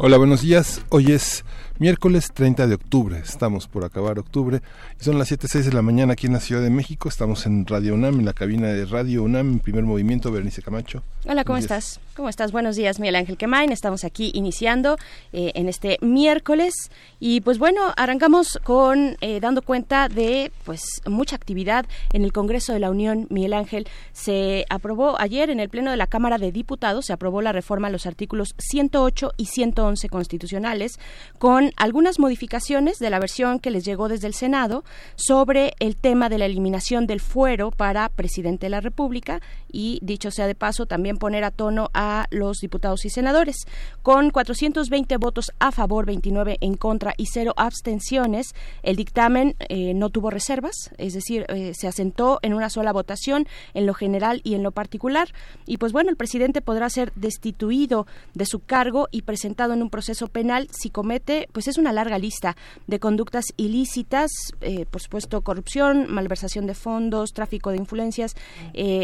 Hola, buenos días. Hoy es miércoles 30 de octubre. Estamos por acabar octubre. Y son las 7.06 de la mañana aquí en la Ciudad de México. Estamos en Radio UNAM, en la cabina de Radio UNAM, en primer movimiento. Berenice Camacho. Hola, ¿cómo estás? ¿Cómo estás? Buenos días, Miguel Ángel Quemain. Estamos aquí iniciando eh, en este miércoles. Y pues bueno, arrancamos con eh, dando cuenta de pues mucha actividad en el Congreso de la Unión. Miguel Ángel se aprobó ayer en el Pleno de la Cámara de Diputados, se aprobó la reforma a los artículos 108 y 111 constitucionales con algunas modificaciones de la versión que les llegó desde el Senado sobre el tema de la eliminación del fuero para presidente de la República y, dicho sea de paso, también poner a tono a los diputados y senadores. Con 420 votos a favor, 29 en contra y cero abstenciones, el dictamen eh, no tuvo reservas, es decir, eh, se asentó en una sola votación en lo general y en lo particular. Y pues bueno, el presidente podrá ser destituido de su cargo y presentado en un proceso penal si comete pues es una larga lista de conductas ilícitas, eh, por supuesto corrupción, malversación de fondos, tráfico de influencias,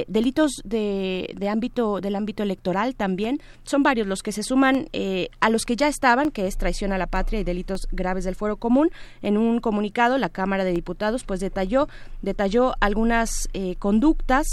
delitos de, ámbito del ámbito electoral también. Son varios los que se suman eh, a los que ya estaban, que es traición a la patria y delitos graves del fuero común. En un comunicado, la Cámara de Diputados pues detalló detalló algunas conductas.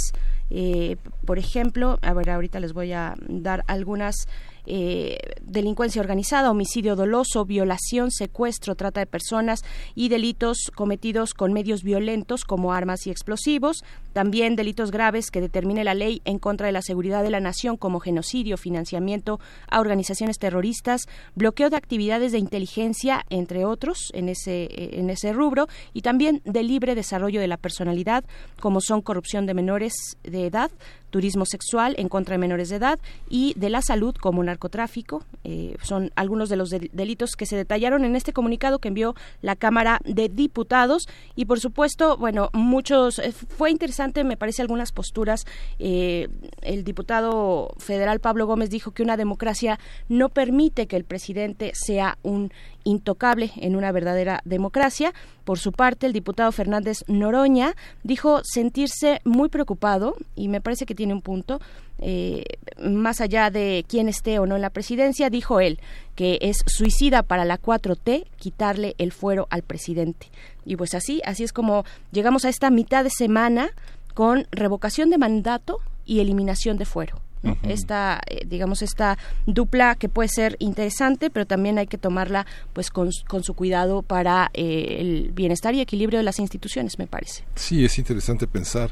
por ejemplo, a ver, ahorita les voy a dar algunas eh, delincuencia organizada, homicidio doloso, violación, secuestro, trata de personas y delitos cometidos con medios violentos como armas y explosivos, también delitos graves que determine la ley en contra de la seguridad de la nación como genocidio, financiamiento a organizaciones terroristas, bloqueo de actividades de inteligencia, entre otros, en ese, en ese rubro, y también de libre desarrollo de la personalidad, como son corrupción de menores de edad, turismo sexual en contra de menores de edad y de la salud como narcotráfico. Eh, son algunos de los delitos que se detallaron en este comunicado que envió la Cámara de Diputados y por supuesto, bueno, muchos eh, fue interesante, me parece algunas posturas. Eh, el diputado federal Pablo Gómez dijo que una democracia no permite que el presidente sea un intocable en una verdadera democracia. Por su parte, el diputado Fernández Noroña dijo sentirse muy preocupado, y me parece que tiene un punto, eh, más allá de quién esté o no en la presidencia, dijo él que es suicida para la 4T quitarle el fuero al presidente. Y pues así, así es como llegamos a esta mitad de semana con revocación de mandato y eliminación de fuero. Esta eh, digamos esta dupla que puede ser interesante pero también hay que tomarla pues con, su cuidado para eh, el bienestar y equilibrio de las instituciones me parece. Sí es interesante pensar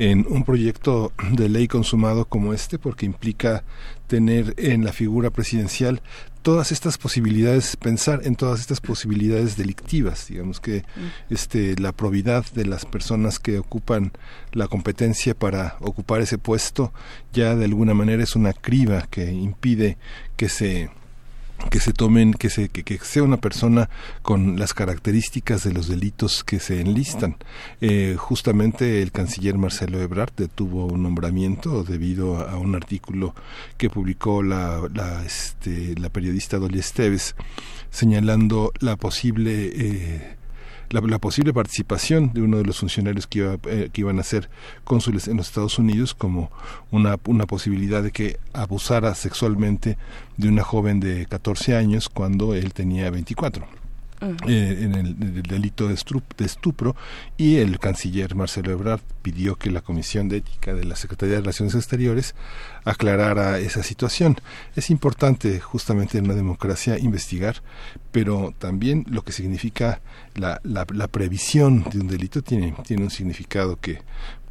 en un proyecto de ley consumado como este porque implica tener en la figura presidencial todas estas posibilidades, pensar en todas estas posibilidades delictivas, digamos que mm. este la probidad de las personas que ocupan la competencia para ocupar ese puesto ya de alguna manera es una criba que impide que se que se tomen, que, se, que, sea una persona con las características de los delitos que se enlistan. Eh, justamente el canciller Marcelo Ebrard detuvo un nombramiento debido a, un artículo que publicó la, la, este, la periodista Dolly Esteves señalando la posible eh, la, posible participación de uno de los funcionarios que, iba, eh, que iban a ser cónsules en los Estados Unidos como una, una posibilidad de que abusara sexualmente de una joven de 14 años cuando él tenía 24. Eh, en el, delito de, estupro y el canciller Marcelo Ebrard pidió que la Comisión de Ética de la Secretaría de Relaciones Exteriores aclarara esa situación. Es importante justamente en una democracia investigar, pero también lo que significa la, la, la previsión de un delito tiene, tiene un significado que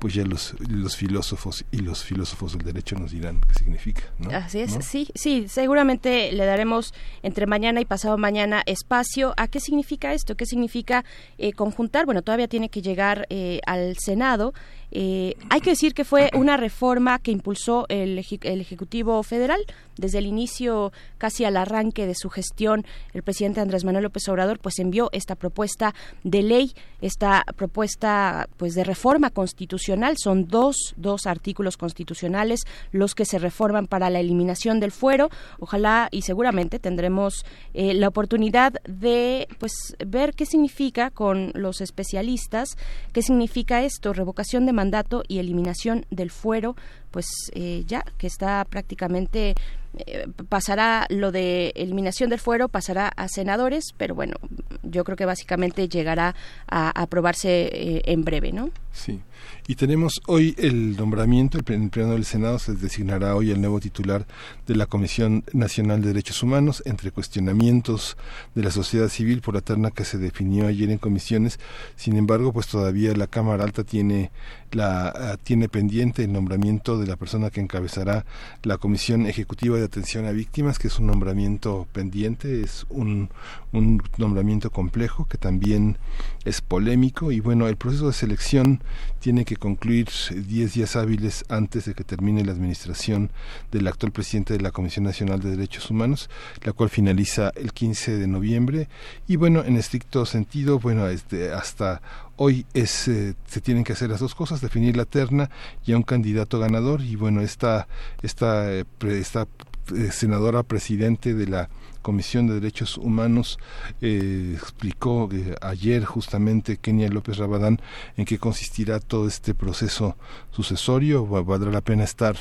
pues ya los, los filósofos y los filósofos del derecho nos dirán qué significa. Así es, sí, sí, seguramente le daremos entre mañana y pasado mañana espacio a qué significa esto, qué significa eh, conjuntar, bueno, todavía tiene que llegar eh, al Senado Eh, hay que decir que fue una reforma que impulsó el, el Ejecutivo Federal desde el inicio, casi al arranque de su gestión, el presidente Andrés Manuel López Obrador pues envió esta propuesta de ley, esta propuesta pues de reforma constitucional. Son dos, dos artículos constitucionales los que se reforman para la eliminación del fuero. Ojalá y seguramente tendremos eh, la oportunidad de pues ver qué significa con los especialistas, qué significa esto, revocación de mandato y eliminación del fuero pues eh, ya que está prácticamente eh, pasará lo de eliminación del fuero pasará a senadores pero bueno yo creo que básicamente llegará a, aprobarse eh, en breve no sí y tenemos hoy el nombramiento, el pleno del Senado se designará hoy el nuevo titular de la Comisión Nacional de Derechos Humanos, entre cuestionamientos de la sociedad civil por la terna que se definió ayer en comisiones. Sin embargo, pues todavía la Cámara Alta tiene la ah, tiene pendiente el nombramiento de la persona que encabezará la Comisión Ejecutiva de Atención a Víctimas, que es un nombramiento pendiente, es un, un nombramiento complejo que también es polémico y bueno, el proceso de selección tiene que concluir 10 días hábiles antes de que termine la administración del actual presidente de la Comisión Nacional de Derechos Humanos, la cual finaliza el 15 de noviembre. Y bueno, en estricto sentido, bueno, este, hasta hoy es eh, se tienen que hacer las dos cosas, definir la terna y a un candidato ganador. Y bueno, esta esta eh, esta eh, senadora presidente de la Comisión de Derechos Humanos eh, explicó eh, ayer justamente Kenia López Rabadán en qué consistirá todo este proceso sucesorio. Valdrá la pena estar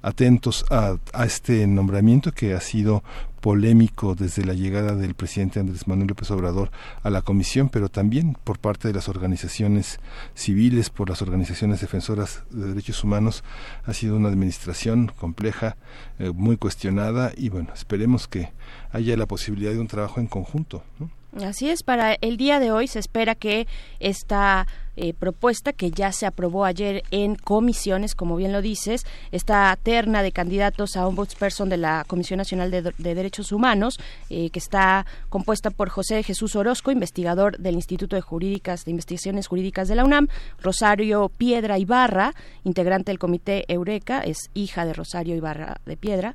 atentos a, a este nombramiento que ha sido polémico desde la llegada del presidente Andrés Manuel López Obrador a la comisión, pero también por parte de las organizaciones civiles, por las organizaciones defensoras de derechos humanos. Ha sido una administración compleja, eh, muy cuestionada y bueno, esperemos que haya la posibilidad de un trabajo en conjunto. Así es, para el día de hoy se espera que esta eh, propuesta que ya se aprobó ayer en comisiones, como bien lo dices, esta terna de candidatos a ombudsperson de la Comisión Nacional de, Derechos Humanos, eh, que está compuesta por José Jesús Orozco, investigador del Instituto de Jurídicas de Investigaciones Jurídicas de la UNAM, Rosario Piedra Ibarra, integrante del Comité Eureka, es hija de Rosario Ibarra de Piedra,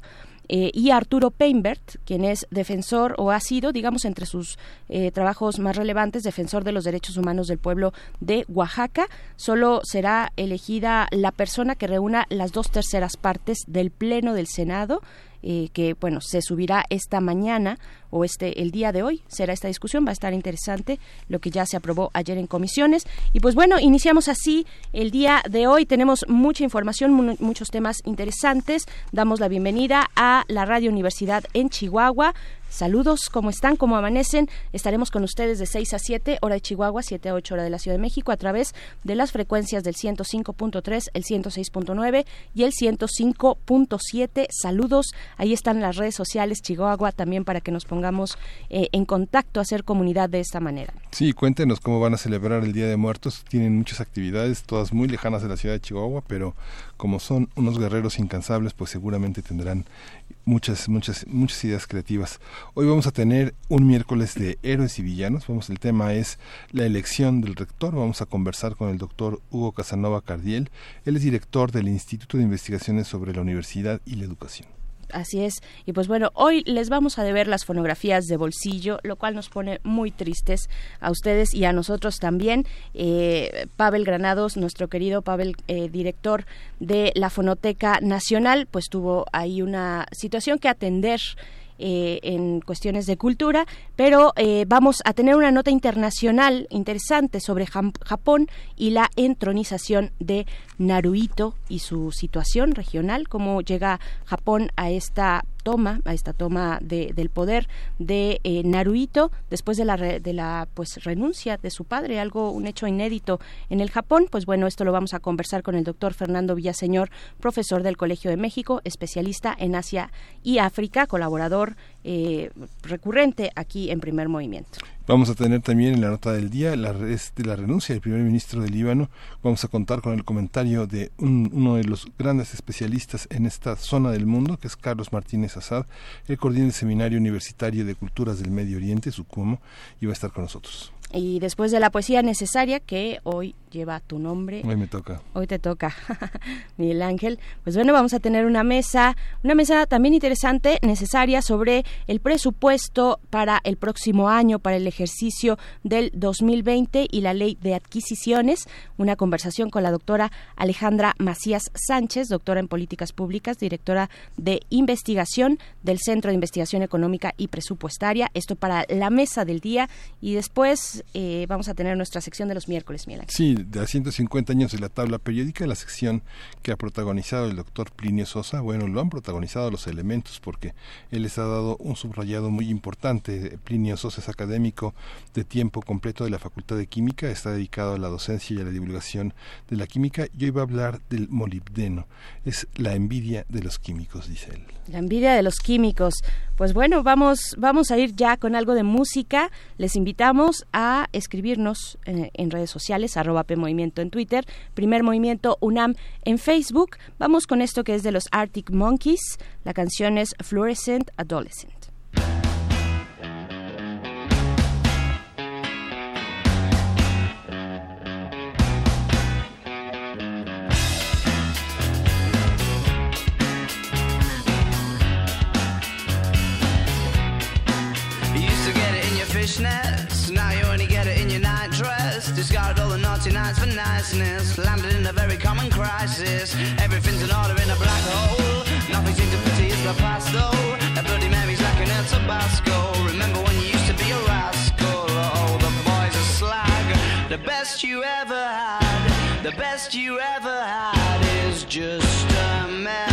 eh, y Arturo Peinbert, quien es defensor o ha sido, digamos, entre sus eh, trabajos más relevantes, defensor de los derechos humanos del pueblo de Oaxaca. Solo será elegida la persona que reúna las dos terceras partes del Pleno del Senado eh, que bueno se subirá esta mañana o este el día de hoy. Será esta discusión va a estar interesante lo que ya se aprobó ayer en comisiones. Y pues bueno iniciamos así el día de hoy. Tenemos mucha información muchos temas interesantes. Damos la bienvenida a la Radio Universidad en Chihuahua Saludos, ¿cómo están? ¿Cómo amanecen? Estaremos con ustedes de 6 a 7, hora de Chihuahua, 7 a 8, hora de la Ciudad de México, a través de las frecuencias del 105.3, el 106.9 y el 105.7. Saludos, ahí están las redes sociales Chihuahua también para que nos pongamos eh, en contacto, hacer comunidad de esta manera. Sí, cuéntenos cómo van a celebrar el Día de Muertos. Tienen muchas actividades, todas muy lejanas de la ciudad de Chihuahua, pero como son unos guerreros incansables, pues seguramente tendrán muchas, muchas, muchas ideas creativas. Hoy vamos a tener un miércoles de héroes y villanos. Vamos, el tema es la elección del rector. Vamos a conversar con el doctor Hugo Casanova Cardiel. Él es director del Instituto de Investigaciones sobre la Universidad y la Educación. Así es. Y pues bueno, hoy les vamos a deber las fonografías de bolsillo, lo cual nos pone muy tristes a ustedes y a nosotros también. Eh, Pavel Granados, nuestro querido Pavel, eh, director de la Fonoteca Nacional, pues tuvo ahí una situación que atender. Eh, en cuestiones de cultura, pero eh, vamos a tener una nota internacional interesante sobre Japón y la entronización de Naruhito y su situación regional, cómo llega Japón a esta toma, a esta toma de, del poder de eh, Naruhito después de la, de la pues renuncia de su padre, algo, un hecho inédito en el Japón. Pues bueno, esto lo vamos a conversar con el doctor Fernando Villaseñor, profesor del Colegio de México, especialista en Asia y África, colaborador eh, recurrente aquí en Primer Movimiento. Vamos a tener también en la nota del día la, de la renuncia del primer ministro del Líbano. Vamos a contar con el comentario de uno de los grandes especialistas en esta zona del mundo, que es Carlos Martínez Azad. el coordina el Seminario Universitario de Culturas del Medio Oriente, SUCUMO, y va a estar con nosotros. Y después de la poesía necesaria, que hoy lleva tu nombre. Hoy me toca. Hoy te toca, Miguel Ángel. Pues bueno, vamos a tener una mesa, una mesa también interesante, necesaria, sobre el presupuesto para el próximo año, para el ejercicio del 2020 y la ley de adquisiciones. Una conversación con la doctora Alejandra Macías Sánchez, doctora en políticas públicas, directora de investigación del Centro de Investigación Económica y Presupuestaria. Esto para la mesa del día y después eh, vamos a tener nuestra sección de los miércoles, Ángel. Sí, de a 150 años de la tabla periódica, la sección que ha protagonizado el doctor Plinio Sosa, bueno, lo han protagonizado los elementos porque él les ha dado un subrayado muy importante. Plinio Sosa es académico de tiempo completo de la Facultad de Química, está dedicado a la docencia y a la divulgación de la química y hoy va a hablar del molibdeno. Es la envidia de los químicos, dice él. La envidia de los químicos. Pues bueno, vamos, vamos a ir ya con algo de música. Les invitamos a escribirnos en, en redes sociales, arroba Movimiento en Twitter, Primer Movimiento UNAM en Facebook. Vamos con esto que es de los Arctic Monkeys. La canción es Fluorescent Adolescent. The for niceness. Landed in a very common crisis. Everything's in order in a black hole. Nothing seems to pity is the past though. A Bloody Mary's like an El Tabasco. Remember when you used to be a rascal? Oh, the boys are slag. The best you ever had. The best you ever had is just a memory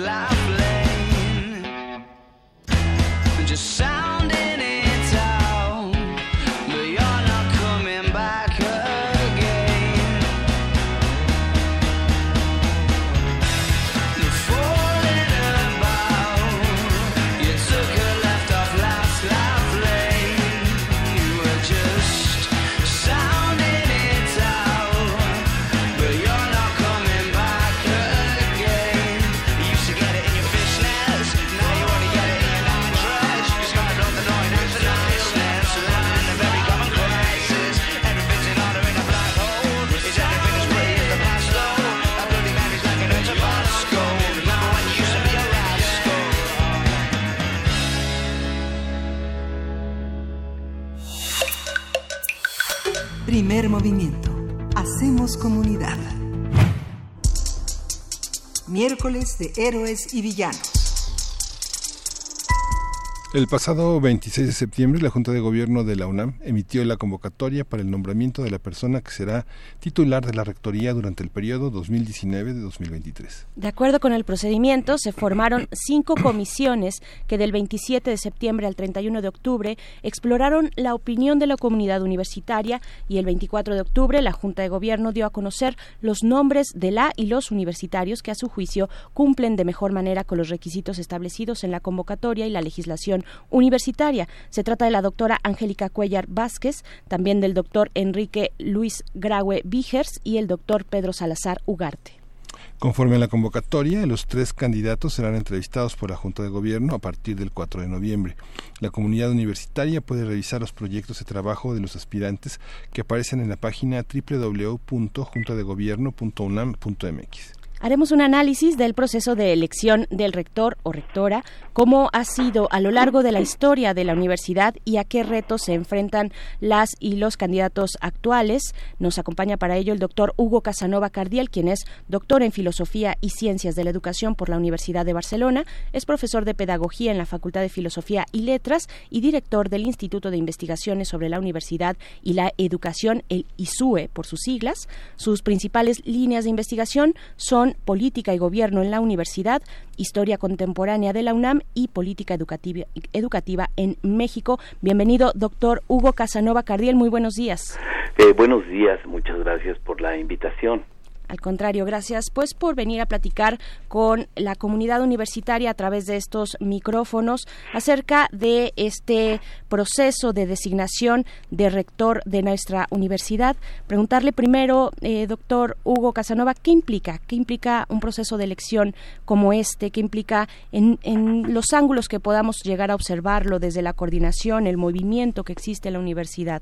Life. Primer movimiento. Hacemos comunidad. Miércoles de héroes y villanos. El pasado 26 de septiembre, la Junta de Gobierno de la UNAM emitió la convocatoria para el nombramiento de la persona que será titular de la Rectoría durante el periodo 2019-2023. De acuerdo con el procedimiento, se formaron cinco comisiones que del 27 de septiembre al 31 de octubre exploraron la opinión de la comunidad universitaria y el 24 de octubre la Junta de Gobierno dio a conocer los nombres de la y los universitarios que a su juicio cumplen de mejor manera con los requisitos establecidos en la convocatoria y la legislación universitaria. Se trata de la doctora Angélica Cuellar Vázquez, también del doctor Enrique Luis Graue Vigers y el doctor Pedro Salazar Ugarte. Conforme a la convocatoria, los tres candidatos serán entrevistados por la Junta de Gobierno a partir del 4 de noviembre. La comunidad universitaria puede revisar los proyectos de trabajo de los aspirantes que aparecen en la página www.juntadegobierno.unam.mx. Haremos un análisis del proceso de elección del rector o rectora, cómo ha sido a lo largo de la historia de la universidad y a qué retos se enfrentan las y los candidatos actuales. Nos acompaña para ello el doctor Hugo Casanova Cardiel, quien es doctor en Filosofía y Ciencias de la Educación por la Universidad de Barcelona, es profesor de Pedagogía en la Facultad de Filosofía y Letras y director del Instituto de Investigaciones sobre la Universidad y la Educación, el ISUE por sus siglas. Sus principales líneas de investigación son Política y Gobierno en la Universidad, Historia Contemporánea de la UNAM y Política Educativa, educativa en México. Bienvenido, doctor Hugo Casanova Cardiel. Muy buenos días. Eh, buenos días, muchas gracias por la invitación. Al contrario, gracias pues por venir a platicar con la comunidad universitaria a través de estos micrófonos acerca de este proceso de designación de rector de nuestra universidad. Preguntarle primero, eh, doctor Hugo Casanova, ¿qué implica? ¿Qué implica un proceso de elección como este? ¿Qué implica en, en los ángulos que podamos llegar a observarlo desde la coordinación, el movimiento que existe en la universidad?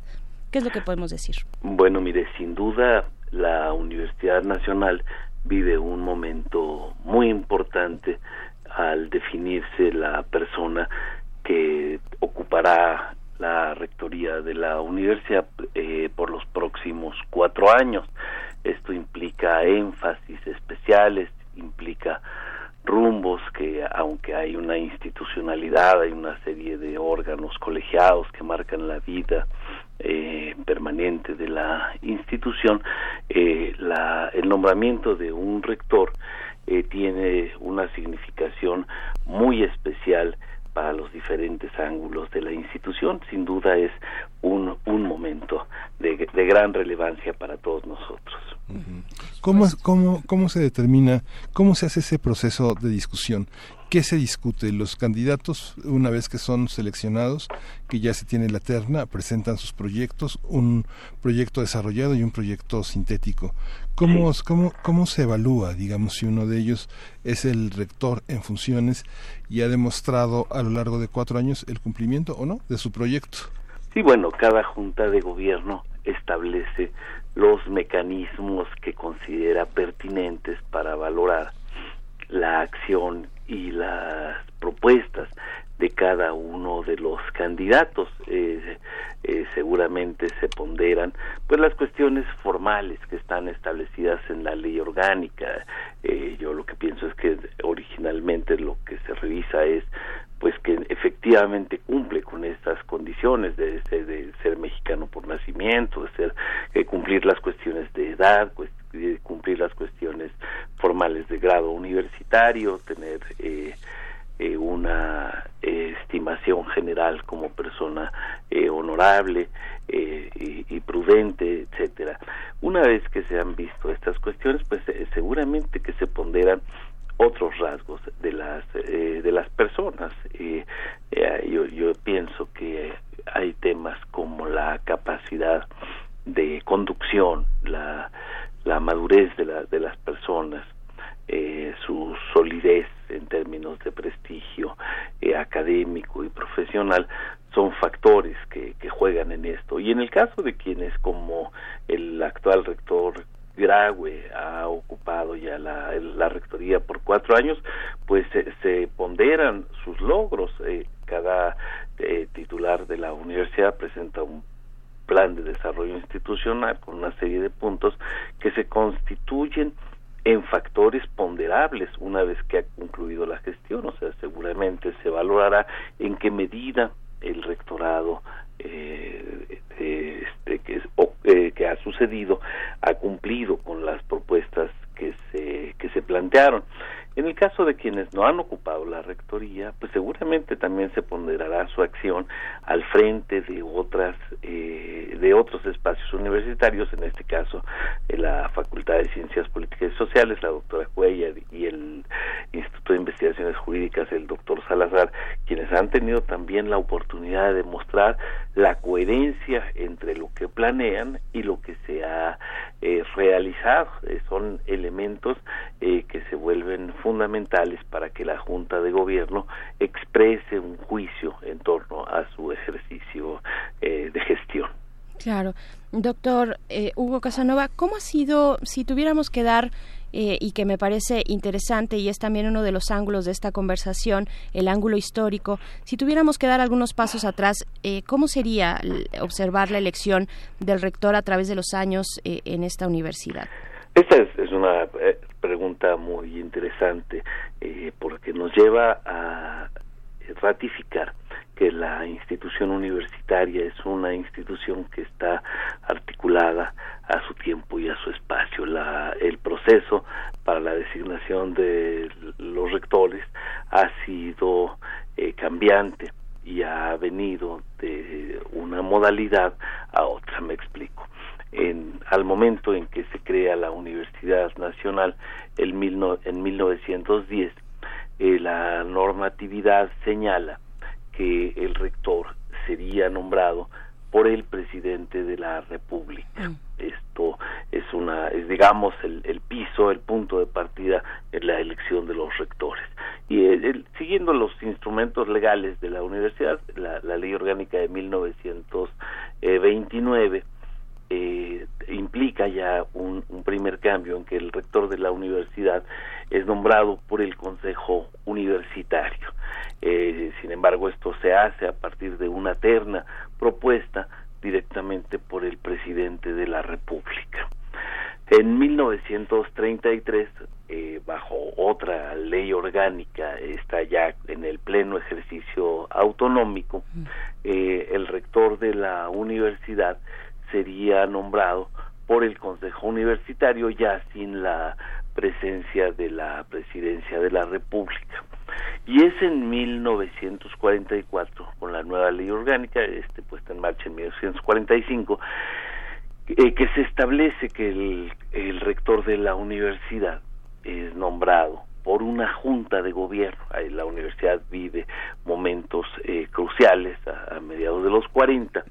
¿Qué es lo que podemos decir? Bueno, mire, sin duda la Universidad Nacional vive un momento muy importante al definirse la persona que ocupará la rectoría de la universidad eh, por los próximos cuatro años. Esto implica énfasis especiales, implica rumbos que aunque hay una institucionalidad, hay una serie de órganos colegiados que marcan la vida eh, permanente de la institución, eh, la, el nombramiento de un rector eh, tiene una significación muy especial para los diferentes ángulos de la institución. Sin duda es un, un momento de, de gran relevancia para todos nosotros. ¿Cómo, cómo, ¿Cómo se determina, cómo se hace ese proceso de discusión? ¿Qué se discute? Los candidatos, una vez que son seleccionados, que ya se tiene la terna, presentan sus proyectos, un proyecto desarrollado y un proyecto sintético. ¿Cómo, cómo, cómo se evalúa, digamos, si uno de ellos es el rector en funciones y ha demostrado a lo largo de cuatro años el cumplimiento o no de su proyecto? Sí, bueno, cada junta de gobierno establece los mecanismos que considera pertinentes para valorar la acción y las propuestas de cada uno de los candidatos eh, eh, seguramente se ponderan pues las cuestiones formales que están establecidas en la ley orgánica. Eh, yo lo que pienso es que originalmente lo que se revisa es pues que efectivamente cumple con estas condiciones de, de, ser mexicano por nacimiento, de ser eh, cumplir las cuestiones de edad, de cumplir las cuestiones formales de grado universitario, tener eh, eh, una estimación general como persona honorable y, prudente, etcétera. Una vez que se han visto estas cuestiones, pues seguramente que se ponderan otros rasgos de las eh, de las personas eh, eh, yo pienso que hay temas como la capacidad de conducción la la madurez de la, de las personas eh, su solidez en términos de prestigio eh, académico y profesional son factores que, juegan en esto y en el caso de quienes como el actual rector Graue ha ocupado ya la, la rectoría por cuatro años, pues se ponderan sus logros. Eh, cada eh, titular de la universidad presenta un plan de desarrollo institucional con una serie de puntos que se constituyen en factores ponderables una vez que ha concluido la gestión, o sea, seguramente se valorará en qué medida el rectorado eh, este, que, eh, que ha sucedido ha cumplido con las propuestas que se, que se plantearon. En el caso de quienes no han ocupado la rectoría, pues seguramente también se ponderará su acción al frente de otras eh, de otros espacios universitarios, en este caso en la Facultad de Ciencias Políticas y Sociales, la doctora Cuellar y el Instituto de Investigaciones Jurídicas, el doctor Salazar, quienes han tenido también la oportunidad de demostrar la coherencia entre lo que planean y lo que se ha eh, realizado. Eh, son elementos eh, que se vuelven fundamentales para que la Junta de Gobierno exprese un juicio en torno a su ejercicio de gestión. Claro. Doctor Hugo Casanova, ¿cómo ha sido, si tuviéramos que dar eh, y que me parece interesante y es también uno de los ángulos de esta conversación, el ángulo histórico. Si tuviéramos que dar algunos pasos atrás, eh, ¿cómo sería observar la elección del rector a través de los años eh, en esta universidad? Esta es, una pregunta muy interesante porque nos lleva a ratificar que la institución universitaria es una institución que está articulada a su tiempo y a su espacio. La, el proceso para la designación de los rectores ha sido eh, cambiante y ha venido de una modalidad a otra, me explico. En, al momento en que se crea la Universidad Nacional el en 1910, eh, la normatividad señala que el rector sería nombrado por el presidente de la República. Mm. Esto es una, es digamos el, el, piso, el punto de partida en la elección de los rectores. Y eh, siguiendo los instrumentos legales de la universidad, la, la ley orgánica de 1929 eh, implica ya un, un, primer cambio en que el rector de la universidad es nombrado por el Consejo Universitario. Eh, sin embargo, esto se hace a partir de una terna propuesta directamente por el presidente de la República. En 1933, eh, bajo otra ley orgánica, está ya en el pleno ejercicio autonómico, eh, el rector de la universidad sería nombrado por el Consejo Universitario ya sin la presencia de la Presidencia de la República. Y es en 1944, con la nueva ley orgánica, este, puesta en marcha en 1945, eh, que se establece que el, el rector de la universidad es nombrado por una junta de gobierno. La universidad vive momentos eh, cruciales a, mediados de los 40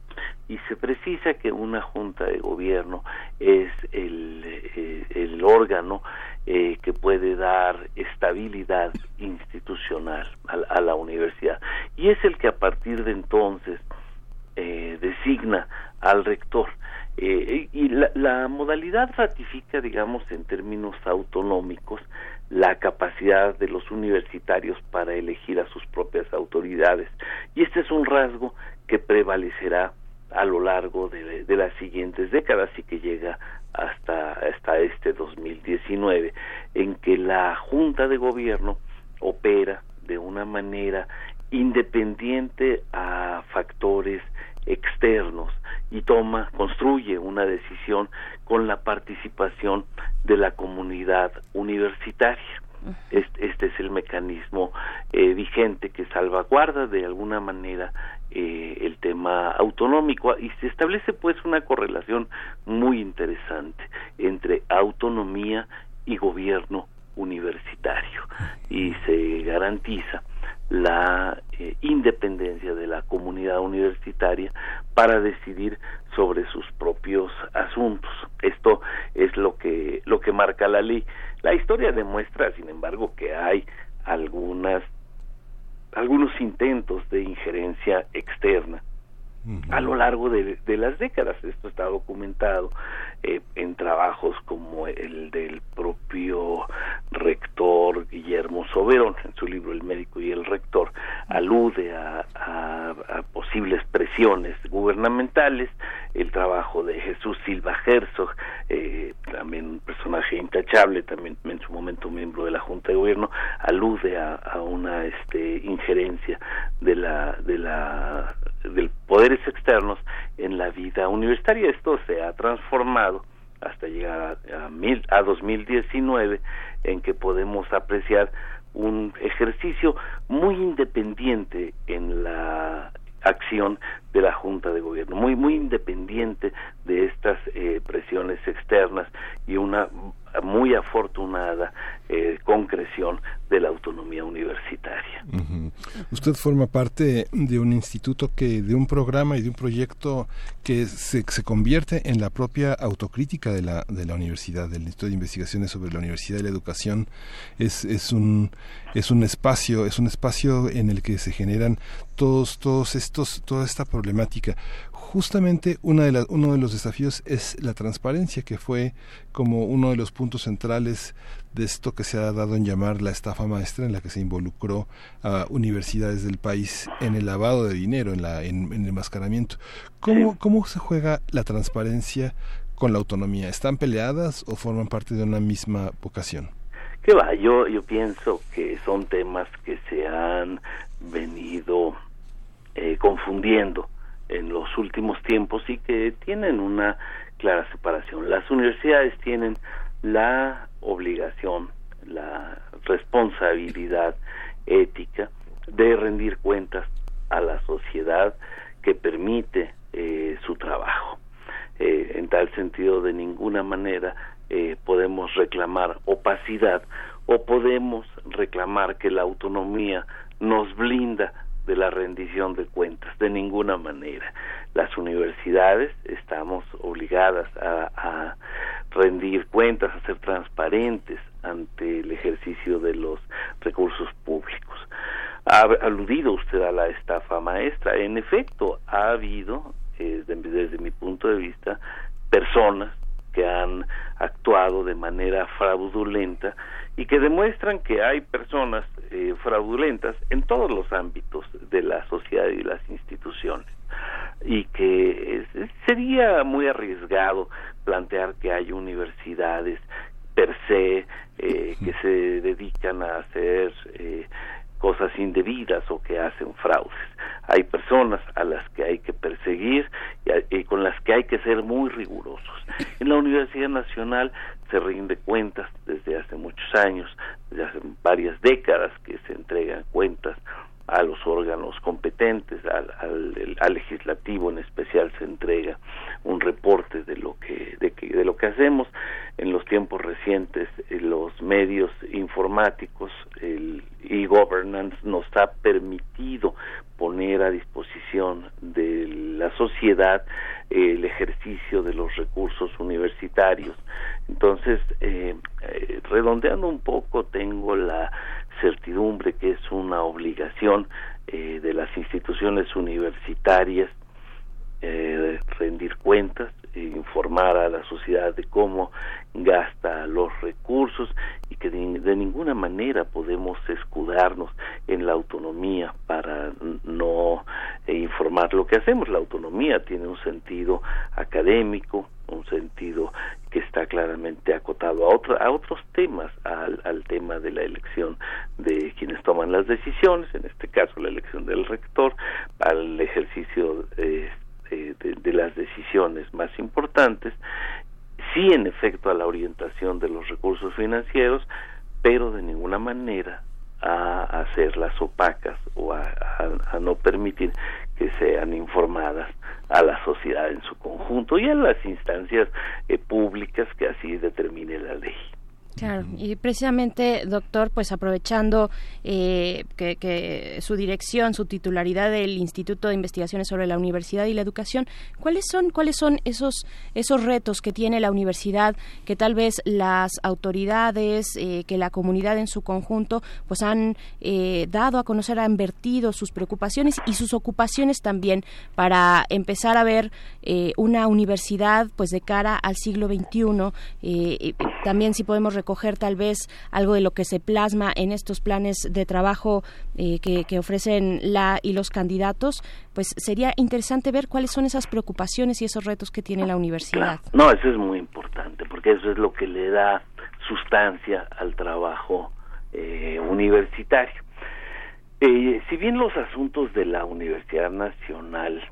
y se precisa que una junta de gobierno es el, eh, el órgano eh, que puede dar estabilidad institucional a, la universidad y es el que a partir de entonces designa al rector. Y la, la, modalidad ratifica, digamos, en términos autonómicos, la capacidad de los universitarios para elegir a sus propias autoridades. Y este es un rasgo que prevalecerá a lo largo de, las siguientes décadas y que llega hasta, hasta este 2019, en que la Junta de Gobierno opera de una manera independiente a factores externos y toma, construye una decisión con la participación de la comunidad universitaria. Este, este es el mecanismo eh, vigente que salvaguarda de alguna manera eh, el tema autonómico. Y se establece pues una correlación muy interesante entre autonomía y gobierno universitario. Y se garantiza la eh, independencia de la comunidad universitaria para decidir sobre sus propios asuntos. Esto es lo que lo que marca la ley. La historia demuestra, sin embargo, que hay algunas algunos intentos de injerencia externa a lo largo de, las décadas. Esto está documentado eh, en trabajos como el del propio rector Guillermo Soberón, en su libro El médico y el rector, alude a, posibles presiones gubernamentales, el trabajo de Jesús Silva Herzog, eh, también un personaje intachable, también en su momento miembro de la Junta de Gobierno, alude a, una este, injerencia de la, de la del poderes externos en la vida universitaria. Esto se ha transformado hasta llegar a, a, mil, a 2019 en que podemos apreciar un ejercicio muy independiente en la acción de la Junta de Gobierno, muy muy independiente de estas eh, presiones externas y una muy afortunada eh, concreción de la autonomía universitaria. Usted forma parte de un instituto que, de un programa y de un proyecto que se, se convierte en la propia autocrítica de la, de la universidad, del Instituto de Investigaciones sobre la Universidad y la Educación. Es, es un es un espacio, es un espacio en el que se generan todos, todos estos, toda esta problemática justamente una de uno de los desafíos es la transparencia, que fue como uno de los puntos centrales de esto que se ha dado en llamar la estafa maestra, en la que se involucró a universidades del país en el lavado de dinero, en, la, en, el enmascaramiento. ¿Cómo, ¿Cómo se juega la transparencia con la autonomía? ¿Están peleadas o forman parte de una misma vocación? ¿Qué va? Yo, yo pienso que son temas que se han venido eh, confundiendo en los últimos tiempos y que tienen una clara separación. Las universidades tienen la obligación, la responsabilidad ética de rendir cuentas a la sociedad que permite eh, su trabajo. Eh, en tal sentido, de ninguna manera eh, podemos reclamar opacidad o podemos reclamar que la autonomía nos blinda de la rendición de cuentas, de ninguna manera. Las universidades estamos obligadas a, rendir cuentas, a ser transparentes ante el ejercicio de los recursos públicos. Ha aludido usted a la estafa maestra. En efecto, ha habido, eh, desde mi punto de vista, personas que han actuado de manera fraudulenta y que demuestran que hay personas eh, fraudulentas en todos los ámbitos de la sociedad y las instituciones. Y que sería muy arriesgado plantear que hay universidades per se eh, que se dedican a hacer eh, cosas indebidas o que hacen fraudes. Hay personas a las que hay que perseguir y, con las que hay que ser muy rigurosos. En la Universidad Nacional se rinde cuentas desde hace muchos años, desde hace varias décadas que se entregan cuentas a los órganos competentes, al, al, legislativo en especial se entrega un reporte de lo que de, que, de lo que hacemos. En los tiempos recientes eh, los medios informáticos el e-governance nos ha permitido poner a disposición de la sociedad el ejercicio de los recursos universitarios. Entonces eh, eh, redondeando un poco tengo la certidumbre que es una obligación eh, de las instituciones universitarias eh, rendir cuentas, informar a la sociedad de cómo gasta los recursos y que de, ninguna manera podemos escudarnos en la autonomía para no eh, informar lo que hacemos. La autonomía tiene un sentido académico, un sentido que está claramente acotado a, otro, a otros temas, al, al tema de la elección de quienes toman las decisiones, en este caso la elección del rector, al ejercicio eh, de, las decisiones más importantes, sí en efecto a la orientación de los recursos financieros, pero de ninguna manera a hacerlas opacas o a, no permitir que sean informadas a la sociedad en su conjunto y a las instancias eh, públicas que así determine la ley. Claro, y precisamente, doctor, pues aprovechando eh, que, su dirección, su titularidad del Instituto de Investigaciones sobre la Universidad y la Educación, ¿cuáles son, cuáles son esos, esos retos que tiene la universidad que tal vez las autoridades, eh, que la comunidad en su conjunto, pues han eh, dado a conocer, han vertido sus preocupaciones y sus ocupaciones también para empezar a ver una universidad, pues de cara al siglo XXI, también si podemos recoger tal vez algo de lo que se plasma en estos planes de trabajo eh, que, ofrecen la y los candidatos, pues sería interesante ver cuáles son esas preocupaciones y esos retos que tiene la universidad. No, eso es muy importante, porque eso es lo que le da sustancia al trabajo eh, universitario. Eh, si bien los asuntos de la Universidad Nacional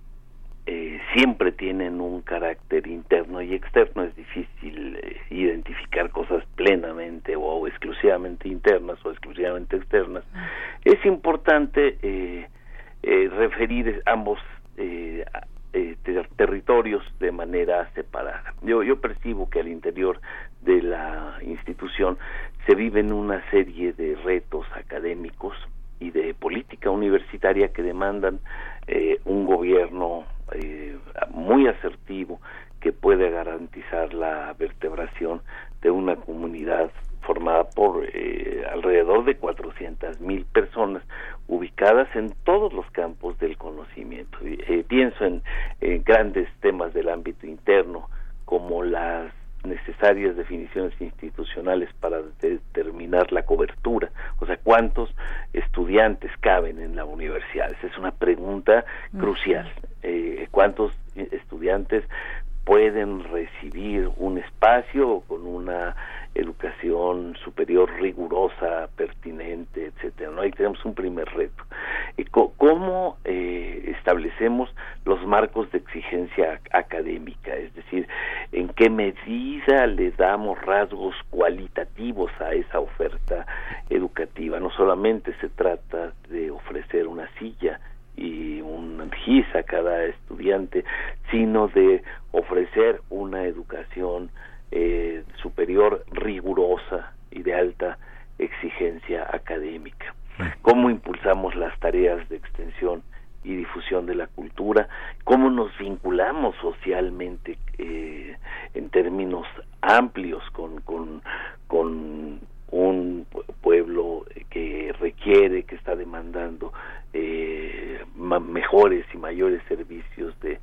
eh, siempre tienen un carácter interno y externo, es difícil eh, identificar cosas plenamente o, exclusivamente internas o exclusivamente externas. Es importante eh, referir ambos territorios de manera separada. Yo, yo percibo que al interior de la institución se viven una serie de retos académicos y de política universitaria que demandan eh, un gobierno eh, muy asertivo que puede garantizar la vertebración de una comunidad formada por eh, alrededor de 400 mil personas ubicadas en todos los campos del conocimiento. Eh, pienso en, grandes temas del ámbito interno como las necesarias definiciones institucionales para determinar la cobertura, o sea, cuántos estudiantes caben en la universidad. Esa es una pregunta crucial. Eh, ¿Cuántos estudiantes pueden recibir un espacio con una educación superior rigurosa, pertinente, etcétera. ¿no? Ahí tenemos un primer reto. ¿Cómo eh, establecemos los marcos de exigencia académica? Es decir, ¿en qué medida le damos rasgos cualitativos a esa oferta educativa? No solamente se trata de ofrecer una silla, y un GIS a cada estudiante, sino de ofrecer una educación eh, superior rigurosa y de alta exigencia académica. Cómo impulsamos las tareas de extensión y difusión de la cultura, cómo nos vinculamos socialmente eh, en términos amplios con, con, con un pueblo que requiere, que está demandando eh, mejores y mayores servicios de,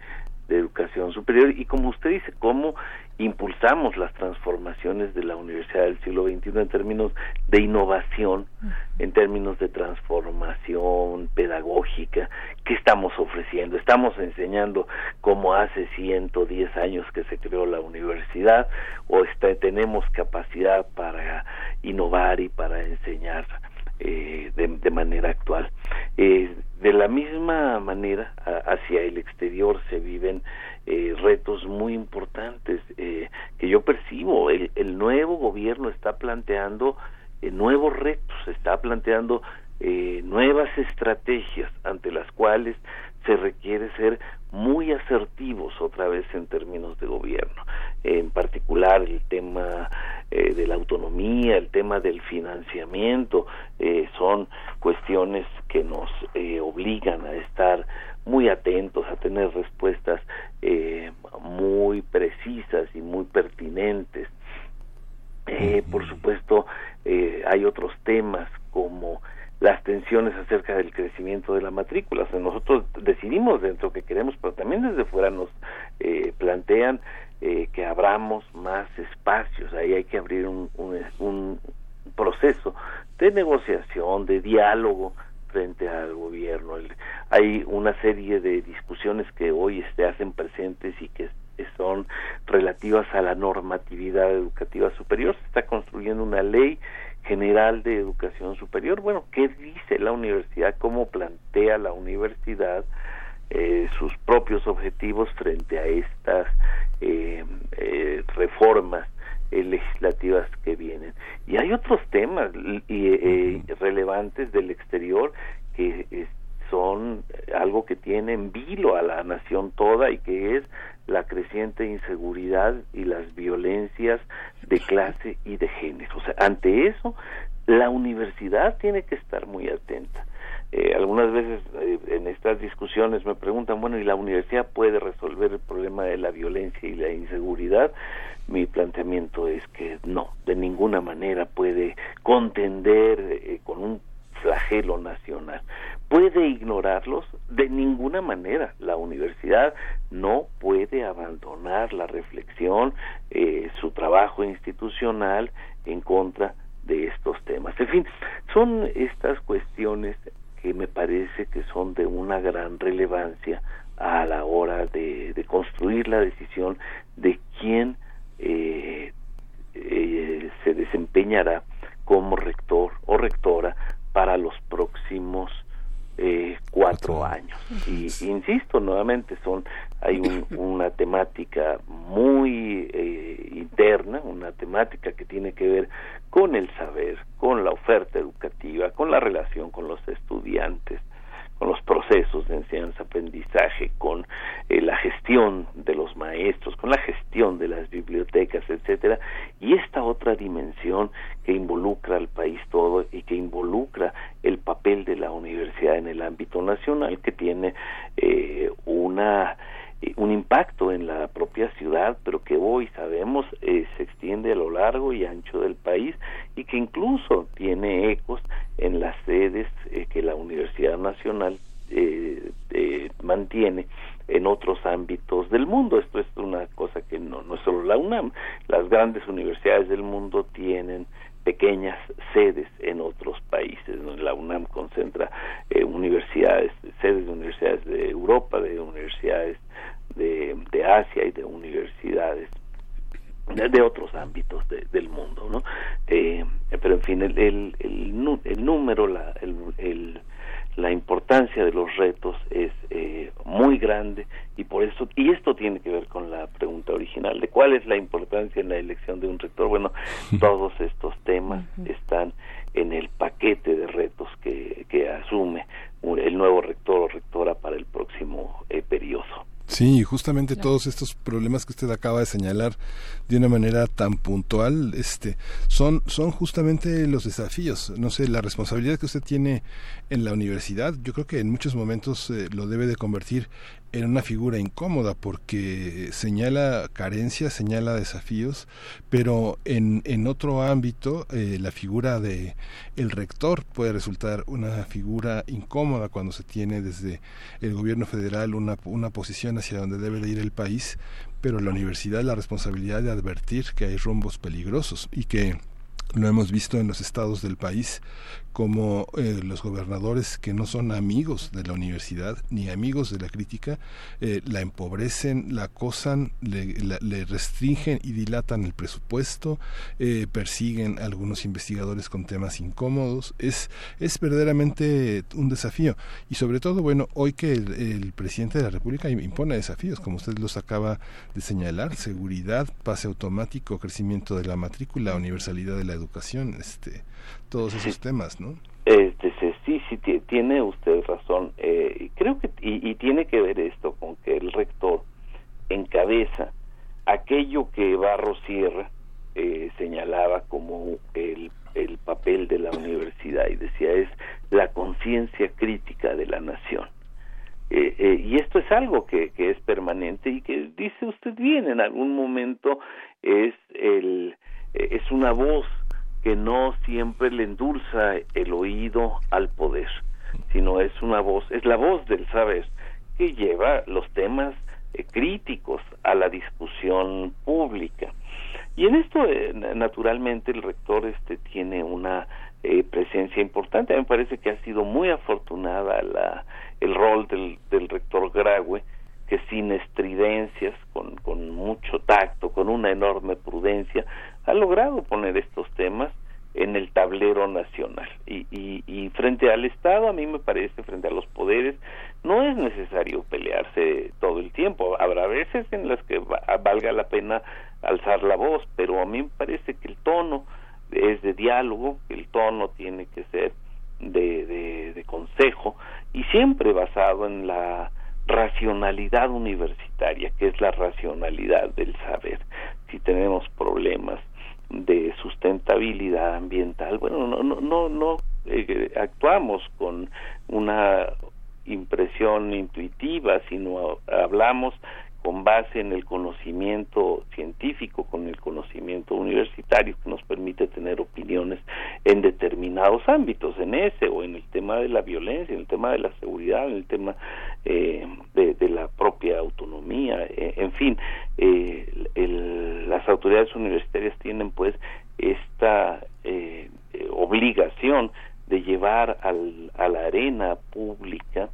de educación superior y como usted dice, cómo impulsamos las transformaciones de la Universidad del siglo XXI en términos de innovación, en términos de transformación pedagógica, ¿qué estamos ofreciendo? Estamos enseñando como hace 110 años que se creó la universidad o está, tenemos capacidad para innovar y para enseñar eh, de, manera actual. Eh, de la misma manera, hacia el exterior se viven eh, retos muy importantes eh, que yo percibo. El, el, nuevo gobierno está planteando nuevos retos, está planteando nuevas estrategias ante las cuales se requiere ser muy asertivos otra vez en términos de gobierno, en particular el tema eh, de la autonomía, el tema del financiamiento, eh, son cuestiones que nos eh, obligan a estar muy atentos, a tener respuestas muy precisas y muy pertinentes. por supuesto, hay otros temas como las tensiones acerca del crecimiento de la matrícula. O sea, nosotros decidimos dentro que queremos, pero también desde fuera nos eh, plantean eh, que abramos más espacios. Ahí hay que abrir un, un, proceso de negociación, de diálogo frente al gobierno. hay una serie de discusiones que hoy se hacen presentes y que son relativas a la normatividad educativa superior. Se está construyendo una ley General de Educación Superior. Bueno, ¿qué dice la universidad? ¿Cómo plantea la universidad eh, sus propios objetivos frente a estas eh, eh, reformas legislativas que vienen? Y hay otros temas y, relevantes del exterior que son algo que tiene en vilo a la nación toda y que es la creciente inseguridad y las violencias de clase y de género. O sea, ante eso, la universidad tiene que estar muy atenta. Eh, algunas veces eh, en estas discusiones me preguntan, bueno, ¿y la universidad puede resolver el problema de la violencia y la inseguridad? Mi planteamiento es que no, de ninguna manera puede contender eh, con un flagelo nacional puede ignorarlos de ninguna manera. La universidad no puede abandonar la reflexión, eh, su trabajo institucional en contra de estos temas. En fin, son estas cuestiones que me parece que son de una gran relevancia a la hora de, construir la decisión de quién eh, eh, se desempeñará como rector o rectora para los próximos eh, cuatro años. Y insisto nuevamente, son hay una temática muy eh, interna, una temática que tiene que ver con el saber, con la oferta educativa, con la relación con los estudiantes, con los procesos de enseñanza-aprendizaje, con eh, la gestión de los maestros, con la gestión de las bibliotecas, etcétera, y esta otra dimensión que involucra al país todo y que involucra el papel de la universidad en el ámbito nacional, que tiene eh, una un impacto en la propia ciudad, pero que hoy sabemos eh, se extiende a lo largo y ancho del país y que incluso tiene ecos en las sedes eh, que la Universidad Nacional eh, mantiene en otros ámbitos del mundo. Esto es una cosa que no, no es solo la UNAM. Las grandes universidades del mundo tienen pequeñas sedes en otros países. La UNAM concentra universidades, sedes de universidades de Europa, de universidades de, de Asia y de universidades de, otros ámbitos del mundo, ¿no? Eh, pero en fin, el, el, el, número, la, el, la importancia de los retos es eh, muy grande y por eso y esto tiene que ver con la pregunta original de cuál es la importancia en la elección de un rector. Bueno todos estos temas están en el paquete de retos que, que asume el nuevo rector o rectora para el próximo eh, periodo Sí, justamente todos estos problemas que usted acaba de señalar de una manera tan puntual, este, son, son justamente los desafíos. No sé, la responsabilidad que usted tiene en la universidad, yo creo que en muchos momentos eh, lo debe de convertir en una figura incómoda porque señala carencias, señala desafíos, pero en, en otro ámbito eh, la figura de el rector puede resultar una figura incómoda cuando se tiene desde el gobierno federal una, una posición hacia donde debe de ir el país, pero la universidad la responsabilidad de advertir que hay rumbos peligrosos y que lo hemos visto en los estados del país como eh, los gobernadores que no son amigos de la universidad ni amigos de la crítica eh, la empobrecen, la acosan, le, restringen y dilatan el presupuesto, eh, persiguen a algunos investigadores con temas incómodos. Es, es verdaderamente un desafío. Y sobre todo, bueno, hoy que el, el presidente de la República impone desafíos, como usted los acaba de señalar, seguridad, pase automático, crecimiento de la matrícula, universalidad de la educación, este todos esos temas, ¿no? Este, sí, sí, tiene usted razón. Eh, creo que, y, tiene que ver esto con que el rector encabeza aquello que Barro Sierra eh, señalaba como el, el papel de la universidad y decía es la conciencia crítica de la nación. Eh, eh, y esto es algo que, que es permanente y que dice usted bien en algún momento es el es una voz que no siempre le endulza el oído al poder, sino es una voz, es la voz del saber que lleva los temas eh, críticos a la discusión pública. Y en esto, eh, naturalmente, el rector este tiene una eh, presencia importante. A mí me parece que ha sido muy afortunada la, el rol del, del rector Graue, que sin estridencias, con, con mucho tacto, con una enorme prudencia, ha logrado poner estos temas en el tablero nacional. Y, y, frente al Estado a mí me parece frente a los poderes no es necesario pelearse todo el tiempo. Habrá veces en las que valga la pena alzar la voz pero a mí me parece que el tono es de diálogo el tono tiene que ser de, de consejo y siempre basado en la racionalidad universitaria que es la racionalidad del saber. Si tenemos problemas de sustentabilidad ambiental, bueno, no, no, no, no eh, actuamos con una impresión intuitiva, sino hablamos con base en el conocimiento científico, con el conocimiento universitario que nos permite tener opiniones en determinados ámbitos, en ese o en el tema de la violencia, en el tema de la seguridad, en el tema eh, de, la propia autonomía, eh, en fin, eh, el, las autoridades universitarias tienen pues esta eh, obligación de llevar al, a la arena pública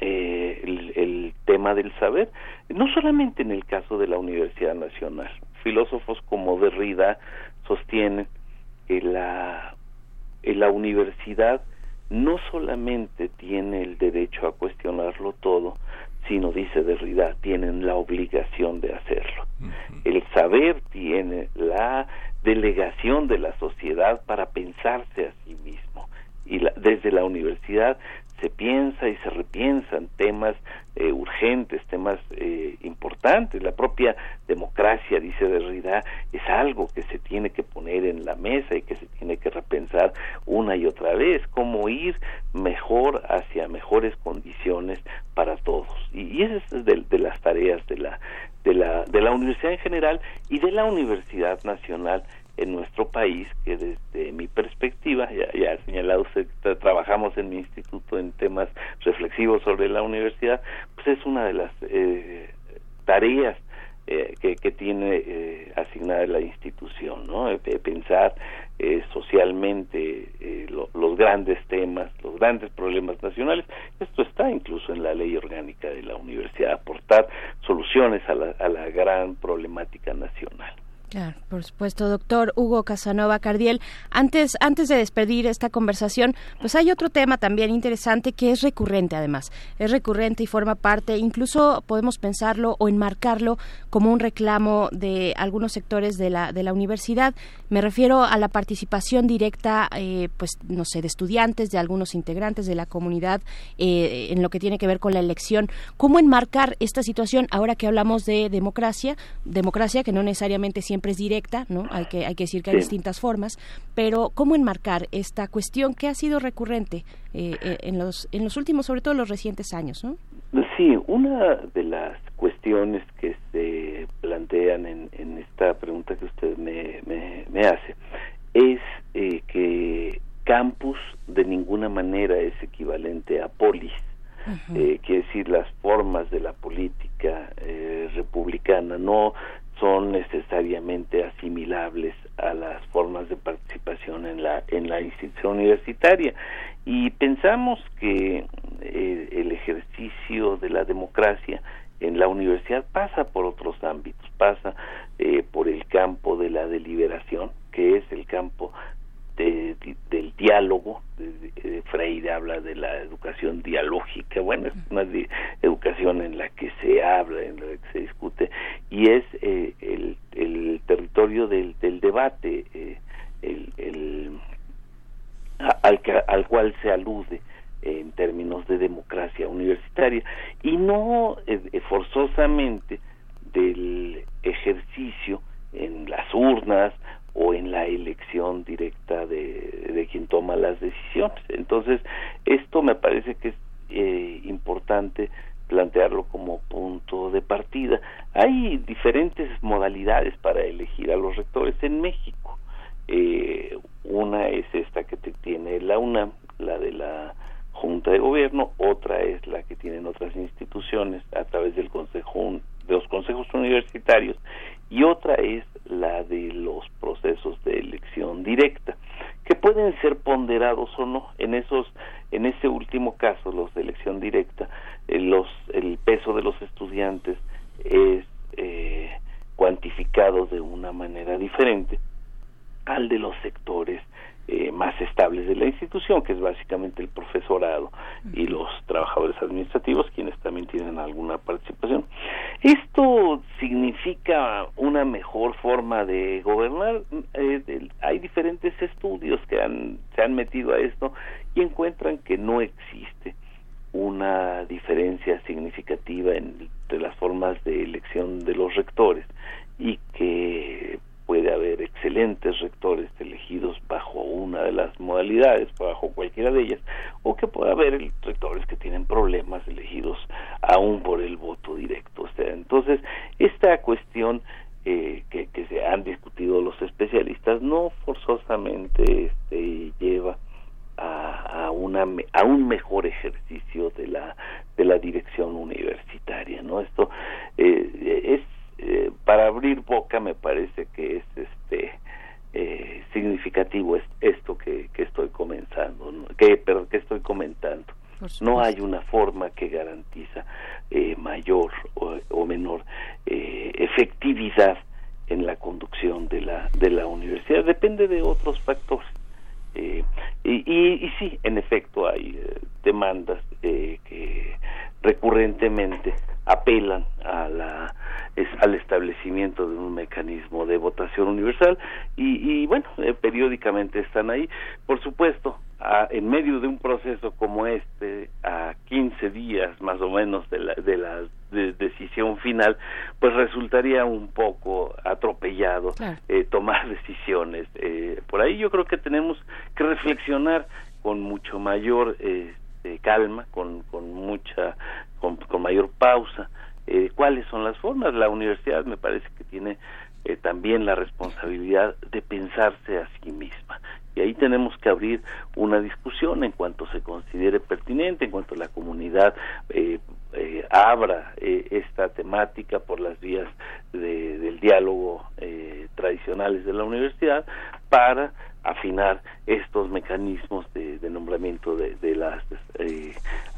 eh, el, tema del saber, no solamente en el caso de la Universidad Nacional. Filósofos como Derrida sostienen que la, la universidad no solamente tiene el derecho a cuestionarlo todo, sino, dice Derrida, tienen la obligación de hacerlo. El saber tiene la delegación de la sociedad para pensarse a sí mismo. Y desde la universidad se piensa y se repiensan temas eh, urgentes, temas eh, importantes. La propia democracia, dice Derrida, es algo que se tiene que poner en la mesa y que se tiene que repensar una y otra vez, cómo ir mejor hacia mejores condiciones para todos. Y, esa es de, de las tareas de la, de la, de la universidad en general y de la Universidad Nacional en nuestro país, que desde mi perspectiva, ya, ha señalado usted, trabajamos en mi instituto en temas reflexivos sobre la universidad, pues es una de las eh, tareas eh, que, que, tiene eh, asignada la institución, ¿no? pensar eh, socialmente eh, lo, los grandes temas, los grandes problemas nacionales. Esto está incluso en la ley orgánica de la universidad, aportar soluciones a la, a la gran problemática nacional. Claro, por supuesto, doctor Hugo Casanova Cardiel. Antes, antes de despedir esta conversación, pues hay otro tema también interesante que es recurrente además. Es recurrente y forma parte, incluso podemos pensarlo o enmarcarlo como un reclamo de algunos sectores de la, de la universidad. Me refiero a la participación directa, eh, pues no sé, de estudiantes, de algunos integrantes de la comunidad eh, en lo que tiene que ver con la elección. ¿Cómo enmarcar esta situación ahora que hablamos de democracia? Democracia que no necesariamente siempre es directa, ¿no? Hay que, hay que decir que hay distintas formas, pero ¿cómo enmarcar esta cuestión que ha sido recurrente eh, eh, en, los, en los últimos, sobre todo los recientes años, ¿no? Sí, una de las cuestiones que se plantean en, en esta pregunta que usted me, me, me hace es eh, que campus de ninguna manera es equivalente a polis. Uh -huh. eh, quiere decir las formas de la política eh, republicana no son necesariamente asimilables a las formas de participación en la en la institución universitaria y pensamos que eh, el ejercicio de la democracia en la universidad pasa por otros ámbitos pasa eh, por el campo de la deliberación que es el campo de, de, del diálogo de, Freire habla de la educación dialógica bueno es una educación en la que se habla en la que se discute y es eh, el, territorio del, del debate eh, el, el al, al cual se alude en términos de democracia universitaria y no eh, forzosamente del ejercicio en las urnas o en la elección directa de, de quien toma las decisiones. Entonces, esto me parece que es eh, importante plantearlo como punto de partida. Hay diferentes modalidades para elegir a los rectores en México. Eh, una es esta que te tiene la UNAM, la de la Junta de Gobierno, otra es la que tienen otras instituciones a través del consejo de los consejos universitarios y otra es la de los procesos de elección directa que pueden ser ponderados o no. En esos en ese último caso los de elección directa eh, los el peso de los estudiantes es eh, cuantificado de una manera diferente al de los sectores eh, más estables de la institución, que es básicamente el profesorado y los trabajadores administrativos, quienes también tienen alguna participación. Esto significa una mejor forma de gobernar. Eh, de, hay diferentes estudios que han, se han metido a esto y encuentran que no existe una diferencia significativa entre las formas de elección de los rectores y que puede haber excelentes rectores elegidos bajo una de las modalidades, bajo cualquiera de ellas, o que puede haber rectores que tienen problemas elegidos aún por el voto directo. O sea, entonces, esta cuestión eh, que, que, se han discutido los especialistas no forzosamente este, lleva a, a, una, a un mejor ejercicio de la, de la dirección universitaria. ¿no? Esto eh, es eh, para abrir boca me parece que es este eh, significativo es esto que, que estoy comenzando que pero que estoy comentando. No hay una forma que garantiza eh, mayor o, o menor eh, efectividad en la conducción de la de la universidad. Depende de otros factores. Eh, y, y, y, sí, en efecto hay demandas eh, que recurrentemente apelan a la es, al establecimiento de un mecanismo de votación universal y, y bueno eh, periódicamente están ahí por supuesto en medio de un proceso como este, a 15 días más o menos de la, de la decisión final, pues resultaría un poco atropellado eh, tomar decisiones. Eh, por ahí yo creo que tenemos que reflexionar con mucho mayor este, calma, con, con mucha, con, con mayor pausa, eh, cuáles son las formas. La universidad me parece que tiene eh, también la responsabilidad de pensarse a sí misma. Y ahí tenemos que abrir una discusión en cuanto se considere pertinente, en cuanto la comunidad eh, eh, abra esta temática por las vías del diálogo tradicionales de la universidad para afinar estos mecanismos de, nombramiento de las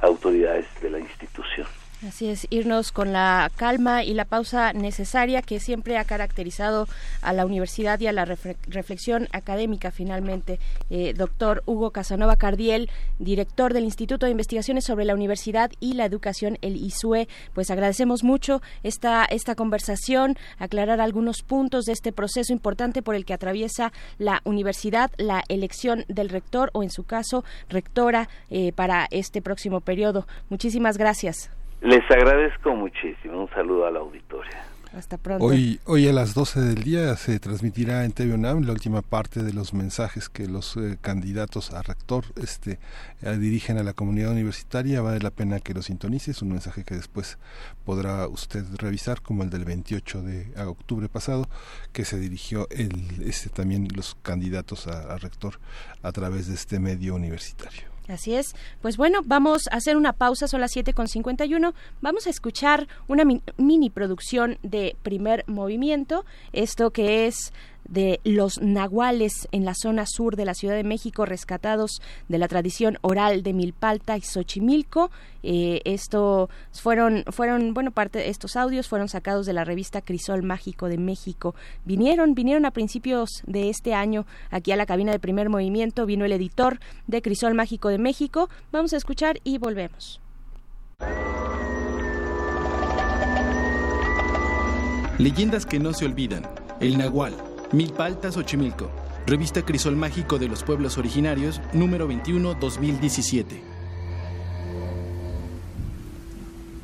autoridades de la institución. Así es, irnos con la calma y la pausa necesaria que siempre ha caracterizado a la universidad y a la reflexión académica finalmente. Eh, doctor Hugo Casanova Cardiel, director del Instituto de Investigaciones sobre la Universidad y la Educación, el ISUE, pues agradecemos mucho esta, esta conversación, aclarar algunos puntos de este proceso importante por el que atraviesa la universidad, la elección del rector o en su caso rectora eh, para este próximo periodo. Muchísimas gracias. Les agradezco muchísimo. Un saludo a la auditoria. Hasta pronto. Hoy, hoy a las 12 del día se transmitirá en TV UNAM la última parte de los mensajes que los eh, candidatos a rector este, eh, dirigen a la comunidad universitaria. Vale la pena que lo sintonice. Es un mensaje que después podrá usted revisar, como el del 28 de octubre pasado, que se dirigió el, este, también los candidatos a rector a través de este medio universitario. Así es. Pues bueno, vamos a hacer una pausa, son las 7.51. Vamos a escuchar una mini producción de primer movimiento, esto que es de los nahuales en la zona sur de la Ciudad de México, rescatados de la tradición oral de Milpalta y Xochimilco. Eh, esto fueron, fueron, bueno, parte de estos audios fueron sacados de la revista Crisol Mágico de México. Vinieron, vinieron a principios de este año aquí a la cabina de primer movimiento, vino el editor de Crisol Mágico de México. Vamos a escuchar y volvemos. Leyendas que no se olvidan. El Nahual Milpaltas Xochimilco. Revista Crisol Mágico de los Pueblos Originarios, número 21, 2017.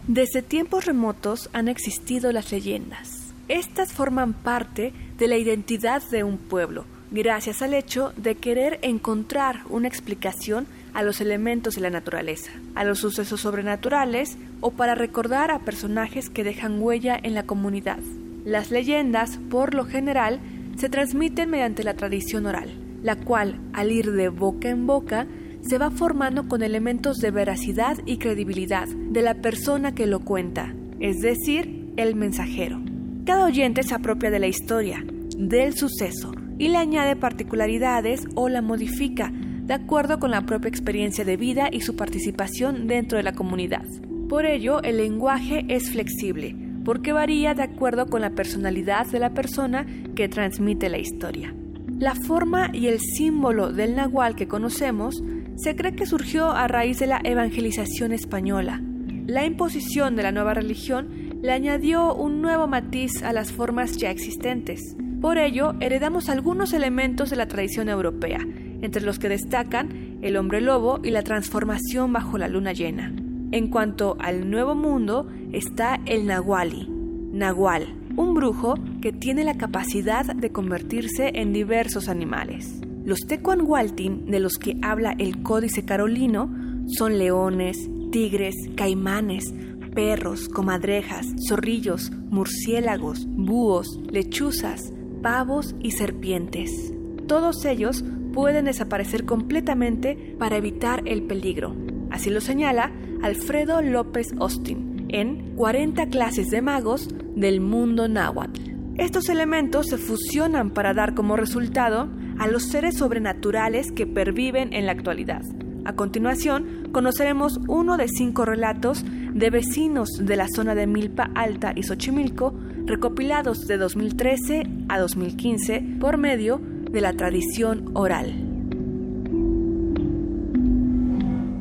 Desde tiempos remotos han existido las leyendas. Estas forman parte de la identidad de un pueblo, gracias al hecho de querer encontrar una explicación a los elementos de la naturaleza, a los sucesos sobrenaturales o para recordar a personajes que dejan huella en la comunidad. Las leyendas, por lo general, se transmiten mediante la tradición oral, la cual, al ir de boca en boca, se va formando con elementos de veracidad y credibilidad de la persona que lo cuenta, es decir, el mensajero. Cada oyente se apropia de la historia, del suceso, y le añade particularidades o la modifica de acuerdo con la propia experiencia de vida y su participación dentro de la comunidad. Por ello, el lenguaje es flexible, porque varía de acuerdo con la personalidad de la persona que transmite la historia. La forma y el símbolo del nahual que conocemos se cree que surgió a raíz de la evangelización española. La imposición de la nueva religión le añadió un nuevo matiz a las formas ya existentes. Por ello, heredamos algunos elementos de la tradición europea, entre los que destacan el hombre lobo y la transformación bajo la luna llena. En cuanto al Nuevo Mundo está el Nahuali, Nahual, un brujo que tiene la capacidad de convertirse en diversos animales. Los Tecuanhualtin, de los que habla el Códice Carolino, son leones, tigres, caimanes, perros, comadrejas, zorrillos, murciélagos, búhos, lechuzas, pavos y serpientes. Todos ellos pueden desaparecer completamente para evitar el peligro. Así lo señala Alfredo López Austin en 40 clases de magos del mundo náhuatl. Estos elementos se fusionan para dar como resultado a los seres sobrenaturales que perviven en la actualidad. A continuación, conoceremos uno de cinco relatos de vecinos de la zona de Milpa Alta y Xochimilco, recopilados de 2013 a 2015 por medio de la tradición oral.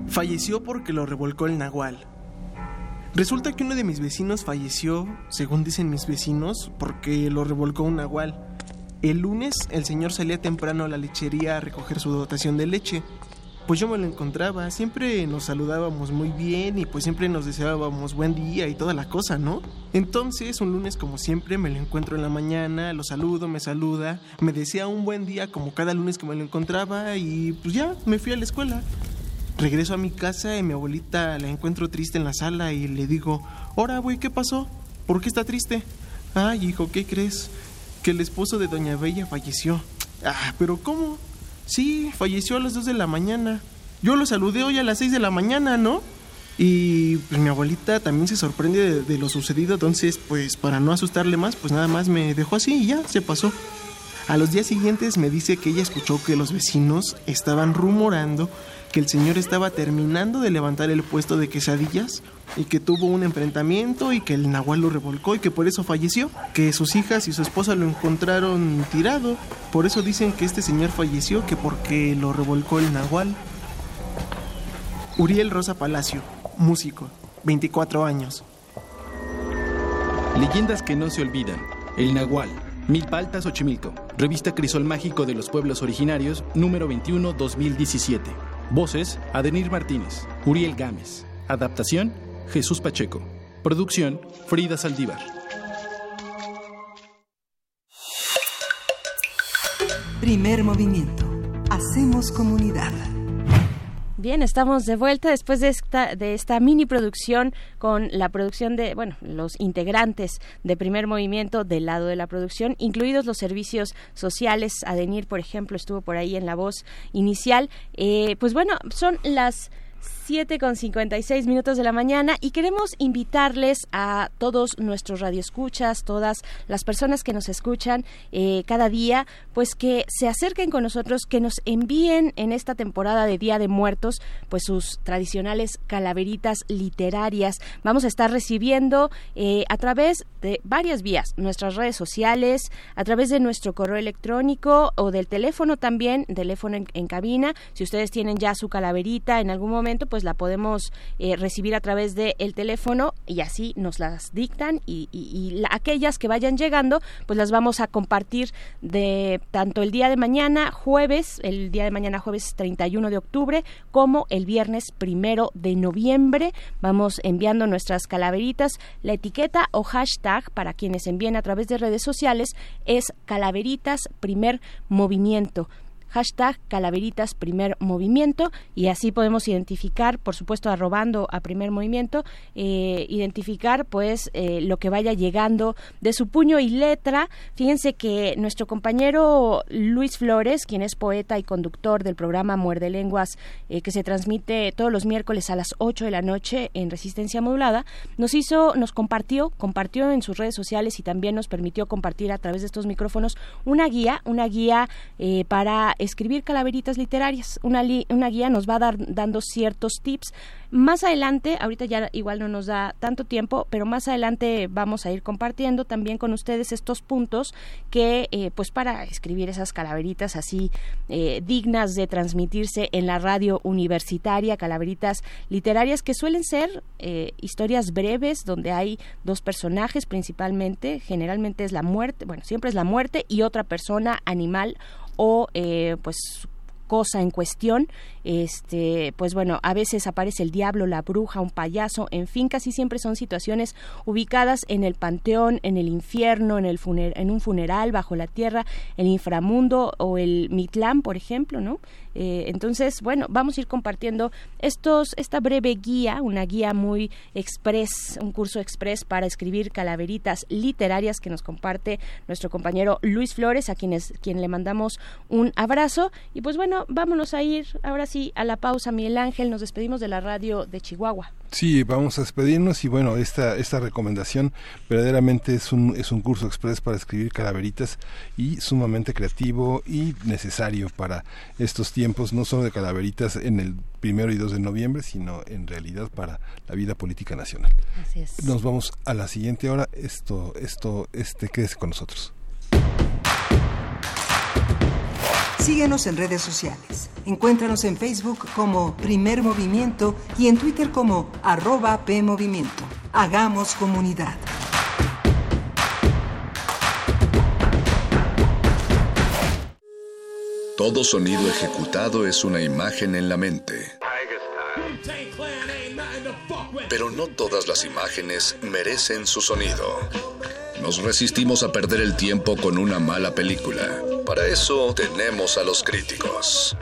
Falleció porque lo revolcó el nahual. Resulta que uno de mis vecinos falleció, según dicen mis vecinos, porque lo revolcó un nahual. El lunes el señor salía temprano a la lechería a recoger su dotación de leche. pues yo me lo encontraba, siempre nos saludábamos muy bien y pues siempre nos deseábamos buen día y toda la cosa, ¿no? Entonces, un lunes como siempre me lo encuentro en la mañana, lo saludo, me saluda, me desea un buen día como cada lunes que me lo encontraba y pues ya, me fui a la escuela. Regreso a mi casa y mi abuelita la encuentro triste en la sala y le digo, Ahora, güey, ¿qué pasó? ¿Por qué está triste? Ay, hijo, ¿qué crees? Que el esposo de Doña Bella falleció. Ah, pero ¿cómo? Sí, falleció a las 2 de la mañana. Yo lo saludé hoy a las 6 de la mañana, ¿no? Y pues, mi abuelita también se sorprende de, lo sucedido, entonces pues para no asustarle más, pues nada más me dejó así y ya se pasó. A los días siguientes me dice que ella escuchó que los vecinos estaban rumorando que el señor estaba terminando de levantar el puesto de quesadillas y que tuvo un enfrentamiento y que el nahual lo revolcó y que por eso falleció, que sus hijas y su esposa lo encontraron tirado, por eso dicen que este señor falleció que porque lo revolcó el nahual. Uriel Rosa Palacio, músico, 24 años. Leyendas que no se olvidan. El Nahual. Milpaltas Xochimilco. Revista Crisol Mágico de los Pueblos Originarios, número 21, 2017. Voces, Adenir Martínez. Uriel Gámez. Adaptación, Jesús Pacheco. Producción, Frida Saldívar. Primer movimiento. Hacemos comunidad. Bien, estamos de vuelta después de esta, de esta mini producción con la producción de, bueno, los integrantes de primer movimiento del lado de la producción, incluidos los servicios sociales. Adenir, por ejemplo, estuvo por ahí en la voz inicial. Eh, pues bueno, son las 7 con 56 minutos de la mañana y queremos invitarles a todos nuestros radioescuchas, todas las personas que nos escuchan eh, cada día, pues que se acerquen con nosotros, que nos envíen en esta temporada de Día de Muertos, pues sus tradicionales calaveritas literarias. Vamos a estar recibiendo eh, a través de varias vías, nuestras redes sociales, a través de nuestro correo electrónico o del teléfono también, teléfono en, en cabina. Si ustedes tienen ya su calaverita en algún momento, pues la podemos eh, recibir a través del el teléfono y así nos las dictan y, aquellas que vayan llegando, pues las vamos a compartir de tanto el día de mañana, jueves, el día de mañana jueves 31 de octubre, como el viernes primero de noviembre. Vamos enviando nuestras calaveritas. La etiqueta o hashtag para quienes envíen a través de redes sociales es calaveritas primer movimiento hashtag calaveritas primer movimiento y así podemos identificar, por supuesto arrobando a primer movimiento, eh, identificar pues eh, lo que vaya llegando de su puño y letra. Fíjense que nuestro compañero Luis Flores, quien es poeta y conductor del programa Muerde Lenguas, eh, que se transmite todos los miércoles a las 8 de la noche en Resistencia Modulada, nos hizo, nos compartió, compartió en sus redes sociales y también nos permitió compartir a través de estos micrófonos una guía, una guía para escribir calaveritas literarias. Una, una guía nos va a dar dando ciertos tips. Más adelante, ahorita ya igual no nos da tanto tiempo, pero más adelante vamos a ir compartiendo también con ustedes estos puntos que, eh, pues para escribir esas calaveritas así eh, dignas de transmitirse en la radio universitaria, calaveritas literarias que suelen ser eh, historias breves donde hay dos personajes principalmente, generalmente es la muerte, bueno, siempre es la muerte y otra persona, animal o eh, pues cosa en cuestión este pues bueno a veces aparece el diablo la bruja un payaso en fin casi siempre son situaciones ubicadas en el panteón en el infierno en el en un funeral bajo la tierra el inframundo o el mitlán por ejemplo no eh, entonces bueno vamos a ir compartiendo estos esta breve guía una guía muy express un curso express para escribir calaveritas literarias que nos comparte nuestro compañero Luis Flores a quienes quien le mandamos un abrazo. Y pues bueno vámonos a ir ahora sí a la pausa, Miguel Ángel. Nos despedimos de la radio de Chihuahua. Sí, vamos a despedirnos y bueno, esta, esta recomendación verdaderamente es un, es un curso express para escribir calaveritas y sumamente creativo y necesario para estos tiempos, no solo de calaveritas en el primero y 2 de noviembre, sino en realidad para la vida política nacional. Así es. Nos vamos a la siguiente hora. Esto, esto, este, quédese con nosotros. Síguenos en redes sociales. Encuéntranos en Facebook como Primer Movimiento y en Twitter como arroba PMovimiento. Hagamos comunidad. Todo sonido ejecutado es una imagen en la mente. Pero no todas las imágenes merecen su sonido. Nos resistimos a perder el tiempo con una mala película. Para eso tenemos a los críticos.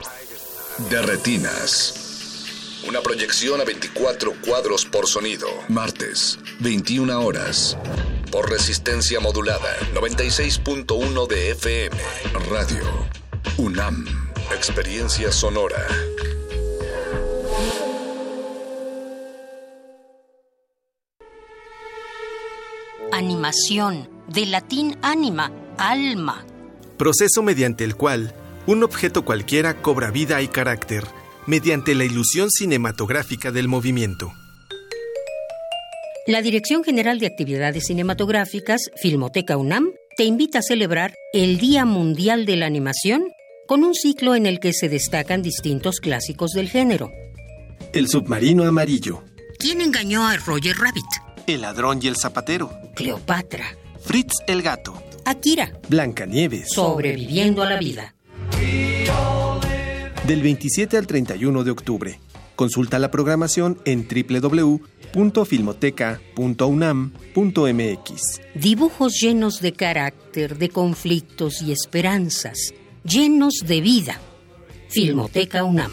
De Retinas. Una proyección a 24 cuadros por sonido. Martes, 21 horas. Por resistencia modulada, 96.1 de FM. Radio. UNAM. Experiencia sonora. Animación, de latín anima, alma. Proceso mediante el cual un objeto cualquiera cobra vida y carácter, mediante la ilusión cinematográfica del movimiento. La Dirección General de Actividades Cinematográficas, Filmoteca UNAM, te invita a celebrar el Día Mundial de la Animación con un ciclo en el que se destacan distintos clásicos del género. El submarino amarillo. ¿Quién engañó a Roger Rabbit? El ladrón y el zapatero. Cleopatra. Fritz el gato. Akira. Blancanieves. Sobreviviendo a la vida. Del 27 al 31 de octubre. Consulta la programación en www.filmoteca.unam.mx. Dibujos llenos de carácter, de conflictos y esperanzas, llenos de vida. Filmoteca UNAM.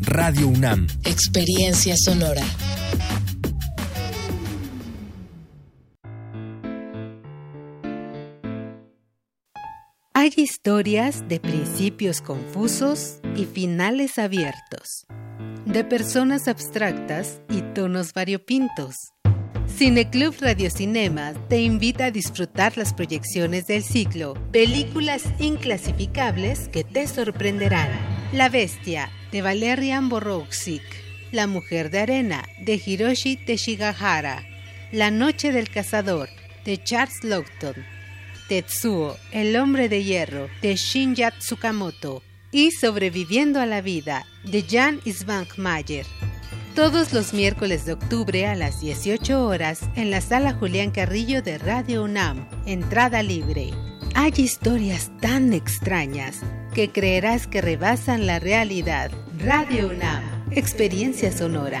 Radio UNAM. Experiencia sonora. Hay historias de principios confusos y finales abiertos, de personas abstractas y tonos variopintos. Cineclub Radiocinema te invita a disfrutar las proyecciones del ciclo Películas inclasificables que te sorprenderán. La Bestia de Valerian Borowczyk, La Mujer de Arena de Hiroshi Teshigahara, La Noche del Cazador de Charles Locton, Tetsuo, El Hombre de Hierro de Shinya Tsukamoto y Sobreviviendo a la Vida de Jan Isbankmayer. Todos los miércoles de octubre a las 18 horas en la sala Julián Carrillo de Radio UNAM. Entrada libre. Hay historias tan extrañas que creerás que rebasan la realidad. Radio UNAM. Experiencia sonora.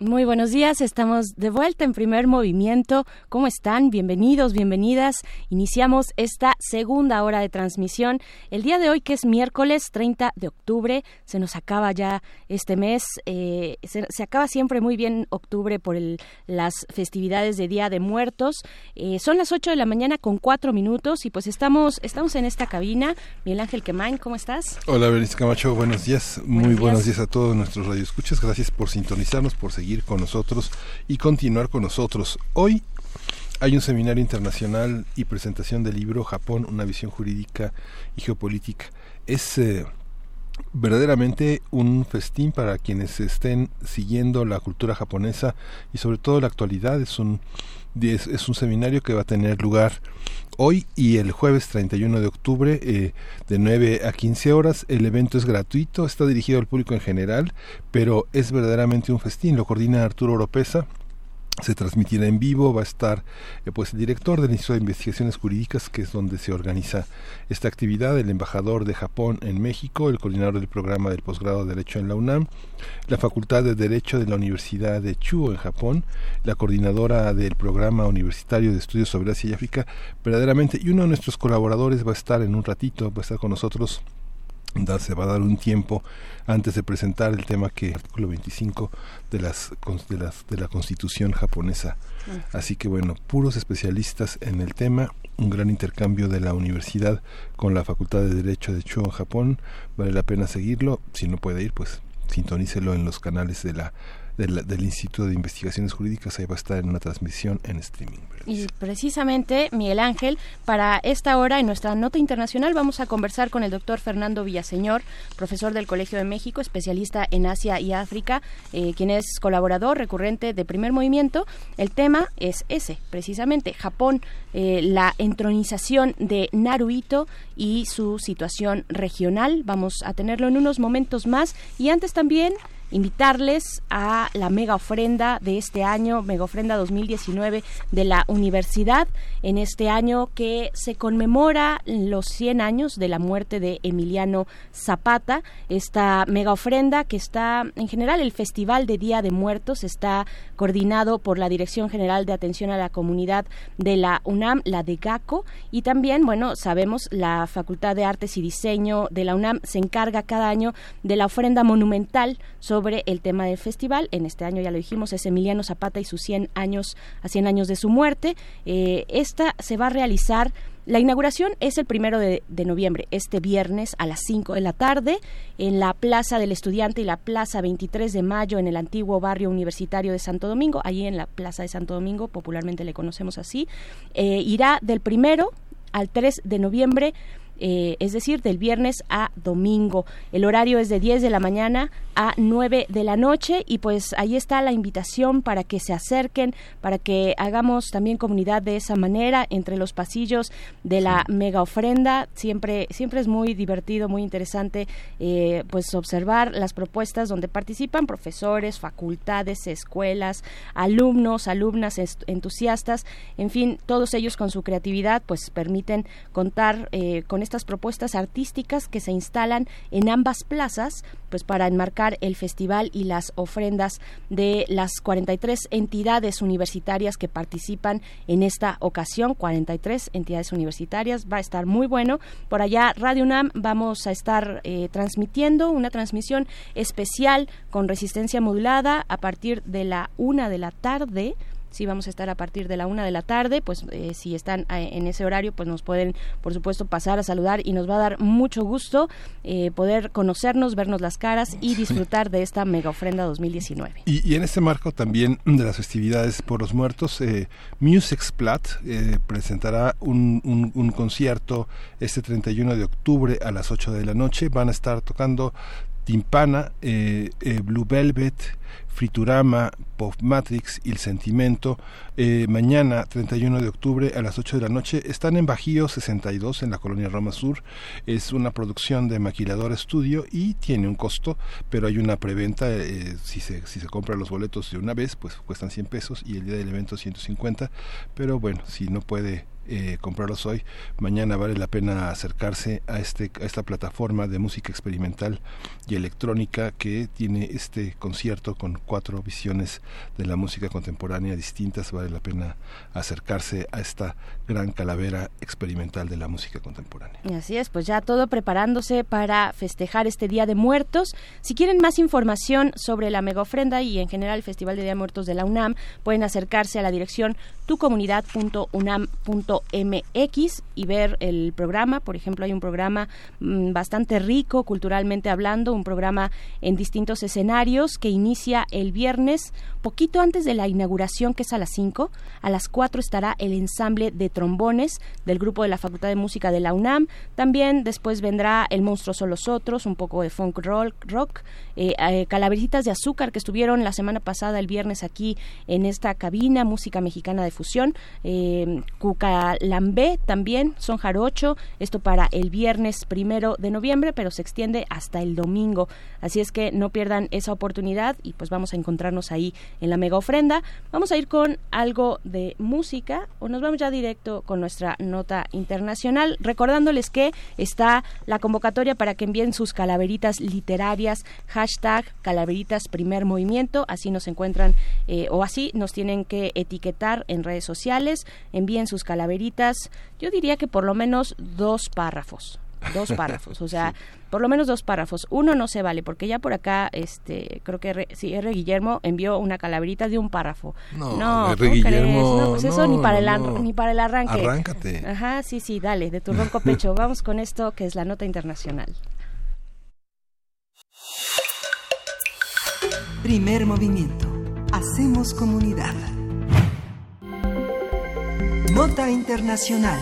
Muy buenos días, estamos de vuelta en primer movimiento. ¿Cómo están? Bienvenidos, bienvenidas. Iniciamos esta segunda hora de transmisión. El día de hoy, que es miércoles 30 de octubre, se nos acaba ya este mes. Eh, se, se, acaba siempre muy bien octubre por el, las festividades de Día de Muertos. Eh, son las 8 de la mañana con 4 minutos y pues estamos, estamos en esta cabina. Miguel Ángel Quemain, ¿cómo estás? Hola, Berenice Camacho, buenos días. Buenos muy días. buenos días a todos nuestros radioescuchas. Gracias por sintonizarnos, por seguir con nosotros y continuar con nosotros. Hoy hay un seminario internacional y presentación del libro Japón, una visión jurídica y geopolítica. Es eh, verdaderamente un festín para quienes estén siguiendo la cultura japonesa y sobre todo la actualidad. Es un, es, un seminario que va a tener lugar hoy y el jueves 31 de octubre eh, de 9 a 15 horas. El evento es gratuito, está dirigido al público en general, pero es verdaderamente un festín. Lo coordina Arturo Oropesa se transmitirá en vivo, va a estar eh, pues el director del Instituto de Investigaciones Jurídicas, que es donde se organiza esta actividad, el embajador de Japón en México, el coordinador del programa del posgrado de Derecho en la UNAM, la Facultad de Derecho de la Universidad de Chuo en Japón, la coordinadora del programa universitario de estudios sobre Asia y África, verdaderamente, y uno de nuestros colaboradores va a estar en un ratito, va a estar con nosotros se va a dar un tiempo antes de presentar el tema que el artículo 25 de las de las de la Constitución japonesa. Así que bueno, puros especialistas en el tema, un gran intercambio de la universidad con la Facultad de Derecho de Chuo en Japón, vale la pena seguirlo, si no puede ir, pues sintonícelo en los canales de la del, Instituto de Investigaciones Jurídicas, ahí va a estar en una transmisión en streaming. Y precisamente, Miguel Ángel, para esta hora en nuestra nota internacional vamos a conversar con el doctor Fernando Villaseñor, profesor del Colegio de México, especialista en Asia y África, eh, quien es colaborador recurrente de Primer Movimiento. El tema es ese, precisamente, Japón, eh, la entronización de Naruhito y su situación regional. Vamos a tenerlo en unos momentos más. Y antes también invitarles a la mega ofrenda de este año, mega ofrenda 2019 de la universidad, en este año que se conmemora los 100 años de la muerte de Emiliano Zapata. Esta mega ofrenda que está, en general, el Festival de Día de Muertos está coordinado por la Dirección General de Atención a la Comunidad de la UNAM, la de GACO, y también, bueno, sabemos, la Facultad de Artes y Diseño de la UNAM se encarga cada año de la ofrenda monumental sobre sobre el tema del festival. En este año, ya lo dijimos, es Emiliano Zapata y sus 100 años, a 100 años de su muerte. Eh, esta se va a realizar la inauguración es el primero de, noviembre, este viernes a las 5 de la tarde, en la Plaza del Estudiante y la Plaza 23 de Mayo, en el antiguo barrio universitario de Santo Domingo, allí en la Plaza de Santo Domingo, popularmente le conocemos así. Eh, irá del primero al 3 de noviembre eh, es decir, del viernes a domingo. El horario es de 10 de la mañana a 9 de la noche y pues ahí está la invitación para que se acerquen, para que hagamos también comunidad de esa manera entre los pasillos de la mega ofrenda. Siempre, siempre es muy divertido, muy interesante eh, pues observar las propuestas donde participan profesores, facultades, escuelas, alumnos, alumnas entusiastas, en fin, todos ellos con su creatividad pues permiten contar eh, con estas propuestas artísticas que se instalan en ambas plazas, pues para enmarcar el festival y las ofrendas de las 43 entidades universitarias que participan en esta ocasión, 43 entidades universitarias, va a estar muy bueno. Por allá Radio UNAM vamos a estar eh, transmitiendo una transmisión especial con resistencia modulada a partir de la una de la tarde sí vamos a estar a partir de la una de la tarde, pues eh, si están eh, en ese horario, pues nos pueden, por supuesto, pasar a saludar y nos va a dar mucho gusto eh, poder conocernos, vernos las caras y disfrutar de esta mega ofrenda 2019. Y, en este marco también de las festividades por los muertos, eh, Splat presentará un, un, un concierto este 31 de octubre a las 8 de la noche. Van a estar tocando Timpana, eh, eh, Blue Velvet, Friturama, Pop Matrix y El Sentimento. Eh, mañana, 31 de octubre, a las 8 de la noche, están en Bajío 62, en la colonia Roma Sur. Es una producción de Maquilador Estudio y tiene un costo, pero hay una preventa. si, se, si se compran los boletos de una vez, pues cuestan 100 pesos y el día del evento 150. Pero bueno, si no puede eh, comprarlos hoy. Mañana vale la pena acercarse a, este, a esta plataforma de música experimental y electrónica que tiene este concierto con cuatro visiones de la música contemporánea distintas. Vale la pena acercarse a esta gran calavera experimental de la música contemporánea. Así es, pues ya todo preparándose para festejar este Día de Muertos. Si quieren más información sobre la mega ofrenda y en general el Festival de Día de Muertos de la UNAM, pueden acercarse a la dirección tucomunidad.unam.mx .mx y ver el programa. Por ejemplo, hay un programa mm, bastante rico culturalmente hablando, un programa en distintos escenarios que inicia el viernes, poquito antes de la inauguración, que es a las 5. A las 4 estará el ensamble de trombones del grupo de la Facultad de Música de la UNAM. También después vendrá El Monstruo son los otros, un poco de funk rock, eh, eh, de Azúcar que estuvieron la semana pasada, el viernes, aquí en esta cabina, música mexicana de fusión. Eh, Cucalambé también, son jarocho, esto para el viernes primero de noviembre, pero se extiende hasta el domingo. Así es que no pierdan esa oportunidad y pues vamos a encontrarnos ahí en la mega ofrenda. Vamos a ir con algo de música o nos vamos ya directo con nuestra nota internacional, recordándoles que está la convocatoria para que envíen sus calaveritas literarias, hashtag calaveritas primer movimiento, así nos encuentran eh, o así nos tienen que etiquetar en redes sociales, envíen sus calaveritas, yo diría que por lo menos dos párrafos, dos párrafos, o sea, por lo menos dos párrafos. Uno no se vale, porque ya por acá, este, creo que R, sí, R. Guillermo envió una calaverita de un párrafo. No, no R. Guillermo, no, pues eso ni para el ni para el arranque. Arráncate. Ajá, sí, sí, dale, de tu ronco pecho. Vamos con esto que es la nota internacional. Primer movimiento. Hacemos comunidad. Nota internacional.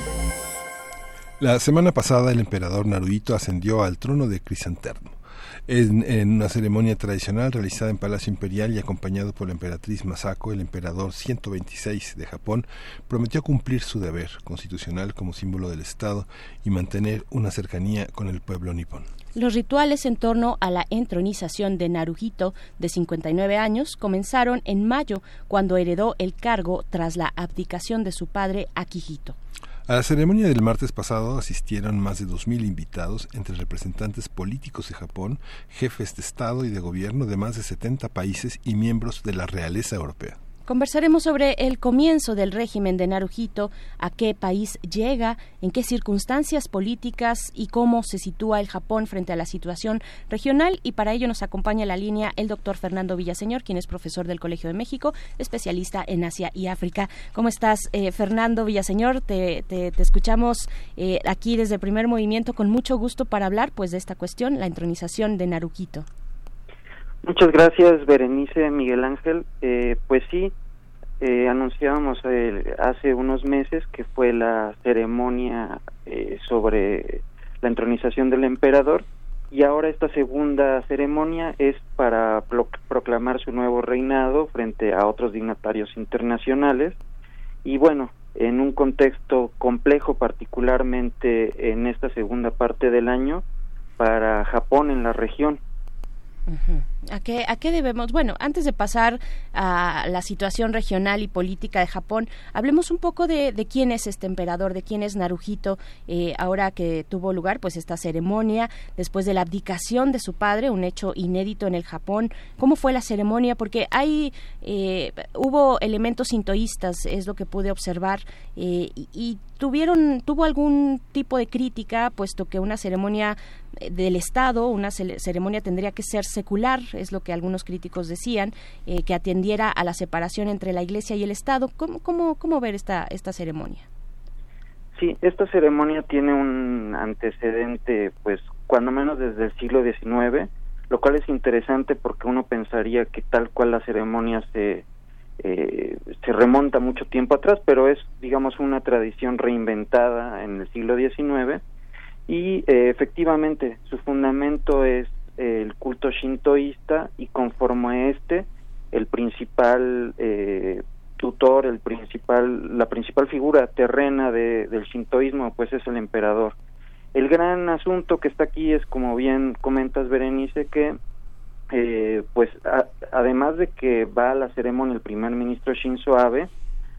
La semana pasada el emperador Naruhito ascendió al trono de Crisanterno. En, en, una ceremonia tradicional realizada en Palacio Imperial y acompañado por la emperatriz Masako, el emperador 126 de Japón prometió cumplir su deber constitucional como símbolo del Estado y mantener una cercanía con el pueblo nipón. Los rituales en torno a la entronización de Naruhito, de 59 años, comenzaron en mayo, cuando heredó el cargo tras la abdicación de su padre Akihito. A la ceremonia del martes pasado asistieron más de 2.000 invitados, entre representantes políticos de Japón, jefes de Estado y de Gobierno de más de 70 países y miembros de la realeza europea. Conversaremos sobre el comienzo del régimen de Naruhito, a qué país llega, en qué circunstancias políticas y cómo se sitúa el Japón frente a la situación regional. Y para ello nos acompaña la línea el doctor Fernando Villaseñor, quien es profesor del Colegio de México, especialista en Asia y África. ¿Cómo estás, eh, Fernando Villaseñor? Te, te, escuchamos eh, aquí desde el primer movimiento con mucho gusto para hablar pues de esta cuestión, la entronización de Naruhito. Muchas gracias, Berenice, Miguel Ángel. Eh, pues sí, eh, anunciábamos eh, hace unos meses que fue la ceremonia eh, sobre la entronización del emperador y ahora esta segunda ceremonia es para pro proclamar su nuevo reinado frente a otros dignatarios internacionales y bueno, en un contexto complejo particularmente en esta segunda parte del año para Japón en la región. ¿A qué, ¿A qué debemos? Bueno, antes de pasar a la situación regional y política de Japón, hablemos un poco de, de quién es este emperador, de quién es Naruhito, eh, ahora que tuvo lugar pues esta ceremonia después de la abdicación de su padre, un hecho inédito en el Japón. ¿Cómo fue la ceremonia? Porque hay eh, hubo elementos sintoístas, es lo que pude observar, eh, y, y tuvieron tuvo algún tipo de crítica, puesto que una ceremonia del Estado, una ceremonia tendría que ser secular es lo que algunos críticos decían, eh, que atendiera a la separación entre la Iglesia y el Estado. ¿Cómo, cómo, cómo ver esta, esta ceremonia? Sí, esta ceremonia tiene un antecedente, pues, cuando menos desde el siglo XIX, lo cual es interesante porque uno pensaría que tal cual la ceremonia se, eh, se remonta mucho tiempo atrás, pero es, digamos, una tradición reinventada en el siglo XIX y eh, efectivamente su fundamento es el culto shintoísta y conforme a este el principal eh, tutor el principal la principal figura terrena de, del shintoísmo pues es el emperador. El gran asunto que está aquí es como bien comentas Berenice que eh, pues a, además de que va a la ceremonia el primer ministro Shinzo Abe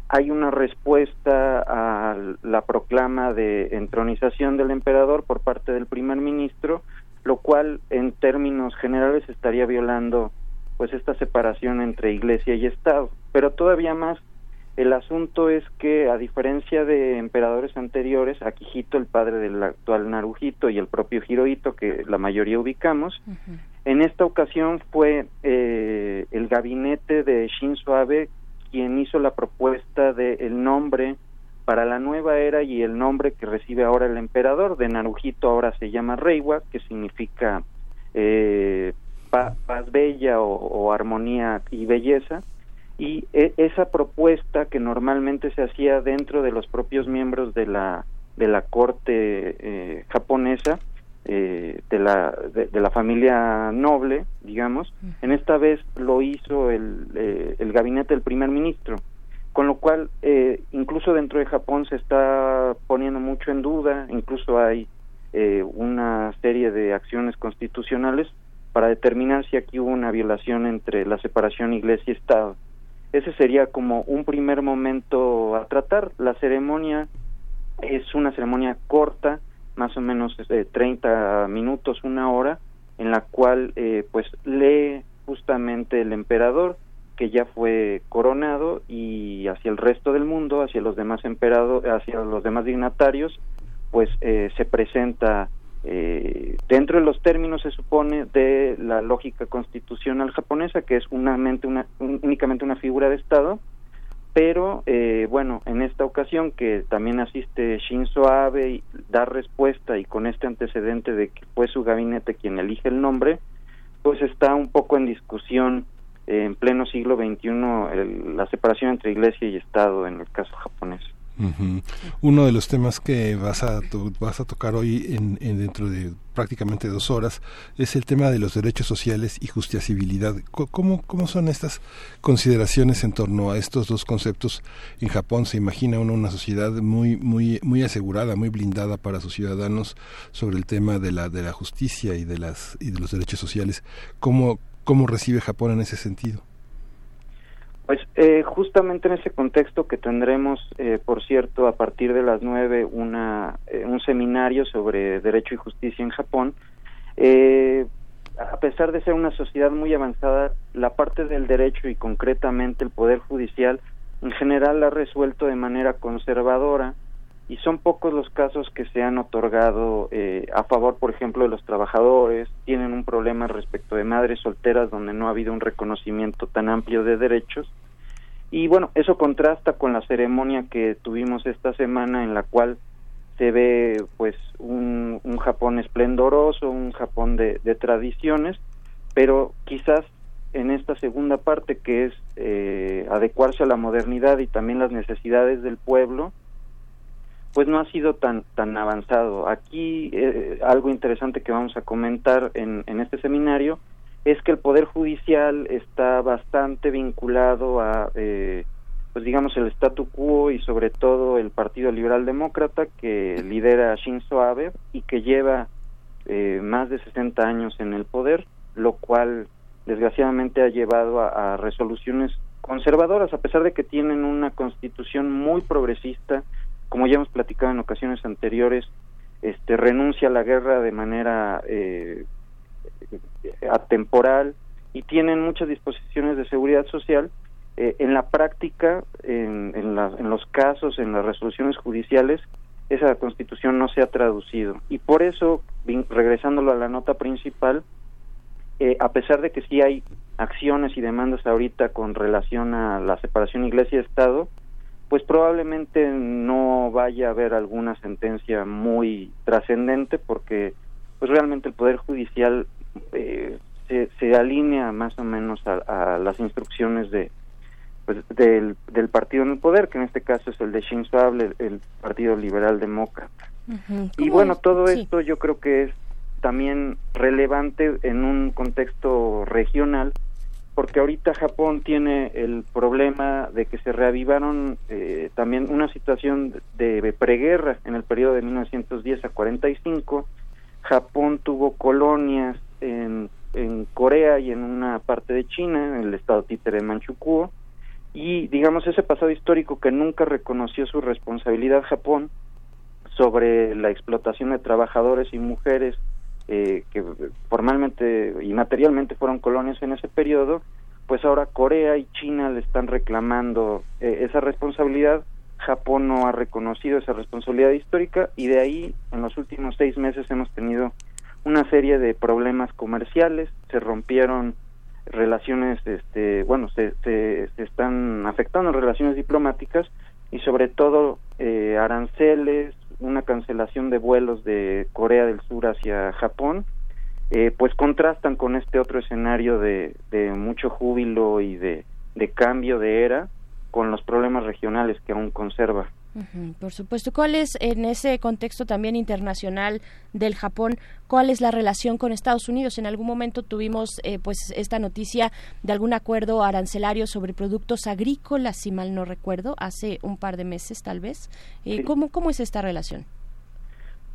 hay una respuesta a la proclama de entronización del emperador por parte del primer ministro lo cual en términos generales estaría violando pues esta separación entre iglesia y estado. Pero todavía más el asunto es que a diferencia de emperadores anteriores Akihito el padre del actual Naruhito y el propio Hirohito que la mayoría ubicamos uh -huh. en esta ocasión fue eh, el gabinete de Shinzo Abe quien hizo la propuesta de el nombre para la nueva era y el nombre que recibe ahora el emperador de Naruhito ahora se llama Reiwa, que significa eh, paz bella o, armonía y belleza. Y e, esa propuesta que normalmente se hacía dentro de los propios miembros de la, de la corte eh, japonesa, eh, de, la, de, la familia noble, digamos, en esta vez lo hizo el, eh, el gabinete del primer ministro con lo cual eh, incluso dentro de Japón se está poniendo mucho en duda, incluso hay eh, una serie de acciones constitucionales para determinar si aquí hubo una violación entre la separación iglesia y Estado. Ese sería como un primer momento a tratar. La ceremonia es una ceremonia corta, más o menos eh, 30 minutos, una hora, en la cual eh, pues lee justamente el emperador que ya fue coronado y hacia el resto del mundo, hacia los demás emperados, hacia los demás dignatarios, pues eh, se presenta eh, dentro de los términos se supone de la lógica constitucional japonesa que es unamente una, únicamente una figura de estado pero eh, bueno en esta ocasión que también asiste Shinzo Abe y da respuesta y con este antecedente de que fue su gabinete quien elige el nombre pues está un poco en discusión en pleno siglo XXI la separación entre iglesia y Estado en el caso japonés. Uno de los temas que vas a vas a tocar hoy en, dentro de prácticamente dos horas es el tema de los derechos sociales y justiciabilidad. ¿Cómo, ¿Cómo son estas consideraciones en torno a estos dos conceptos? En Japón se imagina uno una sociedad muy muy muy asegurada, muy blindada para sus ciudadanos sobre el tema de la de la justicia y de las y de los derechos sociales. ¿Cómo ¿Cómo recibe Japón en ese sentido? Pues eh, justamente en ese contexto que tendremos, eh, por cierto, a partir de las nueve una, eh, un seminario sobre derecho y justicia en Japón, a pesar de ser una sociedad muy avanzada, la parte del derecho y concretamente el poder judicial en general ha resuelto de manera conservadora y son pocos los casos que se han otorgado eh, a favor, por ejemplo, de los trabajadores, tienen un problema respecto de madres solteras donde no ha habido un reconocimiento tan amplio de derechos. Y bueno, eso contrasta con la ceremonia que tuvimos esta semana en la cual se ve pues un, un Japón esplendoroso, un Japón de, de, tradiciones, pero quizás en esta segunda parte que es eh, adecuarse a la modernidad y también las necesidades del pueblo, pues no ha sido tan tan avanzado. Aquí eh, algo interesante que vamos a comentar en, en este seminario es que el poder judicial está bastante vinculado a eh, pues digamos el statu quo y sobre todo el Partido Liberal Demócrata que lidera Shinzo Abe y que lleva eh, más de 60 años en el poder, lo cual desgraciadamente ha llevado a resoluciones conservadoras a pesar de que tienen una constitución muy progresista. Como ya hemos platicado en ocasiones anteriores, este renuncia a la guerra de manera eh, atemporal y tienen muchas disposiciones de seguridad social. Eh, en la práctica, en, en, los casos, en las resoluciones judiciales, esa constitución no se ha traducido. Y por eso, regresándolo a la nota principal, eh, a pesar de que sí hay acciones y demandas ahorita con relación a la separación iglesia-estado, pues probablemente no vaya a haber alguna sentencia muy trascendente porque pues realmente el poder judicial eh, se, se, alinea más o menos a, las instrucciones de pues, del, del, partido en el poder que en este caso es el de Shinzo Abe el, Partido Liberal Demócrata. Y bueno todo esto yo creo que es también relevante en un contexto regional porque ahorita Japón tiene el problema de que se reavivaron eh, también una situación de preguerra en el periodo de 1910 a 45. Japón tuvo colonias en, en Corea y en una parte de China, en el estado títere de Manchukuo, y digamos ese pasado histórico que nunca reconoció su responsabilidad Japón sobre la explotación de trabajadores y mujeres eh, que formalmente y materialmente fueron colonias en ese periodo, pues ahora Corea y China le están reclamando eh, esa responsabilidad. Japón no ha reconocido esa responsabilidad histórica y de ahí en los últimos seis meses hemos tenido una serie de problemas comerciales, se rompieron relaciones, este, bueno, se, se, están afectando relaciones diplomáticas y sobre todo eh, aranceles, una cancelación de vuelos de Corea del Sur hacia Japón, eh, pues contrastan con este otro escenario de, mucho júbilo y de cambio de era con los problemas regionales que aún conserva. Por supuesto. ¿Cuál es, en ese contexto también internacional del Japón, cuál es la relación con Estados Unidos? En algún momento tuvimos eh, pues esta noticia de algún acuerdo arancelario sobre productos agrícolas, si mal no recuerdo, hace un par de meses tal vez. Eh, Sí. ¿cómo, ¿Cómo es esta relación?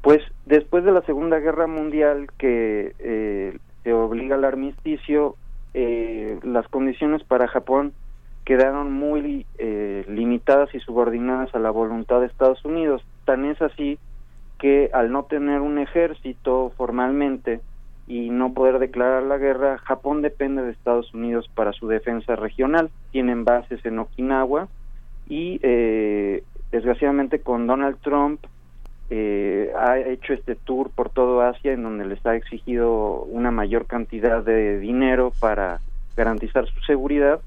Pues después de la Segunda Guerra Mundial que eh, se obliga al armisticio, eh, las condiciones para Japón quedaron muy eh, limitadas y subordinadas a la voluntad de Estados Unidos. Tan es así que al no tener un ejército formalmente y no poder declarar la guerra, Japón depende de Estados Unidos para su defensa regional. Tienen bases en Okinawa y eh, desgraciadamente con Donald Trump eh, ha hecho este tour por todo Asia en donde les ha exigido una mayor cantidad de dinero para garantizar su seguridad.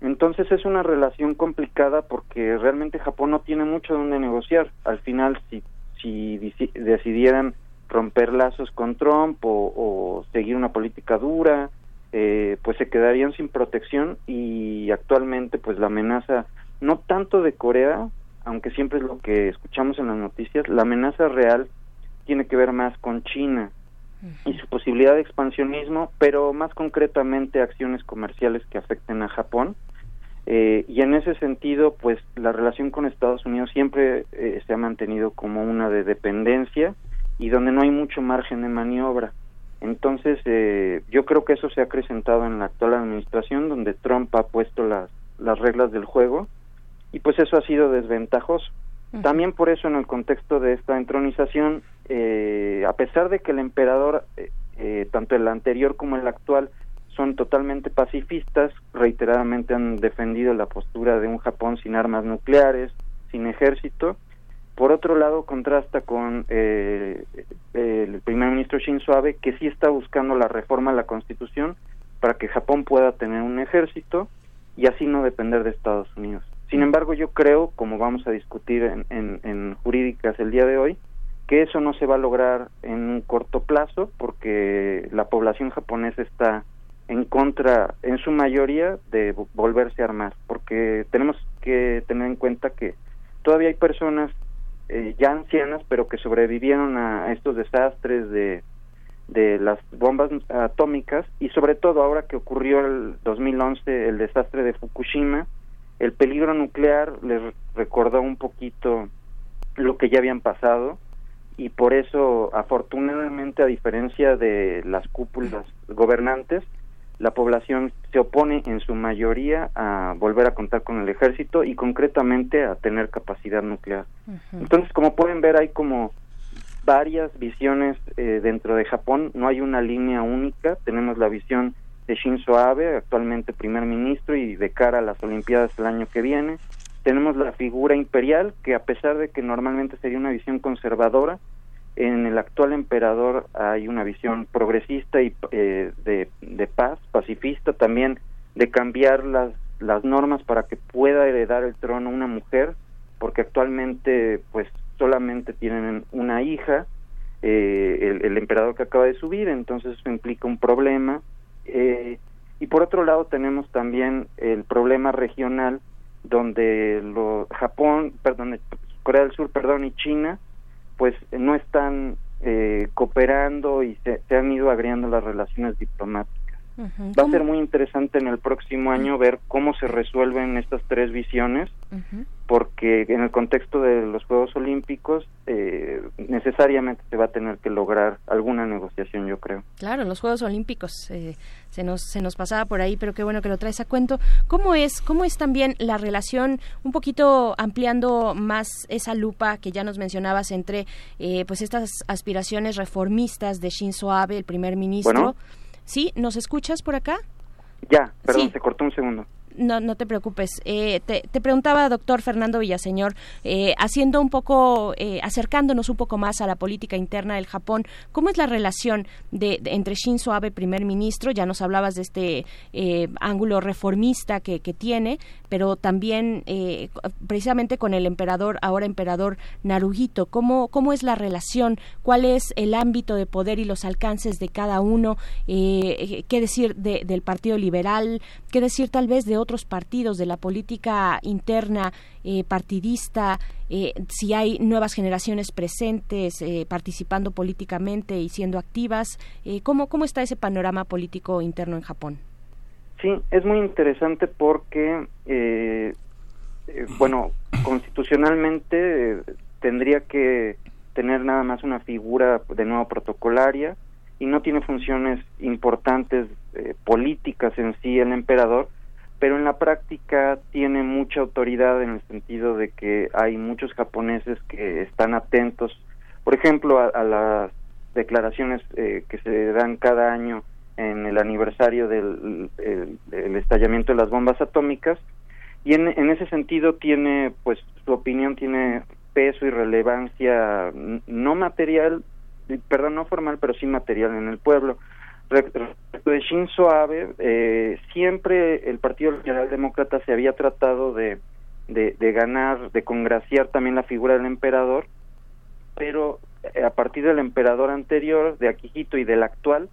Entonces es una relación complicada porque realmente Japón no tiene mucho donde negociar. Al final, si, si deci- decidieran romper lazos con Trump o, o seguir una política dura, eh, pues se quedarían sin protección y actualmente pues la amenaza no tanto de Corea, aunque siempre es lo que escuchamos en las noticias, la amenaza real tiene que ver más con China y su posibilidad de expansionismo, pero más concretamente acciones comerciales que afecten a Japón. Eh, y en ese sentido, pues la relación con Estados Unidos siempre eh, se ha mantenido como una de dependencia y donde no hay mucho margen de maniobra. Entonces, eh, yo creo que eso se ha acrecentado en la actual administración, donde Trump ha puesto las, las reglas del juego y pues eso ha sido desventajoso. También por eso en el contexto de esta entronización, eh, a pesar de que el emperador, eh, eh, tanto el anterior como el actual, son totalmente pacifistas, reiteradamente han defendido la postura de un Japón sin armas nucleares, sin ejército. Por otro lado, contrasta con eh, el primer ministro Shinzo Abe, que sí está buscando la reforma a la Constitución para que Japón pueda tener un ejército y así no depender de Estados Unidos. Sin embargo, yo creo, como vamos a discutir en, en, en jurídicas el día de hoy, que eso no se va a lograr en un corto plazo porque la población japonesa está en contra, en su mayoría, de vo- volverse a armar, porque tenemos que tener en cuenta que todavía hay personas eh, ya ancianas, pero que sobrevivieron a estos desastres de, de las bombas atómicas y sobre todo ahora que ocurrió el 2011 el desastre de Fukushima, el peligro nuclear les recordó un poquito lo que ya habían pasado y por eso afortunadamente a diferencia de las cúpulas gobernantes la población se opone en su mayoría a volver a contar con el ejército y concretamente a tener capacidad nuclear. Entonces, como pueden ver, hay como varias visiones eh, dentro de Japón, no hay una línea única, tenemos la visión de Shinzo Abe, actualmente primer ministro y de cara a las Olimpiadas el año que viene, tenemos la figura imperial, que a pesar de que normalmente sería una visión conservadora, en el actual emperador hay una visión progresista y eh, de, paz, pacifista, también de cambiar las, las normas para que pueda heredar el trono una mujer, porque actualmente pues solamente tienen una hija, eh, el, el emperador que acaba de subir, entonces eso implica un problema. Eh, y por otro lado tenemos también el problema regional donde lo, Japón, perdón, Corea del Sur, perdón, y China, pues no están eh, cooperando y se, se han ido agregando las relaciones diplomáticas. Va a ser muy interesante en el próximo año ver cómo se resuelven estas tres visiones, porque en el contexto de los Juegos Olímpicos eh, necesariamente se va a tener que lograr alguna negociación, yo creo. Claro, los Juegos Olímpicos eh, se nos se nos pasaba por ahí, pero qué bueno que lo traes a cuento. ¿Cómo es cómo es también la relación un poquito ampliando más esa lupa que ya nos mencionabas entre eh, pues estas aspiraciones reformistas de Shinzo Abe, el primer ministro? Bueno. ¿Sí? ¿Nos escuchas por acá? Ya, perdón, Sí. se cortó un segundo. No, no te preocupes. Eh, te, te, preguntaba, doctor Fernando Villaseñor, eh, haciendo un poco, eh, acercándonos un poco más a la política interna del Japón, ¿cómo es la relación de, entre Shinzo Abe, primer ministro? Ya nos hablabas de este ángulo reformista que, que, tiene, pero también precisamente con el emperador, ahora emperador Naruhito. ¿Cómo, ¿Cómo es la relación? ¿Cuál es el ámbito de poder y los alcances de cada uno? ¿Qué decir de, del Partido Liberal? ¿Qué decir tal vez de otros partidos, de la política interna eh, partidista? Eh, si hay nuevas generaciones presentes eh, participando políticamente y siendo activas. Eh, ¿cómo, ¿Cómo está ese panorama político interno en Japón? Sí, es muy interesante porque, eh, eh, bueno, constitucionalmente tendría que tener nada más una figura de nuevo protocolaria y no tiene funciones importantes eh, políticas en sí el emperador, pero en la práctica tiene mucha autoridad en el sentido de que hay muchos japoneses que están atentos, por ejemplo, a, a las declaraciones eh, que se dan cada año en el aniversario del el, el estallamiento de las bombas atómicas y en, en ese sentido tiene pues su opinión tiene peso y relevancia no material perdón no formal pero sí material en el pueblo respecto de Shinzo Abe eh, siempre el Partido Liberal Demócrata se había tratado de, de, ganar de congraciar también la figura del emperador pero eh, a partir del emperador anterior de Akihito y del actual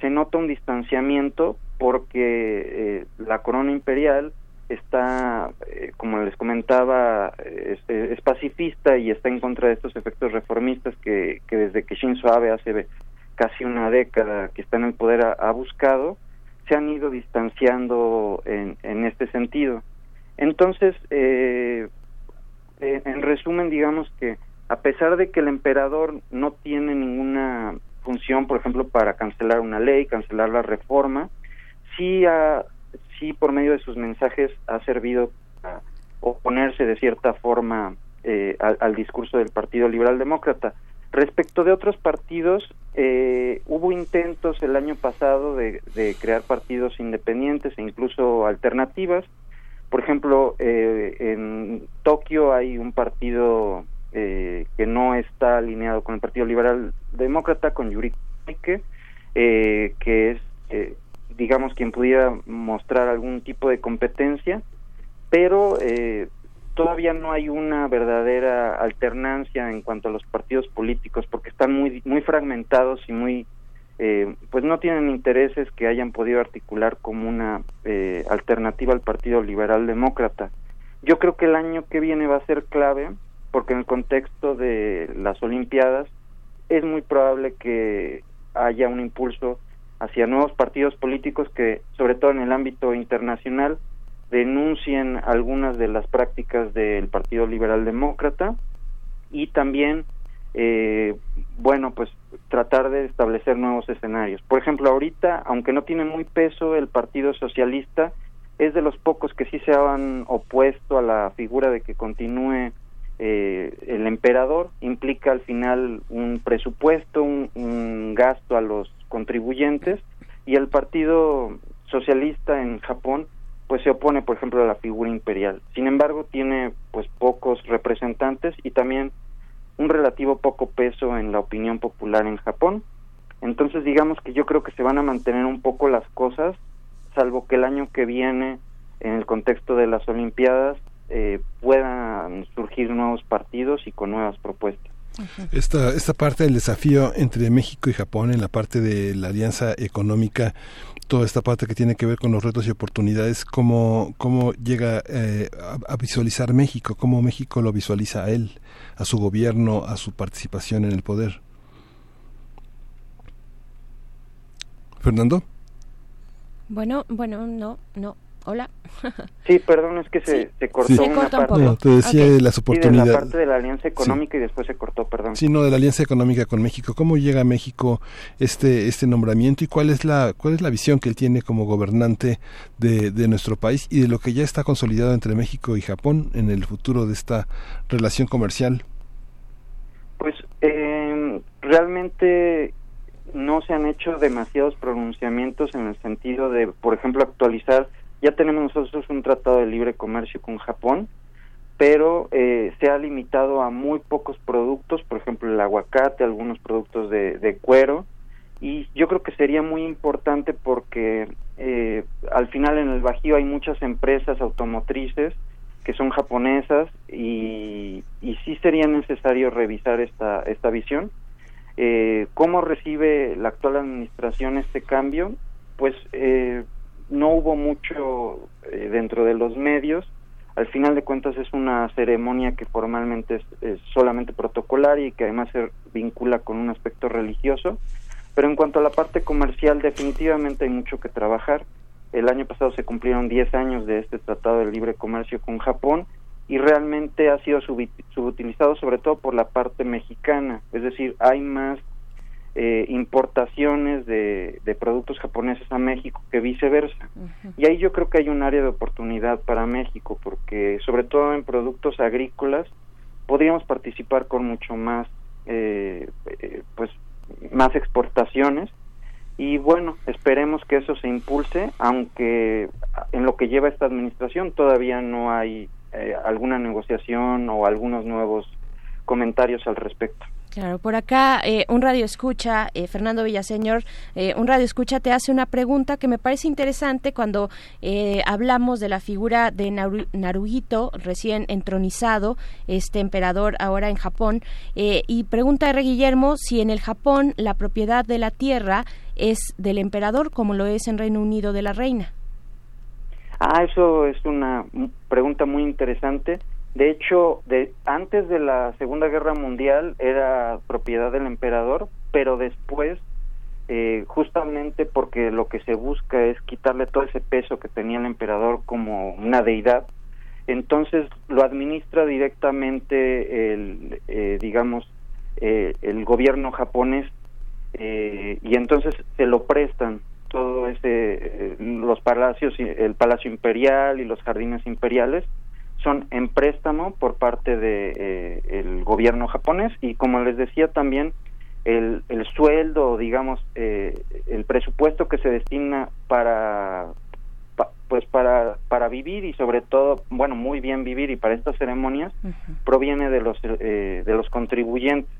se nota un distanciamiento porque eh, la corona imperial está, eh, como les comentaba, es, es, pacifista y está en contra de estos efectos reformistas que, que desde que Shinzo Abe hace casi una década que está en el poder ha, buscado, se han ido distanciando en, en este sentido. Entonces, eh, en resumen, digamos que a pesar de que el emperador no tiene ninguna función, por ejemplo, para cancelar una ley, cancelar la reforma, sí, ha, sí por medio de sus mensajes ha servido a oponerse de cierta forma eh, al, al, discurso del Partido Liberal Demócrata. Respecto de otros partidos, eh, hubo intentos el año pasado de, de, crear partidos independientes e incluso alternativas. Por ejemplo, eh, en Tokio hay un partido eh, que no está alineado con el Partido Liberal Demócrata, con Yuri Koike, eh, que es, eh, digamos, quien pudiera mostrar algún tipo de competencia, pero eh, todavía no hay una verdadera alternancia en cuanto a los partidos políticos, porque están muy, muy fragmentados y muy, eh, pues no tienen intereses que hayan podido articular como una eh, alternativa al Partido Liberal Demócrata. Yo creo que el año que viene va a ser clave porque en el contexto de las Olimpiadas es muy probable que haya un impulso hacia nuevos partidos políticos que, sobre todo en el ámbito internacional, denuncien algunas de las prácticas del Partido Liberal Demócrata y también, eh, bueno, pues tratar de establecer nuevos escenarios. Por ejemplo, ahorita, aunque no tiene muy peso el Partido Socialista, es de los pocos que sí se han opuesto a la figura de que continúe eh, el emperador implica al final un presupuesto, un, un, gasto a los contribuyentes y el Partido Socialista en Japón pues se opone por ejemplo a la figura imperial. Sin embargo tiene pues pocos representantes y también un relativo poco peso en la opinión popular en Japón. Entonces digamos que yo creo que se van a mantener un poco las cosas, salvo que el año que viene en el contexto de las Olimpiadas eh, puedan surgir nuevos partidos y con nuevas propuestas. Esta, esta parte del desafío entre México y Japón en la parte de la alianza económica, toda esta parte que tiene que ver con los retos y oportunidades, ¿cómo, cómo llega eh, a, a, visualizar México? ¿Cómo México lo visualiza a él, a su gobierno, a su participación en el poder? Fernando. Bueno, bueno, no, no, Hola. sí, perdón, es que se, sí. se cortó sí. una se parte. No, te decía okay. las oportunidades. Sí, de la parte de la alianza económica sí. y después se cortó, perdón. Sí, no, de la alianza económica con México. ¿Cómo llega a México este este nombramiento y cuál es la cuál es la visión que él tiene como gobernante de, de nuestro país y de lo que ya está consolidado entre México y Japón en el futuro de esta relación comercial? Pues eh, realmente no se han hecho demasiados pronunciamientos en el sentido de, por ejemplo, actualizar Ya tenemos nosotros un tratado de libre comercio con Japón, pero eh, se ha limitado a muy pocos productos, por ejemplo el aguacate, algunos productos de, cuero, y yo creo que sería muy importante porque eh, al final en el Bajío hay muchas empresas automotrices que son japonesas y, y sí sería necesario revisar esta, esta visión. Eh, ¿Cómo recibe la actual administración este cambio? Pues eh, no hubo mucho eh, dentro de los medios. Al final de cuentas es una ceremonia que formalmente es, es solamente protocolar y que además se vincula con un aspecto religioso. Pero en cuanto a la parte comercial, definitivamente hay mucho que trabajar. El año pasado se cumplieron 10 años de este Tratado de Libre Comercio con Japón y realmente ha sido subutilizado sobre todo por la parte mexicana. Es decir, hay más eh, importaciones de, de productos japoneses a México que viceversa. Y ahí yo creo que hay un área de oportunidad para México, porque sobre todo en productos agrícolas podríamos participar con mucho más, eh, eh, pues, más exportaciones. Y bueno, esperemos que eso se impulse, aunque en lo que lleva esta administración todavía no hay eh, alguna negociación o algunos nuevos comentarios al respecto. Claro, por acá eh, un radio escucha, eh, Fernando Villaseñor, eh, un radio escucha te hace una pregunta que me parece interesante cuando eh, hablamos de la figura de Naru- Naruhito, recién entronizado, este emperador ahora en Japón, eh, y pregunta R. Guillermo si en el Japón la propiedad de la tierra es del emperador como lo es en Reino Unido de la reina. Ah, eso es una pregunta muy interesante. De hecho, de, antes de la Segunda Guerra Mundial era propiedad del emperador, pero después, eh, justamente porque lo que se busca es quitarle todo ese peso que tenía el emperador como una deidad, entonces lo administra directamente el, eh, digamos, eh, el gobierno japonés eh, y entonces se lo prestan todo ese eh, los palacios el palacio imperial y los jardines imperiales son en préstamo por parte de eh, el gobierno japonés y como les decía también el, el sueldo digamos eh, el presupuesto que se destina para pa- pues para para vivir y sobre todo bueno muy bien vivir y para estas ceremonias proviene de los eh, de los contribuyentes.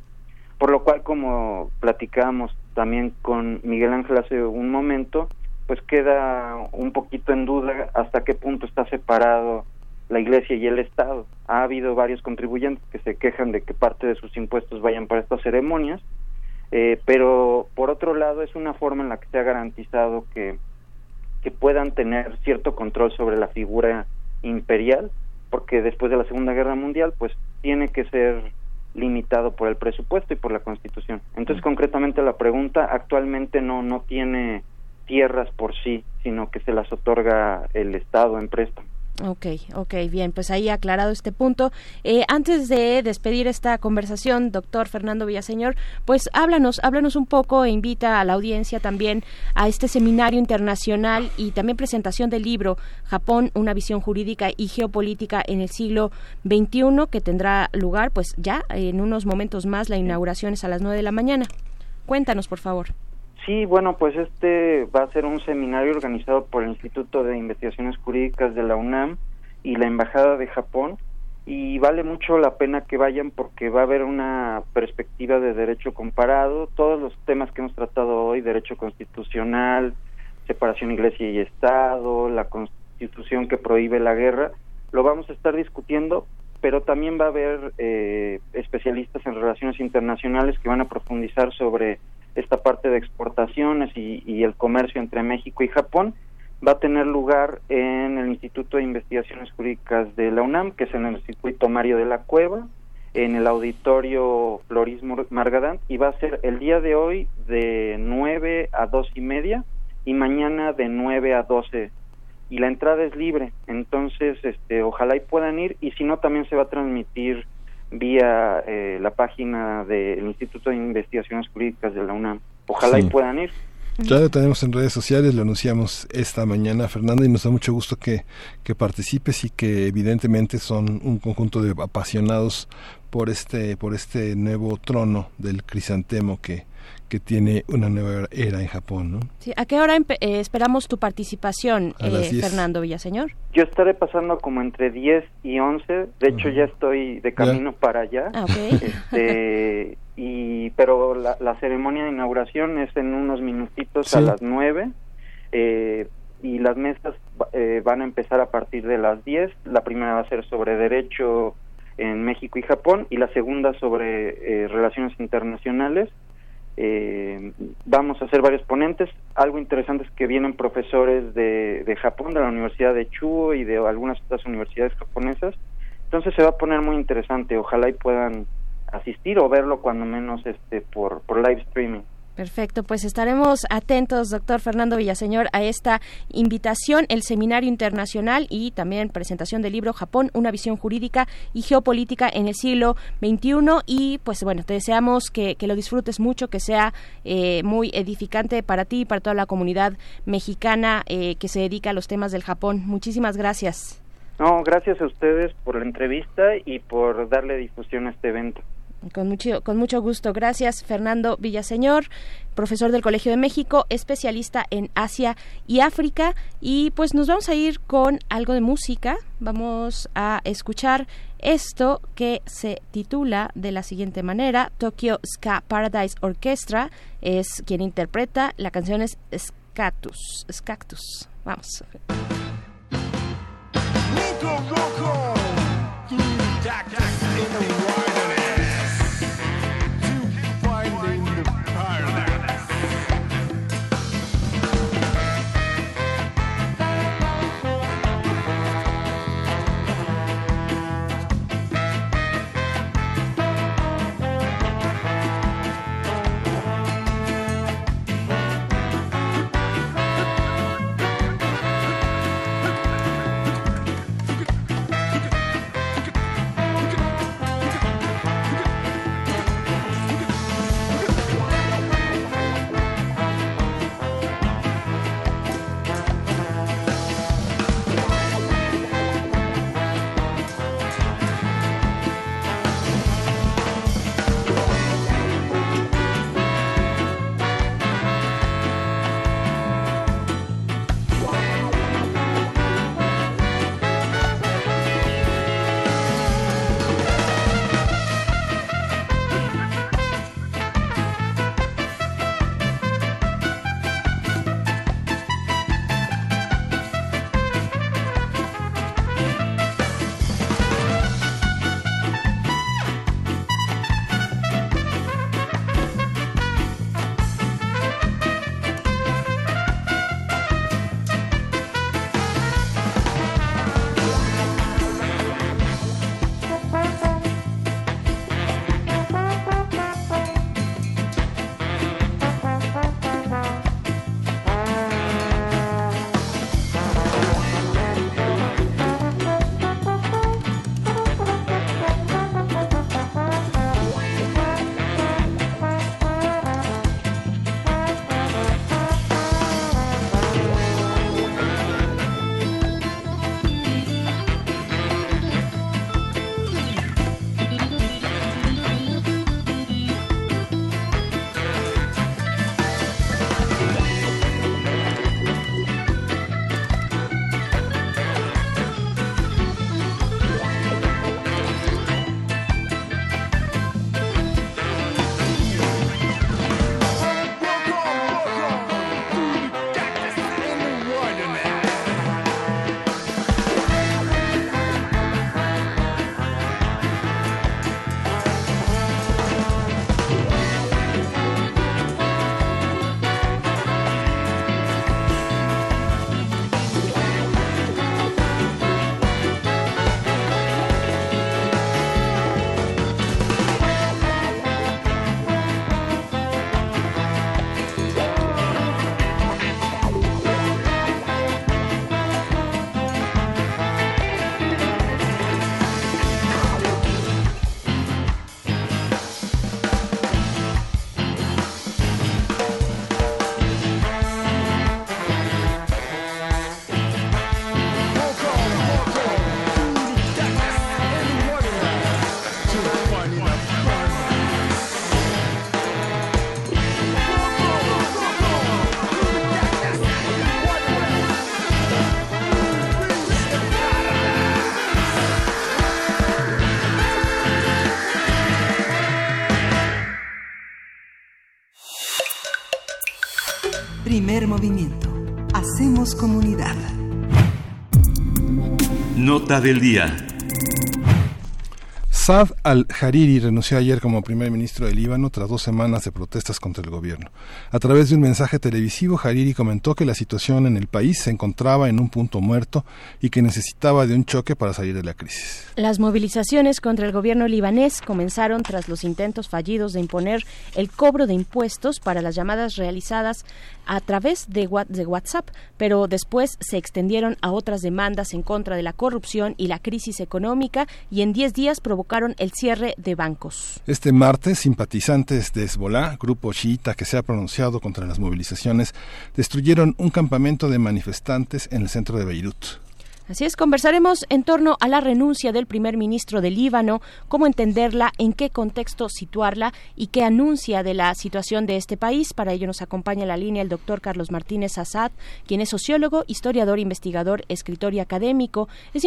Por lo cual como platicábamos también con Miguel Ángel hace un momento pues queda un poquito en duda hasta qué punto está separado la iglesia y el estado ha habido varios contribuyentes que se quejan de que parte de sus impuestos vayan para estas ceremonias eh, pero por otro lado es una forma en la que se ha garantizado que que puedan tener cierto control sobre la figura imperial, porque después de la Segunda Guerra Mundial, pues tiene que ser limitado por el presupuesto y por la Constitución. Entonces, concretamente la pregunta actualmente no no tiene tierras por sí, sino que se las otorga el Estado en préstamo. Ok, ok, bien, pues ahí aclarado este punto. Eh, antes de despedir esta conversación, doctor Fernando Villaseñor, pues háblanos, háblanos un poco e invita a la audiencia también a este seminario internacional y también presentación del libro Japón, una visión jurídica y geopolítica en el siglo XXI que tendrá lugar pues ya en unos momentos más, la inauguración es a las nueve de la mañana. Cuéntanos, por favor. Sí, bueno, pues este va a ser un seminario organizado por el Instituto de Investigaciones Jurídicas de la UNAM y la Embajada de Japón y vale mucho la pena que vayan porque va a haber una perspectiva de derecho comparado, todos los temas que hemos tratado hoy, derecho constitucional, separación iglesia y Estado, la constitución que prohíbe la guerra, lo vamos a estar discutiendo, pero también va a haber eh, especialistas en relaciones internacionales que van a profundizar sobre esta parte de exportaciones y, el comercio entre México y Japón va a tener lugar en el Instituto de Investigaciones Jurídicas de la UNAM, que es en el circuito Mario de la Cueva, en el auditorio Floris Margadán, y va a ser el día de hoy de 9 a dos y media y mañana de 9 a 12 y la entrada es libre, entonces este ojalá y puedan ir y si no también se va a transmitir vía eh, la página del Instituto de Investigaciones Jurídicas de la UNAM. Ojalá Sí. y puedan ir. Ya lo tenemos en redes sociales, lo anunciamos esta mañana, Fernanda, y nos da mucho gusto que, que participes y que evidentemente son un conjunto de apasionados por este, por este nuevo trono del crisantemo que, que tiene una nueva era en Japón. ¿no? Sí, ¿A qué hora eh, esperamos tu participación, eh, 10. Fernando Villaseñor? Yo estaré pasando como entre 10 y 11, de hecho ya estoy de camino para allá. Ah, ok. Este, y pero la, la ceremonia de inauguración es en unos minutitos a las 9 eh, y las mesas eh, van a empezar a partir de las 10. La primera va a ser sobre derecho en México y Japón y la segunda sobre eh, relaciones internacionales. Eh, vamos a hacer varios ponentes. Algo interesante es que vienen profesores de, de Japón, de la Universidad de Chuo y de algunas otras universidades japonesas. Entonces se va a poner muy interesante. Ojalá y puedan asistir o verlo cuando menos este por, por live streaming. Perfecto, pues estaremos atentos, doctor Fernando Villaseñor, a esta invitación, el Seminario Internacional y también presentación del libro Japón, una visión jurídica y geopolítica en el siglo XXI. Y pues bueno, te deseamos que, que lo disfrutes mucho, que sea eh, muy edificante para ti y para toda la comunidad mexicana eh, que se dedica a los temas del Japón. Muchísimas gracias. No, gracias a ustedes por la entrevista y por darle difusión a este evento. Con mucho, con mucho gusto. Gracias, Fernando Villaseñor, profesor del Colegio de México, especialista en Asia y África. Y pues nos vamos a ir con algo de música. Vamos a escuchar esto que se titula de la siguiente manera: Tokyo Ska Paradise Orchestra es quien interpreta. La canción es. Scactus. Vamos. Thank Nota del día. Saad al-Hariri renunció ayer como primer ministro del Líbano tras dos semanas de protestas contra el gobierno. A través de un mensaje televisivo, Hariri comentó que la situación en el país se encontraba en un punto muerto y que necesitaba de un choque para salir de la crisis. Las movilizaciones contra el gobierno libanés comenzaron tras los intentos fallidos de imponer el cobro de impuestos para las llamadas realizadas a través de, WhatsApp, pero después se extendieron a otras demandas en contra de la corrupción y la crisis económica y en 10 días provocaron el cierre de bancos. Este martes, simpatizantes de Hezbollah, grupo chiita que se ha pronunciado contra las movilizaciones, destruyeron un campamento de manifestantes en el centro de Beirut. Así es, conversaremos en torno a la renuncia del primer ministro del Líbano, cómo entenderla, en qué contexto situarla y qué anuncia de la situación de este país. Para ello nos acompaña en la línea el doctor Carlos Martínez Azad, quien es sociólogo, historiador, investigador, escritor y académico. Es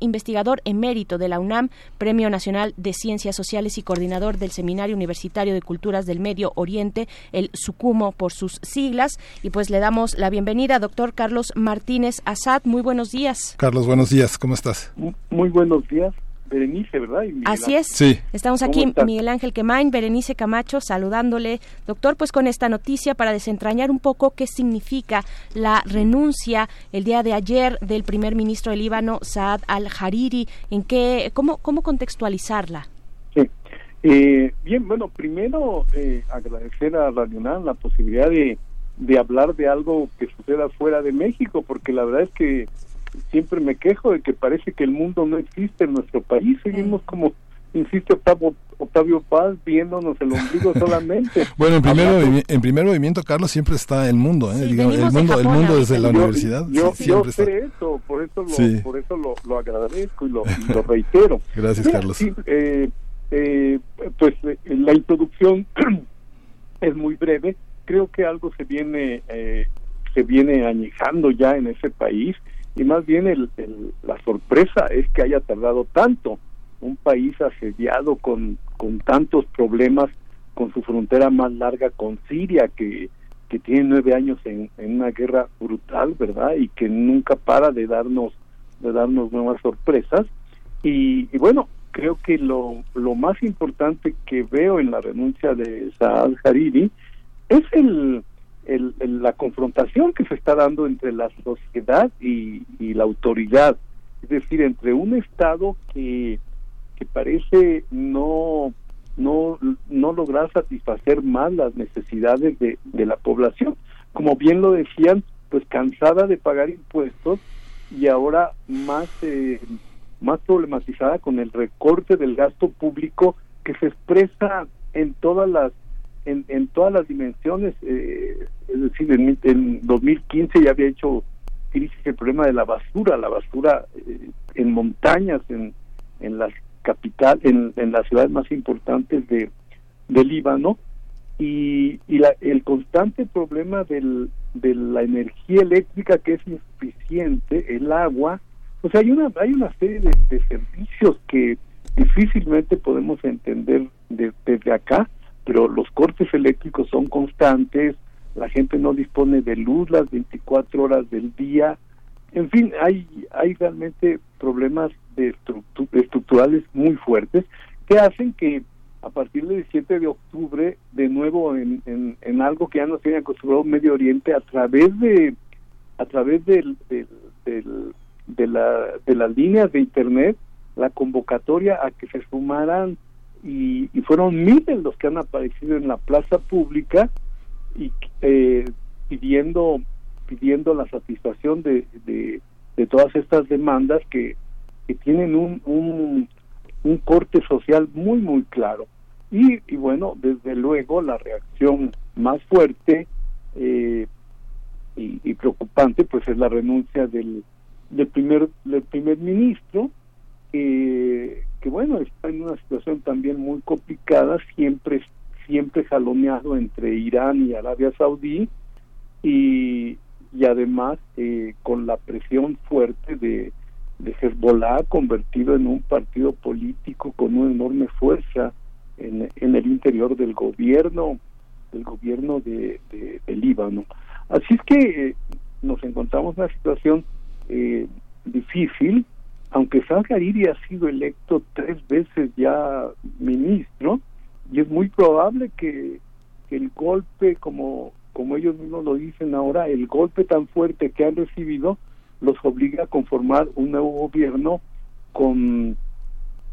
investigador emérito de la UNAM, Premio Nacional de Ciencias Sociales y coordinador del Seminario Universitario de Culturas del Medio Oriente, el SUCUMO por sus siglas. Y pues le damos la bienvenida, doctor Carlos Martínez Azad. Muy buenos días. Carlos, buenos días, ¿cómo estás? Muy buenos días. Berenice, ¿verdad? Así es. Sí. Estamos aquí, Miguel Ángel Quemain, Berenice Camacho, saludándole, doctor, pues con esta noticia para desentrañar un poco qué significa la renuncia el día de ayer del primer ministro del Líbano, Saad al-Hariri, en qué, cómo, cómo contextualizarla. Sí. Eh, bien, bueno, primero eh, agradecer a Radio UNAM la posibilidad de, de hablar de algo que suceda fuera de México, porque la verdad es que siempre me quejo de que parece que el mundo no existe en nuestro país. Seguimos como, insiste Octavio, Octavio Paz, viéndonos el ombligo solamente. bueno, en primer, en primer movimiento, Carlos, siempre está el mundo, ¿eh? el mundo, el mundo desde la universidad. Yo, yo sé eso, por eso lo, por eso lo, lo agradezco y lo, lo reitero. Gracias, Carlos. Eh, eh, pues eh, la introducción es muy breve. Creo que algo se viene se viene añejando ya en ese país y más bien el, la sorpresa es que haya tardado tanto un país asediado con, con tantos problemas, con su frontera más larga con Siria, que, que tiene nueve años en, una guerra brutal, ¿verdad? Y que nunca para de darnos, de darnos nuevas sorpresas. Y, y bueno, creo que lo, lo más importante que veo en la renuncia de Saad Hariri es el, el, la confrontación que se está dando entre la sociedad y, la autoridad, es decir, entre un Estado que, que parece no, no, no lograr satisfacer más las necesidades de, de la población. Como bien lo decían, pues cansada de pagar impuestos y ahora más, eh, más problematizada con el recorte del gasto público que se expresa en todas las en, en todas las dimensiones, eh, es decir, en, en, 2015 ya había hecho crisis el problema de la basura, la basura eh, en montañas, en, en las capital, en, las ciudades más importantes de, de Líbano, y, y la, el constante problema del, de la energía eléctrica que es insuficiente, el agua, o sea, hay una, hay una serie de, de servicios que difícilmente podemos entender desde acá, pero los cortes eléctricos son constantes, la gente no dispone de luz las 24 horas del día, en fin, hay, hay realmente problemas de estructurales muy fuertes que hacen que a partir del 7 de octubre, de nuevo en, en, algo que ya nos tiene acostumbrado Medio Oriente, a través de a través del, del, de, la, de las líneas de Internet, la convocatoria a que se sumaran y, fueron miles los que han aparecido en la plaza pública y eh, pidiendo pidiendo la satisfacción de, de, todas estas demandas que, que tienen un, un, corte social muy muy claro. Y, y, bueno desde luego la reacción más fuerte eh, y, y, preocupante pues es la renuncia del, del primer del primer ministro eh, que bueno, está en una situación también muy complicada, siempre, siempre jaloneado entre Irán y Arabia Saudí y, y además eh, con la presión fuerte de, de Hezbollah convertido en un partido político con una enorme fuerza en, en el interior del gobierno del gobierno de, de, Líbano. Así es que eh, nos encontramos en una situación eh, difícil, aunque San Hariri ha sido electo tres veces ya ministro, y es muy probable que, que el golpe, como, como ellos mismos lo dicen ahora, el golpe tan fuerte que han recibido los obliga a conformar un nuevo gobierno con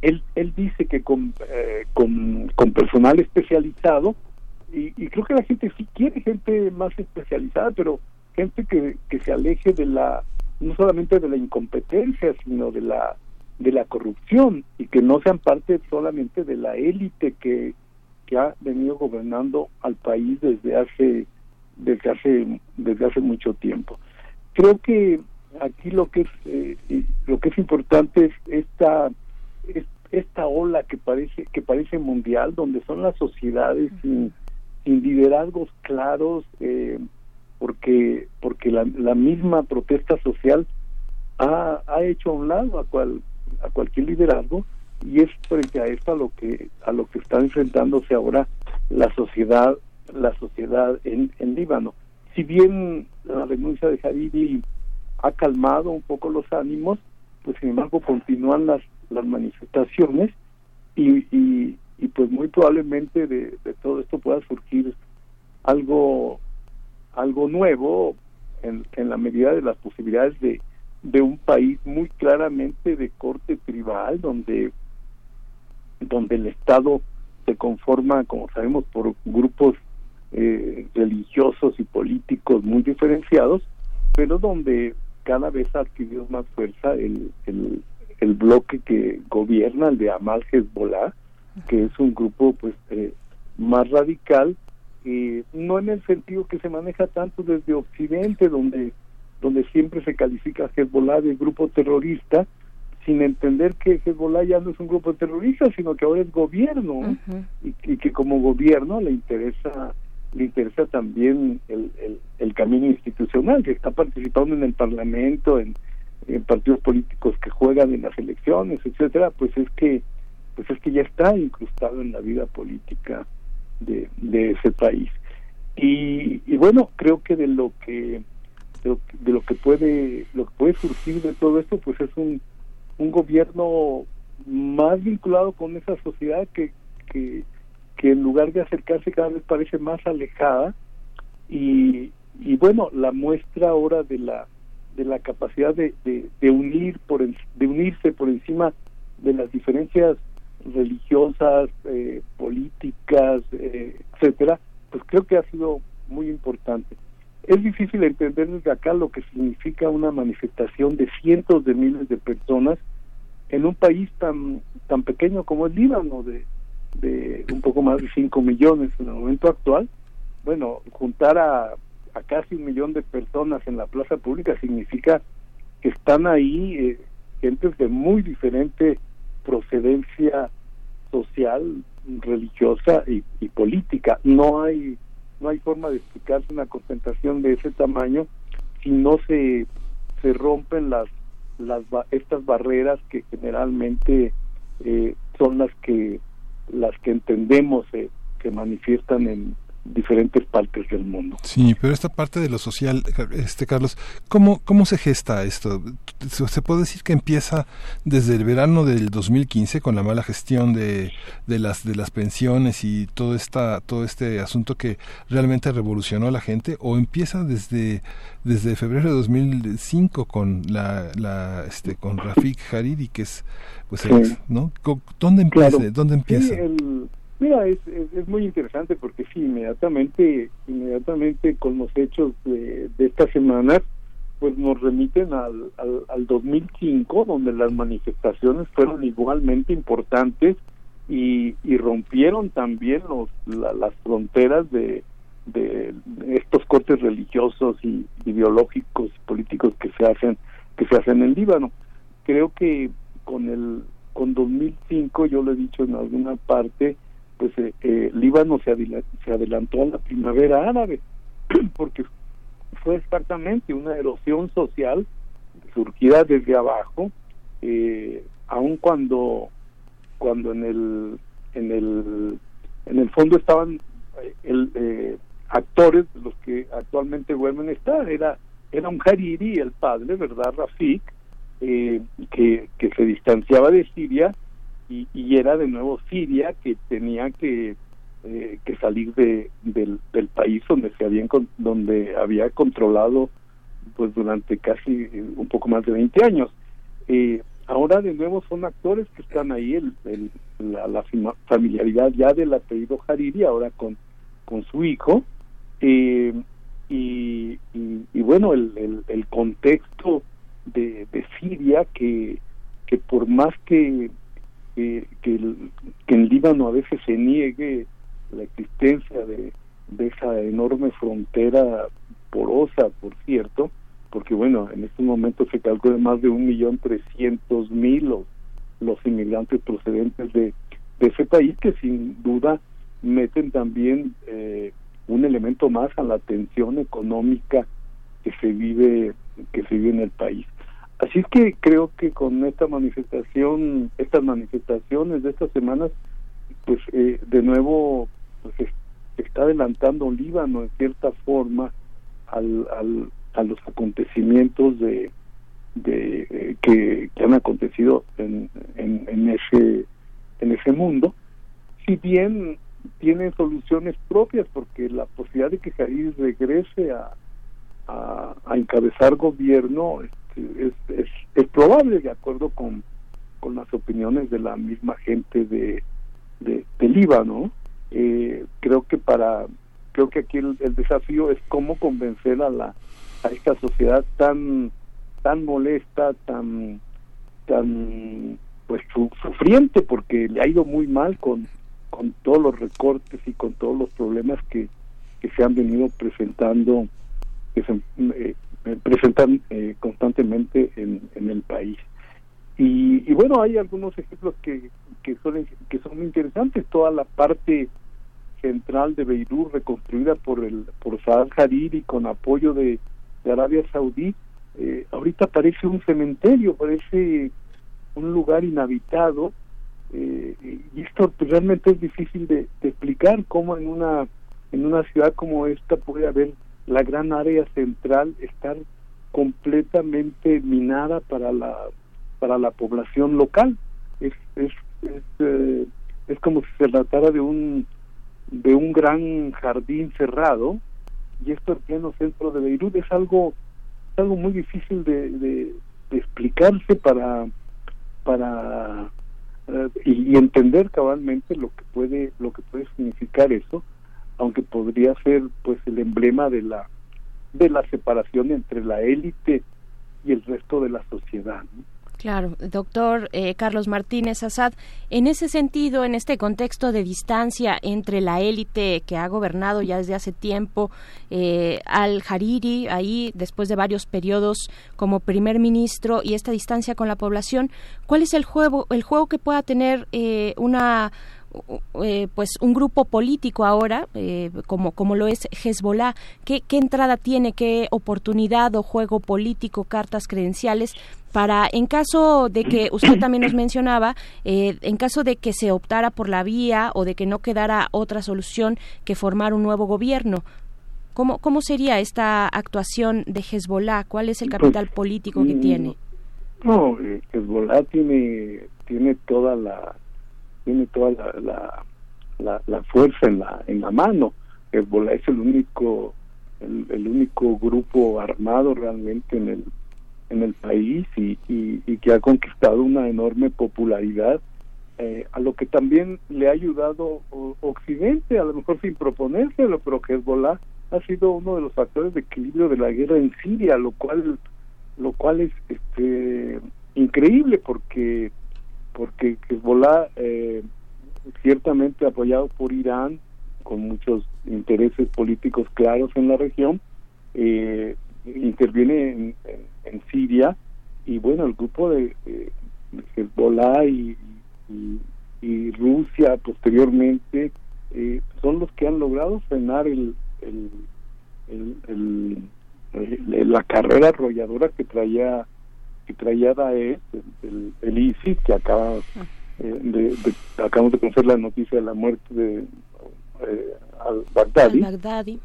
él, él dice que con, eh, con, con personal especializado y, y creo que la gente sí quiere gente más especializada pero gente que, que se aleje de la no solamente de la incompetencia sino de la de la corrupción y que no sean parte solamente de la élite que, que ha venido gobernando al país desde hace desde hace desde hace mucho tiempo. Creo que aquí lo que es eh, lo que es importante es esta es- esta ola que parece que parece mundial donde son las sociedades sin, sin liderazgos claros eh, porque porque la, la misma protesta social ha, ha hecho a un lado a cual a cualquier liderazgo y es frente a esto a lo que a lo que está enfrentándose ahora la sociedad la sociedad en, en Líbano. Si bien la renuncia de Hariri ha calmado un poco los ánimos pues sin embargo continúan las las manifestaciones y, y, y pues muy probablemente de, de todo esto pueda surgir algo algo nuevo en, en la medida de las posibilidades de, un país muy claramente de corte tribal donde donde el Estado se conforma como sabemos por grupos eh, religiosos y políticos muy diferenciados pero donde cada vez ha adquirido más fuerza el, el, el bloque que gobierna, el de Amal Hezbollah, que es un grupo pues eh, más radical, eh, no en el sentido que se maneja tanto desde Occidente, donde, donde siempre se califica a Hezbollah de grupo terrorista, sin entender que Hezbollah ya no es un grupo terrorista, sino que ahora es gobierno, y, y que como gobierno le interesa le interesa también el, el, el camino institucional, que está participando en el Parlamento, en, en partidos políticos que juegan en las elecciones, etcétera, pues es que pues es que ya está incrustado en la vida política de, ese país. Y, y bueno, creo que de lo que de lo, que puede lo que puede surgir de todo esto, pues es un, un gobierno más vinculado con esa sociedad que, que que en lugar de acercarse cada vez parece más alejada y, y bueno la muestra ahora de la de la capacidad de, de, de unir por de unirse por encima de las diferencias religiosas eh, políticas eh, etcétera pues creo que ha sido muy importante. Es difícil entender desde acá lo que significa una manifestación de cientos de miles de personas en un país tan tan pequeño como el Líbano de de un poco más de 5 millones en el momento actual, bueno, juntar a, a casi un millón de personas en la plaza pública significa que están ahí eh, gentes de muy diferente procedencia social, religiosa y, política. No hay no hay forma de explicarse una concentración de ese tamaño si no se se rompen las las estas barreras que generalmente eh, son las que las que entendemos eh, que manifiestan en diferentes partes del mundo. Sí, pero esta parte de lo social, este Carlos, ¿cómo, cómo se gesta esto? Se puede decir que empieza desde el verano del 2015 con la mala gestión de, de las de las pensiones y todo esta todo este asunto que realmente revolucionó a la gente o empieza desde desde febrero de 2005 con la, la este con Rafik Hariri que es pues Sí. ¿no? ¿Dónde empieza? Claro. ¿Dónde empieza? Sí, el- mira, es, es, muy interesante porque sí, inmediatamente, inmediatamente con los hechos de, de esta semana, pues nos remiten al, al, al 2005, donde las manifestaciones fueron igualmente importantes y, y rompieron también los, la- las fronteras de, de estos cortes religiosos y ideológicos políticos que se hacen que se hacen en Líbano. Creo que con el con 2005 yo lo he dicho en alguna parte pues eh, eh, Líbano se, se adelantó a la primavera árabe porque fue exactamente una erosión social surgida desde abajo eh, aun cuando cuando en el en el en el fondo estaban eh, el, eh, actores los que actualmente vuelven a estar. Era, era un Hariri, el padre, ¿verdad? Rafik, eh, que, que se distanciaba de Siria y, y era de nuevo Siria que tenía que, eh, que salir de, del, del país donde se habían donde había controlado pues durante casi eh, un poco más de 20 años. Eh, ahora de nuevo son actores que están ahí, el, la, la familiaridad ya del apellido Hariri, ahora con, con su hijo, eh, y, y, y bueno, el, el, el contexto de, de Siria que, que por más que, que, que, el- que en Líbano a veces se niegue la existencia de, esa enorme frontera porosa, por cierto, porque bueno, en estos momentos se calcula más de un millón trescientos mil los, los inmigrantes procedentes de, de ese país que sin duda meten también eh, un elemento más a la tensión económica que se vive que se vive en el país. Así es que creo que con esta manifestación, estas manifestaciones de estas semanas, pues eh, de nuevo pues, está adelantando Líbano en cierta forma al, al, a los acontecimientos de, eh, que, han acontecido en, en, en ese en ese mundo. Si bien tienen soluciones propias porque la posibilidad de que Hariri regrese a, a, encabezar gobierno es, es, probable de acuerdo con, con las opiniones de la misma gente de, de, de Líbano eh, creo que para creo que aquí el, desafío es cómo convencer a la a esta sociedad tan tan molesta tan tan pues su- sufriente porque le ha ido muy mal con con todos los recortes y con todos los problemas que, que se han venido presentando eh, presentan eh, constantemente en, el país. Y, y bueno hay algunos ejemplos que que son que son interesantes. Toda la parte central de Beirut reconstruida por el por Saad Hariri con apoyo de, Arabia Saudí eh, ahorita parece un cementerio parece un lugar inhabitado eh, y esto realmente es difícil de, de explicar cómo en una en una ciudad como esta puede haber la gran área central estar completamente minada para la para la población local. Es es es, eh, es como si se tratara de un de un gran jardín cerrado y esto en pleno centro de Beirut. Es algo es algo muy difícil de, explicarse para para eh, y, y entender cabalmente lo que puede lo que puede significar eso aunque podría ser pues el emblema de la de la separación entre la élite y el resto de la sociedad. Claro, doctor eh, Carlos Martínez Assad, en ese sentido, en este contexto de distancia entre la élite que ha gobernado ya desde hace tiempo, eh, al Hariri, ahí después de varios periodos como primer ministro y esta distancia con la población, ¿cuál es el juego, el juego que pueda tener eh, una eh, pues un grupo político ahora eh, como como lo es Hezbollah. ¿qué, qué entrada tiene qué oportunidad o juego político cartas credenciales para en caso de que usted también nos mencionaba eh, en caso de que se optara por la vía o de que no quedara otra solución que formar un nuevo gobierno cómo cómo sería esta actuación de Hezbollah cuál es el capital político que tiene no eh, Hezbollah tiene tiene toda la tiene toda la, la, la, la fuerza en la en la mano. Hezbollah es el único el, el único grupo armado realmente en el en el país y, y, que ha conquistado una enorme popularidad eh, a lo que también le ha ayudado Occidente, a lo mejor sin proponérselo, pero Hezbollah ha sido uno de los factores de equilibrio de la guerra en Siria, lo cual lo cual es este increíble porque porque Hezbollah eh, ciertamente apoyado por Irán con muchos intereses políticos claros en la región eh, interviene en, Siria y bueno el grupo de, de Hezbollah y, Rusia posteriormente eh, son los que han logrado frenar el, el, el la carrera arrolladora que traía que traía Daesh, el, el, ISIS, que acaba eh, de, de, acabamos de conocer la noticia de la muerte de eh, al-Baghdadi. Al-Baghdadi.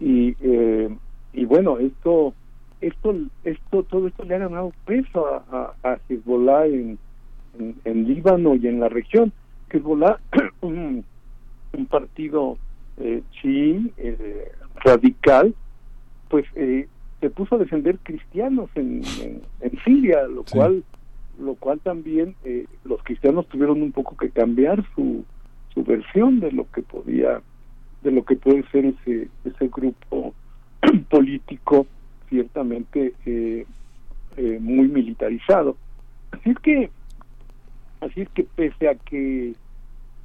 y, eh, y bueno, esto, esto, esto, todo esto le ha ganado peso a, a, a Hezbollah en, en, en Líbano y en la región. Hezbollah, un, un partido eh, chií eh, radical, pues eh, se puso a defender cristianos en, en, en Siria, lo cual lo cual también eh, los cristianos tuvieron un poco que cambiar su, su versión de lo que podía de lo que puede ser ese ese grupo político ciertamente eh, eh, muy militarizado. Así es que así es que pese a que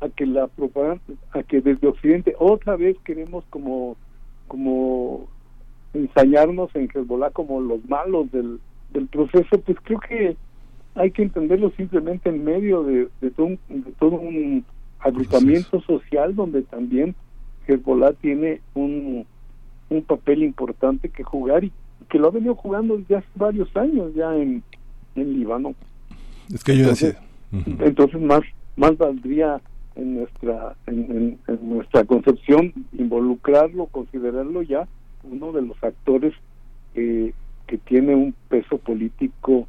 a que la propaganda a que desde occidente otra vez queremos como como ensañarnos en Hezbollah como los malos del, del proceso pues creo que hay que entenderlo simplemente en medio de, de, todo, un, de todo un agrupamiento social donde también Hezbollah tiene un, un papel importante que jugar y que lo ha venido jugando desde hace varios años ya en, en Líbano. Es que yo entonces, decía. entonces más más valdría en nuestra en, en, en, nuestra concepción involucrarlo, considerarlo ya uno de los actores eh, que tiene un peso político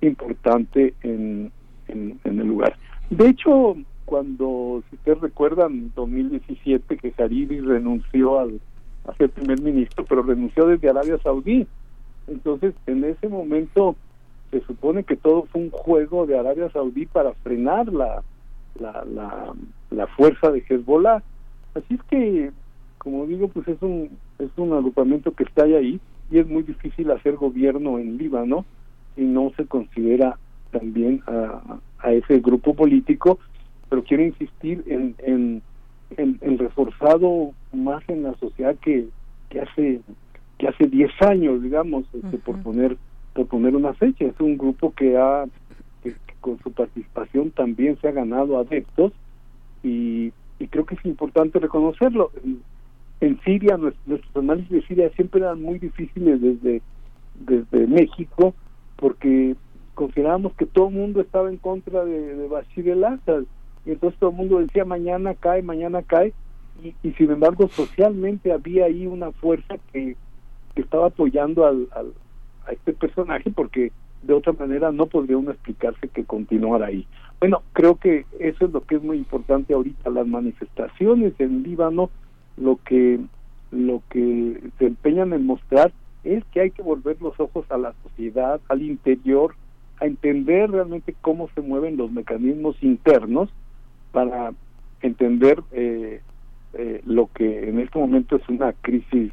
importante en, en, el lugar. De hecho, cuando, si ustedes recuerdan, en 2017 que Hariri renunció al, a ser primer ministro, pero renunció desde Arabia Saudí. Entonces, en ese momento se supone que todo fue un juego de Arabia Saudí para frenar la, la, la, la fuerza de Hezbollah. Así es que, como digo, pues es un, es un agrupamiento que está ahí y es muy difícil hacer gobierno en Líbano y no se considera también a, a ese grupo político, pero quiero insistir en, en, en, en reforzado más en la sociedad que, que hace que hace 10 años, digamos, este, por poner por poner una fecha. Es un grupo que ha que, que con su participación también se ha ganado adeptos y, y creo que es importante reconocerlo. En, Siria, nuestros, análisis de Siria siempre eran muy difíciles desde, desde México, porque considerábamos que todo el mundo estaba en contra de, de Bashir el-Assad, y entonces todo el mundo decía mañana cae, mañana cae, y, y sin embargo socialmente había ahí una fuerza que, que estaba apoyando al, al, a este personaje, porque de otra manera no podría uno explicarse que continuara ahí. Bueno, creo que eso es lo que es muy importante ahorita, las manifestaciones en Líbano, lo que lo que se empeñan en mostrar es que hay que volver los ojos a la sociedad, al interior, a entender realmente cómo se mueven los mecanismos internos para entender eh, eh, lo que en este momento es una crisis,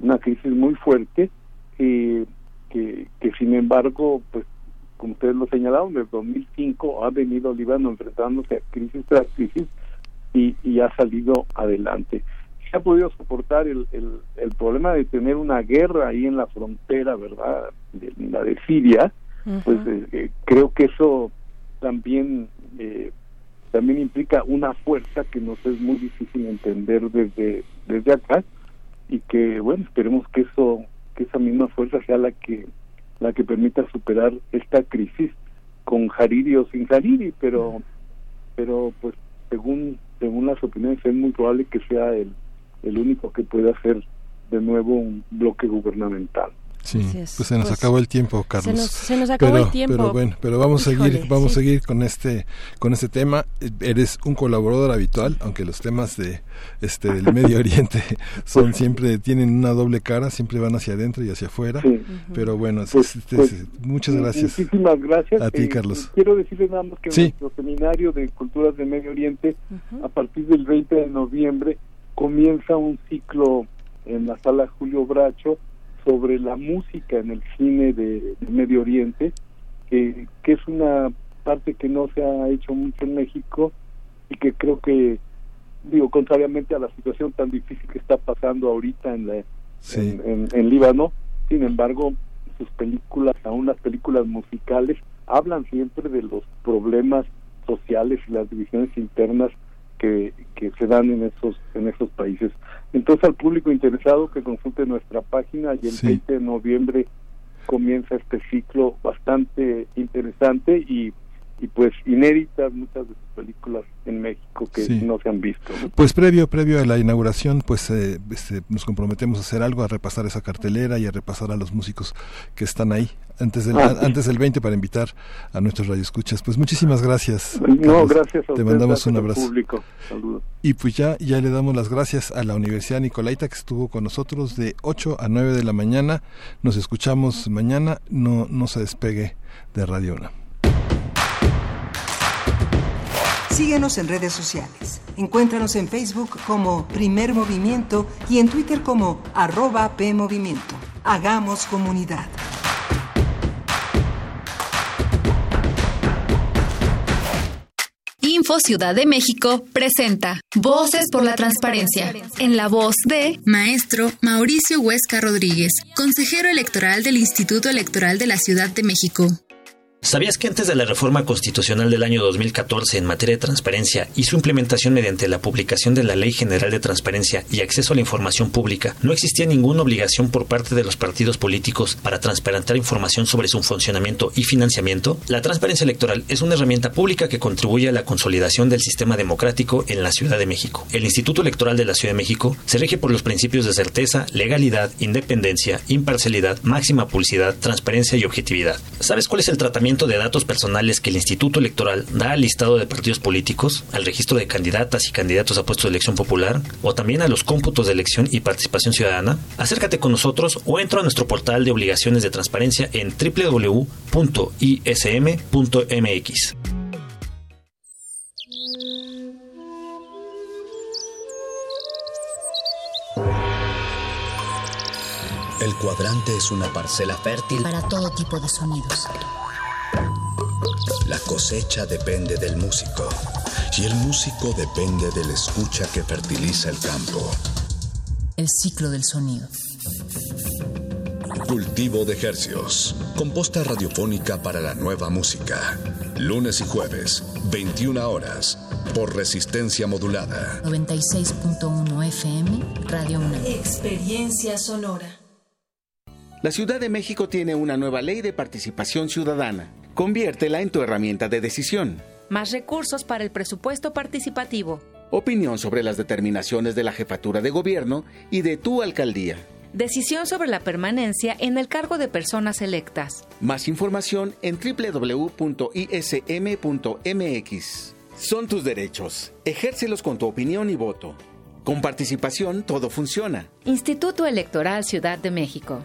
una crisis muy fuerte, eh, que, sin embargo, pues como ustedes lo señalaron, desde 2005 ha venido Líbano enfrentándose a crisis tras crisis y, y ha salido adelante ha podido soportar el, el, el, problema de tener una guerra ahí en la frontera, ¿verdad? De, la de Siria, uh -huh. pues eh, eh, creo que eso también eh, también implica una fuerza que nos es muy difícil entender desde desde acá y que bueno esperemos que eso que esa misma fuerza sea la que la que permita superar esta crisis con Hariri o sin Hariri pero pero pues según según las opiniones es muy probable que sea el el único que puede hacer de nuevo un bloque gubernamental. Sí, pues se nos pues, acabó el tiempo, Carlos. Se nos, se nos acabó pero, el tiempo. Pero bueno, pero vamos a seguir, vamos sí. a seguir con este, con este tema. Eres un colaborador habitual, aunque los temas de este del Medio Oriente son siempre tienen una doble cara, siempre van hacia adentro y hacia afuera. Sí. Pero bueno, pues, este, pues, muchas gracias. Muchísimas gracias a ti, eh, Carlos. Quiero decirles nada más que sí. nuestro seminario de culturas del Medio Oriente, uh -huh. a partir del 20 de noviembre, comienza un ciclo en la sala Julio Bracho sobre la música en el cine de, de Medio Oriente, que, que, es una parte que no se ha hecho mucho en México y que creo que, digo, contrariamente a la situación tan difícil que está pasando ahorita en, la, sí. en, en, en, Líbano, sin embargo, sus películas, aún las películas musicales, hablan siempre de los problemas sociales y las divisiones internas que, que se dan en esos en esos países. Entonces al público interesado que consulte nuestra página y el sí. 20 de noviembre comienza este ciclo bastante interesante y, y pues inéditas muchas de sus películas en México que Sí. no se han visto. ¿no? Pues previo, previo a la inauguración, pues eh, este, nos comprometemos a hacer algo, a repasar esa cartelera y a repasar a los músicos que están ahí antes del, Ah, sí. antes del 20 para invitar a nuestros radioescuchas. Pues muchísimas gracias. No, Carlos. gracias a Te mandamos un abrazo. público. Saludos. Y pues ya, ya le damos las gracias a la Universidad Nicolaita que estuvo con nosotros de 8 a 9 de la mañana. Nos escuchamos mañana. No, no se despegue de Radio Una. Síguenos en redes sociales. Encuéntranos en Facebook como Primer Movimiento y en Twitter como arroba PMovimiento. Hagamos comunidad. Info Ciudad de México presenta Voces por la Transparencia, en la voz de Maestro Mauricio Huesca Rodríguez, consejero electoral del Instituto Electoral de la Ciudad de México. ¿Sabías que antes de la reforma constitucional del año 2014 en materia de transparencia y su implementación mediante la publicación de la Ley General de Transparencia y Acceso a la Información Pública, no existía ninguna obligación por parte de los partidos políticos para transparentar información sobre su funcionamiento y financiamiento? La transparencia electoral es una herramienta pública que contribuye a la consolidación del sistema democrático en la Ciudad de México. El Instituto Electoral de la Ciudad de México se rige por los principios de certeza, legalidad, independencia, imparcialidad, máxima publicidad, transparencia y objetividad. ¿Sabes cuál es el tratamiento de datos personales que el Instituto Electoral da al listado de partidos políticos, al registro de candidatas y candidatos a puestos de elección popular, o también a los cómputos de elección y participación ciudadana? Acércate con nosotros o entra a nuestro portal de obligaciones de transparencia en www.ism.mx. El cuadrante es una parcela fértil. para todo tipo de sonidos. La cosecha depende del músico. Y el músico depende del escucha que fertiliza el campo. El ciclo del sonido. Cultivo de hercios. Composta radiofónica para la nueva música. Lunes y jueves, 21 horas. Por resistencia modulada. 96.1 FM, Radio UNAM. Experiencia sonora. La Ciudad de México tiene una nueva ley de participación ciudadana. Conviértela en tu herramienta de decisión. Más recursos para el presupuesto participativo. Opinión sobre las determinaciones de la jefatura de gobierno y de tu alcaldía. Decisión sobre la permanencia en el cargo de personas electas. Más información en www.ism.mx. Son tus derechos. Ejércelos con tu opinión y voto. Con participación todo funciona. Instituto Electoral Ciudad de México.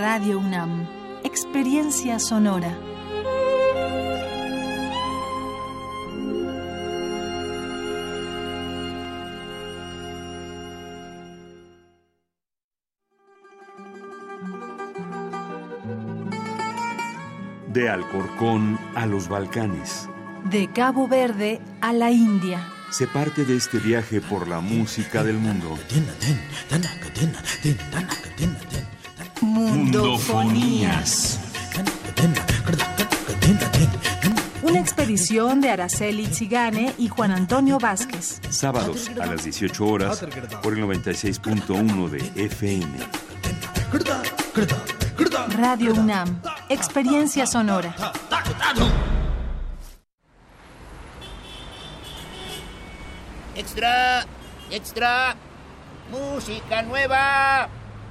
Radio UNAM. Experiencia sonora. De Alcorcón a los Balcanes. De Cabo Verde a la India. Se parte de este viaje por la música del mundo. Mundofonías. Una expedición de Araceli Zigane y Juan Antonio Vázquez. Sábados a las 18 horas por el 96.1 de FM. Radio UNAM. Experiencia sonora. Extra, extra, música nueva.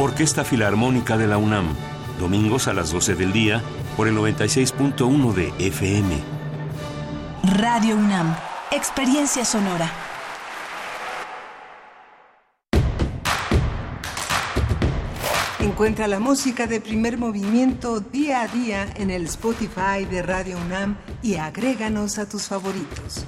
Orquesta Filarmónica de la UNAM, domingos a las 12 del día por el 96.1 de FM. Radio UNAM, experiencia sonora. Encuentra la música de primer movimiento día a día en el Spotify de Radio UNAM y agréganos a tus favoritos.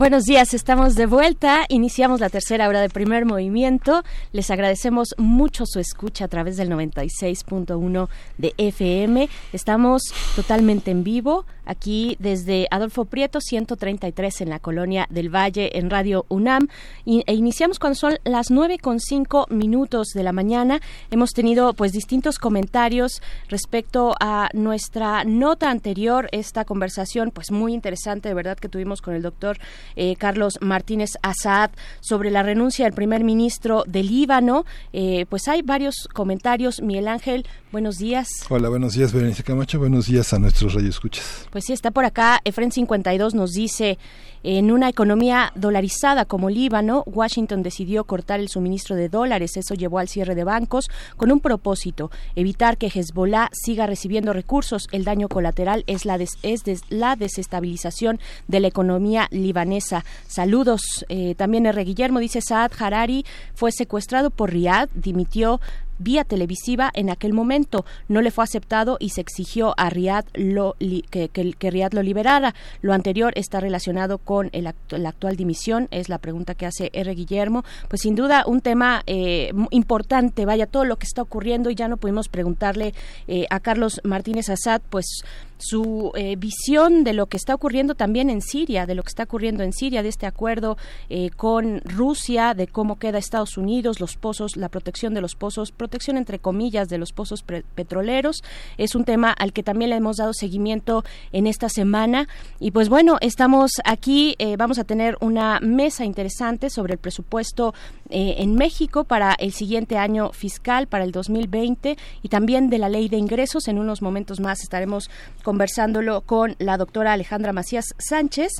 Buenos días, estamos de vuelta. Iniciamos la tercera hora de primer movimiento. Les agradecemos mucho su escucha a través del 96.1 de FM. Estamos totalmente en vivo aquí desde Adolfo Prieto 133 en la colonia del Valle en Radio UNAM e iniciamos cuando son las nueve con cinco minutos de la mañana. Hemos tenido pues distintos comentarios respecto a nuestra nota anterior, esta conversación pues muy interesante de verdad que tuvimos con el doctor eh, Carlos Martínez Assad sobre la renuncia del primer ministro del Líbano. Eh, pues hay varios comentarios. Miguel Ángel, buenos días. Hola, buenos días, Berenice Camacho. Buenos días a nuestros radioescuchas. Pues sí, está por acá. Efren 52 nos dice, en una economía dolarizada como Líbano, Washington decidió cortar el suministro de dólares. Eso llevó al cierre de bancos con un propósito, evitar que Hezbollah siga recibiendo recursos. El daño colateral es la, es la desestabilización de la economía libanesa. Saludos. Eh, también R. Guillermo dice, Saad Harari fue secuestrado por Riyadh, dimitió vía televisiva en aquel momento. No le fue aceptado y se exigió a Riad lo, que, que, Riad lo liberara. Lo anterior está relacionado con el la actual dimisión, es la pregunta que hace R. Guillermo. Pues sin duda un tema eh, importante, vaya, todo lo que está ocurriendo y ya no pudimos preguntarle eh, a Carlos Martínez Assad, pues su eh, visión de lo que está ocurriendo también en Siria, de lo que está ocurriendo en Siria, de este acuerdo eh, con Rusia, de cómo queda Estados Unidos, los pozos, la protección de los pozos, protección entre comillas de los pozos petroleros. Es un tema al que también le hemos dado seguimiento en esta semana. Y pues bueno, estamos aquí, eh, vamos a tener una mesa interesante sobre el presupuesto en México para el siguiente año fiscal, para el 2020, y también de la ley de ingresos. En unos momentos más estaremos conversándolo con la doctora Alejandra Macías Sánchez.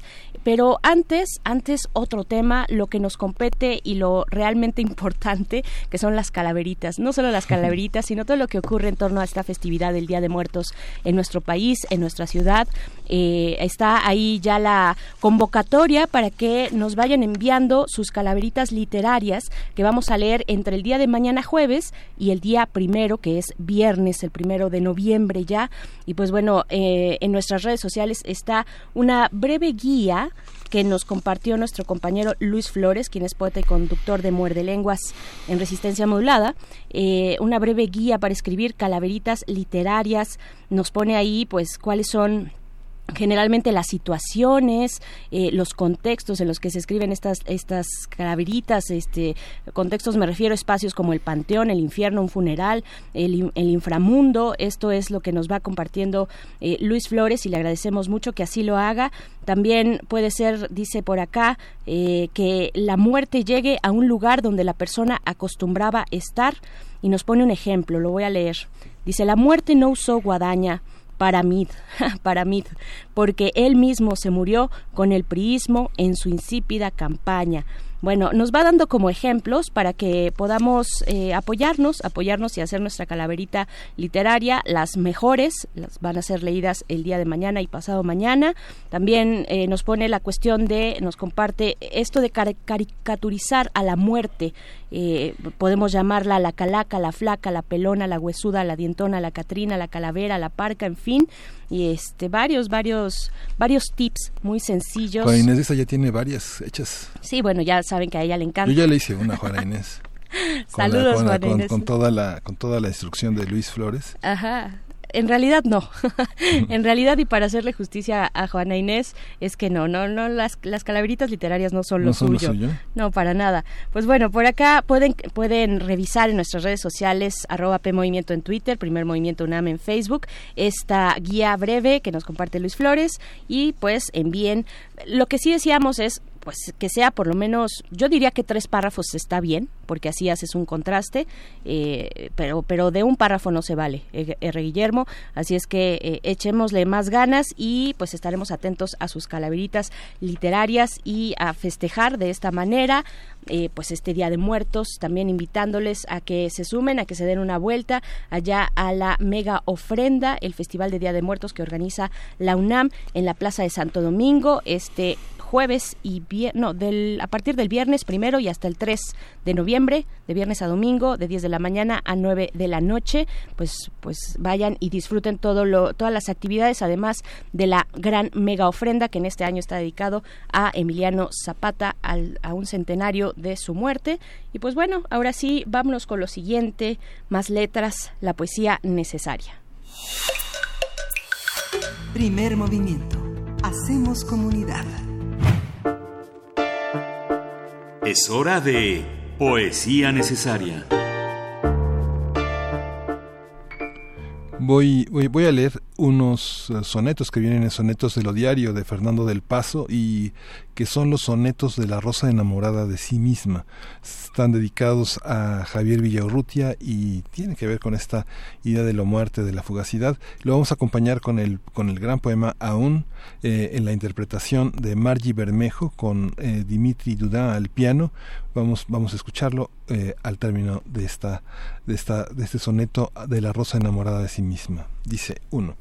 Pero antes, antes otro tema, lo que nos compete y lo realmente importante, que son las calaveritas. No solo las calaveritas, sino todo lo que ocurre en torno a esta festividad del Día de Muertos en nuestro país, en nuestra ciudad. Eh, está ahí ya la convocatoria para que nos vayan enviando sus calaveritas literarias que vamos a leer entre el día de mañana jueves y el día primero, que es viernes, el primero de noviembre ya. Y pues bueno, eh, en nuestras redes sociales está una breve guía que nos compartió nuestro compañero Luis Flores, quien es poeta y conductor de Muerde Lenguas en Resistencia Modulada, eh, una breve guía para escribir calaveritas literarias, nos pone ahí pues cuáles son generalmente las situaciones, eh, los contextos en los que se escriben estas estas calaveritas, este contextos me refiero a espacios como el panteón, el infierno, un funeral, el, inframundo. Esto es lo que nos va compartiendo eh, Luis Flores y le agradecemos mucho que así lo haga. También puede ser, dice por acá, eh, que la muerte llegue a un lugar donde la persona acostumbraba estar y nos pone un ejemplo. Lo voy a leer. Dice la muerte no usó guadaña para mí, para mí, porque él mismo se murió con el priismo en su insípida campaña. bueno, nos va dando como ejemplos para que podamos eh, apoyarnos, apoyarnos y hacer nuestra calaverita literaria, las mejores, las van a ser leídas el día de mañana y pasado mañana. También eh, nos pone la cuestión de, nos comparte esto de caricaturizar a la muerte, eh, podemos llamarla la calaca, la flaca, la pelona, la huesuda, la dientona, la catrina, la calavera, la parca, en fin, y este varios, varios, varios tips muy sencillos. Juana Inés esa ya tiene varias hechas. Sí, bueno, ya saben que a ella le encanta. Yo ya le hice una Juana Inés. Saludos, Juana Inés. con, toda la, con toda la instrucción de Luis Flores. Ajá en realidad no. en realidad y para hacerle justicia a Juana Inés es que no, no, no las, las calaveritas literarias no son, lo, suyo. No, para nada. Pues bueno, por acá pueden pueden revisar en nuestras redes sociales arroba P Movimiento en Twitter, Primer Movimiento UNAM en Facebook, esta guía breve que nos comparte Luis Flores y pues envíen. Lo que sí decíamos es pues que sea por lo menos, yo diría que tres párrafos está bien, porque así haces un contraste, eh, pero, pero de un párrafo no se vale, eh, R. Guillermo, así es que eh, echémosle más ganas y pues estaremos atentos a sus calaveritas literarias y a festejar de esta manera, pues este Día de Muertos, también invitándoles a que se sumen, a que se den una vuelta allá a la mega ofrenda, el Festival de Día de Muertos que organiza la UNAM en la Plaza de Santo Domingo, este jueves y no, del, a partir del viernes primero y hasta el 3 de noviembre, de viernes a domingo, de 10 de la mañana a 9 de la noche, pues, pues vayan y disfruten todo lo, todas las actividades, además de la gran mega ofrenda que en este año está dedicado a Emiliano Zapata, al, a un centenario de su muerte. Y pues bueno, ahora sí, vámonos con lo siguiente, más letras, la poesía necesaria. Primer movimiento. Hacemos comunidad. Es hora de Poesía Necesaria. Voy, voy, a leer unos sonetos que vienen en Sonetos de lo Diario de Fernando del Paso y que son los sonetos de la rosa enamorada de sí misma. Están dedicados a Javier Villaurrutia y tienen que ver con esta idea de la muerte, de la fugacidad. Lo vamos a acompañar con el, con el gran poema Aún eh, en la interpretación de Margie Bermejo con eh, Dimitri Dudin al piano. Vamos, vamos a escucharlo eh, al término de, esta, de, esta, de este soneto de la rosa enamorada de sí misma. Dice uno.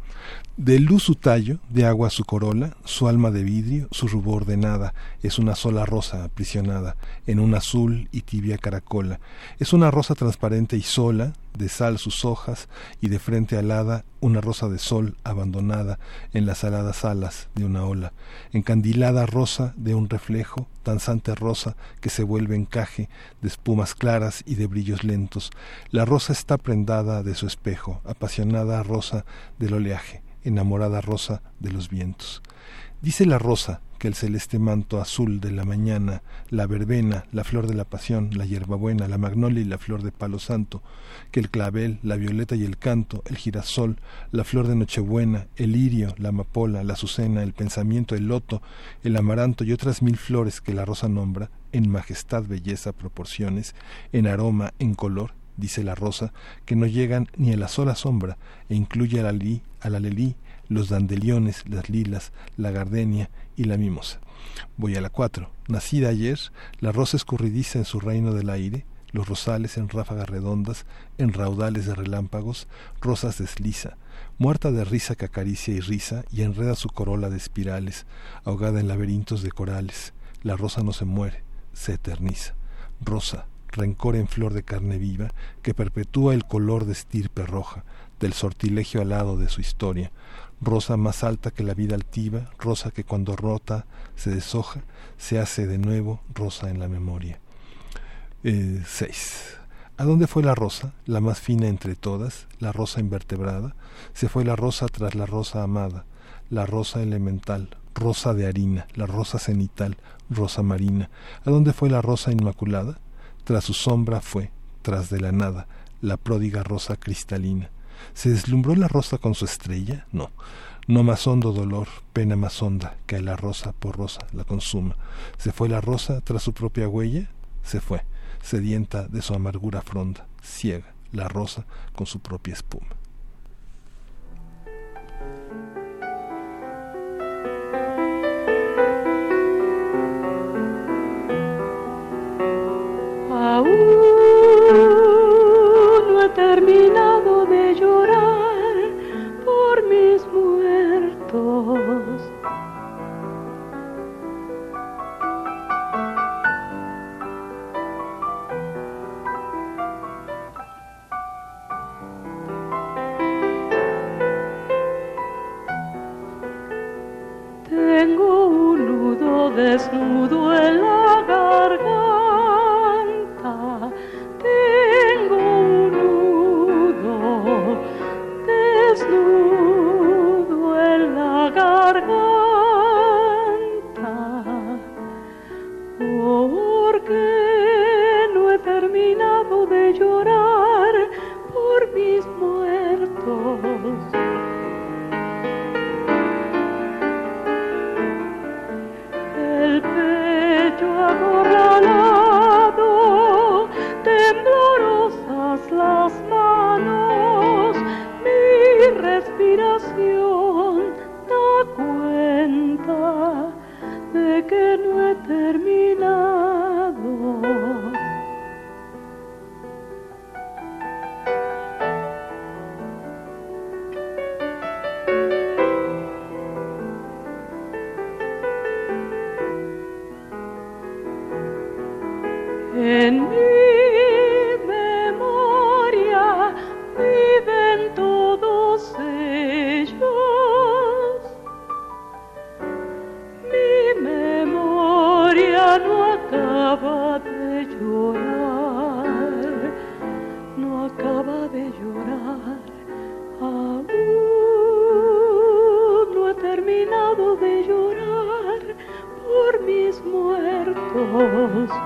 De luz su tallo, de agua su corola, su alma de vidrio, su rubor de nada, es una sola rosa aprisionada en un azul y tibia caracola. Es una rosa transparente y sola, de sal sus hojas, y de frente alada una rosa de sol abandonada en las aladas alas de una ola, encandilada rosa de un reflejo, danzante rosa que se vuelve encaje de espumas claras y de brillos lentos. La rosa está prendada de su espejo, apasionada rosa del oleaje enamorada rosa de los vientos. Dice la rosa que el celeste manto azul de la mañana, la verbena, la flor de la pasión, la hierbabuena, la magnolia y la flor de palo santo, que el clavel, la violeta y el canto, el girasol, la flor de nochebuena, el lirio, la amapola, la azucena, el pensamiento, el loto, el amaranto y otras mil flores que la rosa nombra, en majestad, belleza, proporciones, en aroma, en color, dice la rosa, que no llegan ni a la sola sombra, e incluye a la, li, a la lelí, los dandeliones, las lilas, la gardenia y la mimosa. Voy a la cuatro. Nacida ayer, la rosa escurridiza en su reino del aire, los rosales en ráfagas redondas, en raudales de relámpagos, rosas desliza, muerta de risa que acaricia y risa y enreda su corola de espirales, ahogada en laberintos de corales. La rosa no se muere, se eterniza. Rosa, rencor en flor de carne viva, que perpetúa el color de estirpe roja, del sortilegio alado de su historia, rosa más alta que la vida altiva, rosa que cuando rota se deshoja, se hace de nuevo rosa en la memoria. Eh, ¿A dónde fue la rosa, la más fina entre todas, la rosa invertebrada? Se fue la rosa tras la rosa amada, la rosa elemental, rosa de harina, la rosa cenital, rosa marina. ¿A dónde fue la rosa inmaculada? Tras su sombra fue, tras de la nada, la pródiga rosa cristalina. ¿Se deslumbró la rosa con su estrella? No. No más hondo dolor, pena más honda, que a la rosa por rosa la consuma. ¿Se fue la rosa tras su propia huella? Se fue, sedienta de su amargura fronda, ciega, la rosa con su propia espuma. terminado de llorar por mis muertos. Tengo un nudo desnudo en la garganta. Muertos. walls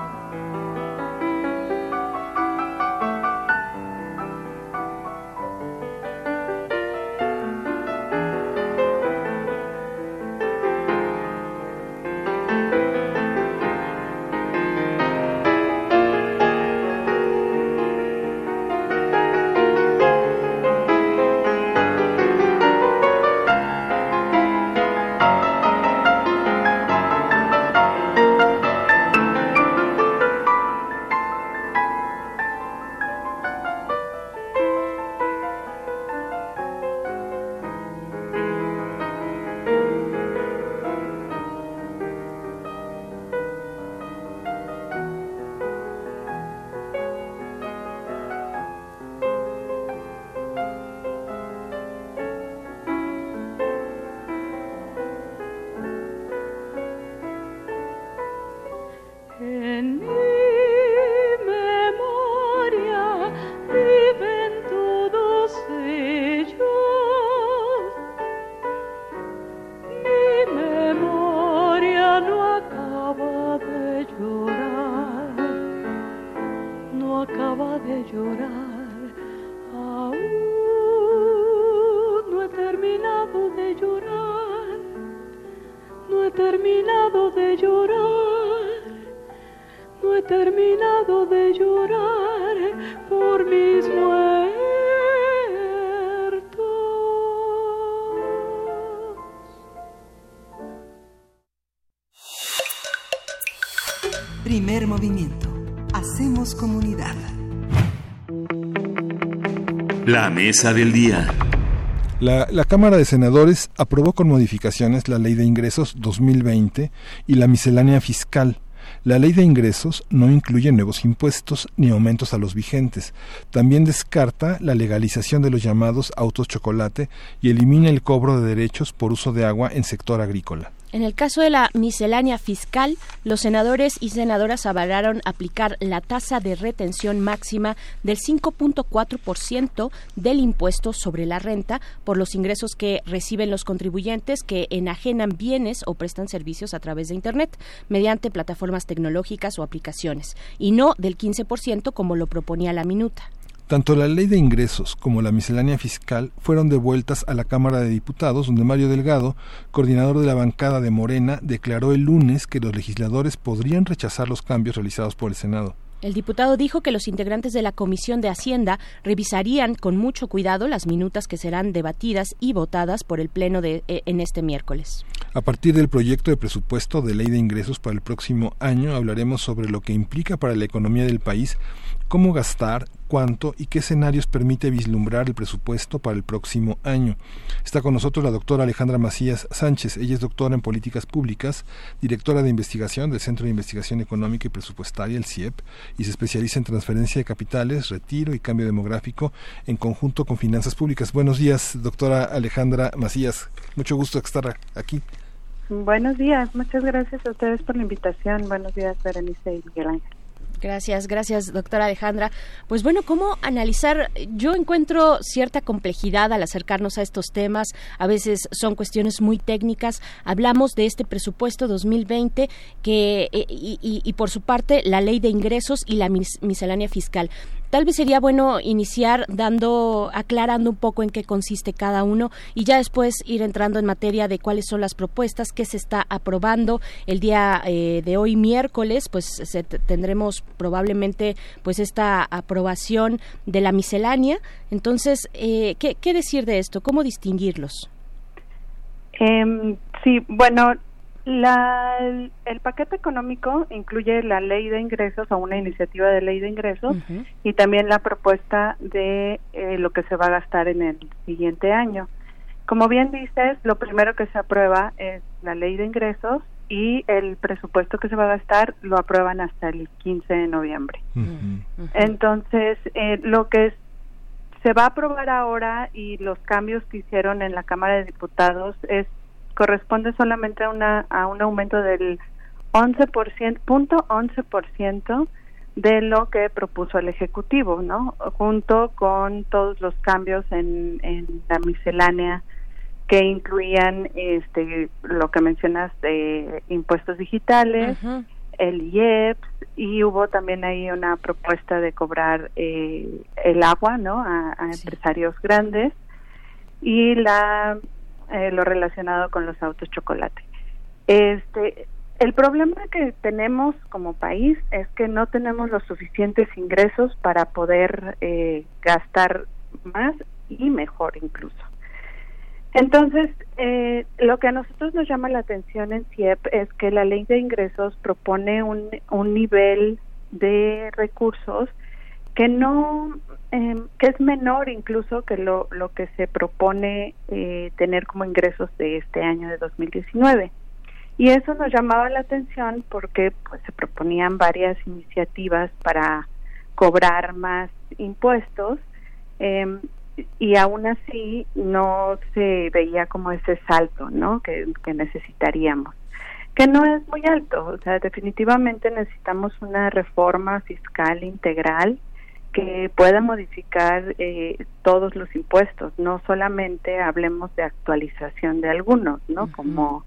mesa del día. La, Cámara de Senadores aprobó con modificaciones la Ley de Ingresos 2020 y la miscelánea fiscal. La ley de ingresos no incluye nuevos impuestos ni aumentos a los vigentes. También descarta la legalización de los llamados autos chocolate y elimina el cobro de derechos por uso de agua en sector agrícola. En el caso de la miscelánea fiscal, los senadores y senadoras avalaron aplicar la tasa de retención máxima del 5.4% del impuesto sobre la renta por los ingresos que reciben los contribuyentes que enajenan bienes o prestan servicios a través de Internet mediante plataformas tecnológicas o aplicaciones, y no del 15% como lo proponía la minuta. Tanto la ley de ingresos como la miscelánea fiscal fueron devueltas a la Cámara de Diputados, donde Mario Delgado, coordinador de la bancada de Morena, declaró el lunes que los legisladores podrían rechazar los cambios realizados por el Senado. El diputado dijo que los integrantes de la Comisión de Hacienda revisarían con mucho cuidado las minutas que serán debatidas y votadas por el Pleno de, eh, en este miércoles. A partir del proyecto de presupuesto de ley de ingresos para el próximo año hablaremos sobre lo que implica para la economía del país, cómo gastar, cuánto y qué escenarios permite vislumbrar el presupuesto para el próximo año. Está con nosotros la doctora Alejandra Macías Sánchez. Ella es doctora en políticas públicas, directora de investigación del Centro de Investigación Económica y Presupuestaria, el CIEP, y se especializa en transferencia de capitales, retiro y cambio demográfico en conjunto con finanzas públicas. Buenos días, doctora Alejandra Macías. Mucho gusto estar aquí. Buenos días, muchas gracias a ustedes por la invitación. Buenos días, Berenice y Miguel Ángel. Gracias, gracias, doctora Alejandra. Pues bueno, ¿cómo analizar? Yo encuentro cierta complejidad al acercarnos a estos temas. A veces son cuestiones muy técnicas. Hablamos de este presupuesto 2020 que, eh, y, y, y por su parte, la ley de ingresos y la mis, miscelánea fiscal. Tal vez sería bueno iniciar dando, aclarando un poco en qué consiste cada uno y ya después ir entrando en materia de cuáles son las propuestas que se está aprobando el día eh, de hoy miércoles, pues se, tendremos probablemente pues esta aprobación de la miscelánea. Entonces, eh, ¿qué, ¿qué, decir de esto? ¿Cómo distinguirlos? Eh, sí, bueno, la, el, el, paquete económico incluye la ley de ingresos o una iniciativa de ley de ingresos uh -huh. y también la propuesta de eh, lo que se va a gastar en el siguiente año. Como bien dices, lo primero que se aprueba es la ley de ingresos y el presupuesto que se va a gastar lo aprueban hasta el 15 de noviembre. Uh -huh. Entonces, eh, lo que se va a aprobar ahora y los cambios que hicieron en la Cámara de Diputados es corresponde solamente a una a un aumento del 11%, punto 11% de lo que propuso el ejecutivo, ¿no? Junto con todos los cambios en, en la miscelánea que incluían este lo que mencionas de impuestos digitales, uh -huh. el IEPS y hubo también ahí una propuesta de cobrar eh, el agua, ¿no? A, a sí. empresarios grandes y la eh, lo relacionado con los autos chocolate. Este, el problema que tenemos como país es que no tenemos los suficientes ingresos para poder eh, gastar más y mejor incluso. Entonces, eh, lo que a nosotros nos llama la atención en CIEP es que la ley de ingresos propone un, un nivel de recursos que no eh, que es menor incluso que lo, lo que se propone eh, tener como ingresos de este año de 2019 y eso nos llamaba la atención porque pues se proponían varias iniciativas para cobrar más impuestos eh, y aún así no se veía como ese salto no que, que necesitaríamos. Que no es muy alto o sea definitivamente necesitamos una reforma fiscal integral que pueda modificar eh, todos los impuestos, no solamente hablemos de actualización de algunos, ¿no? Uh -huh. Como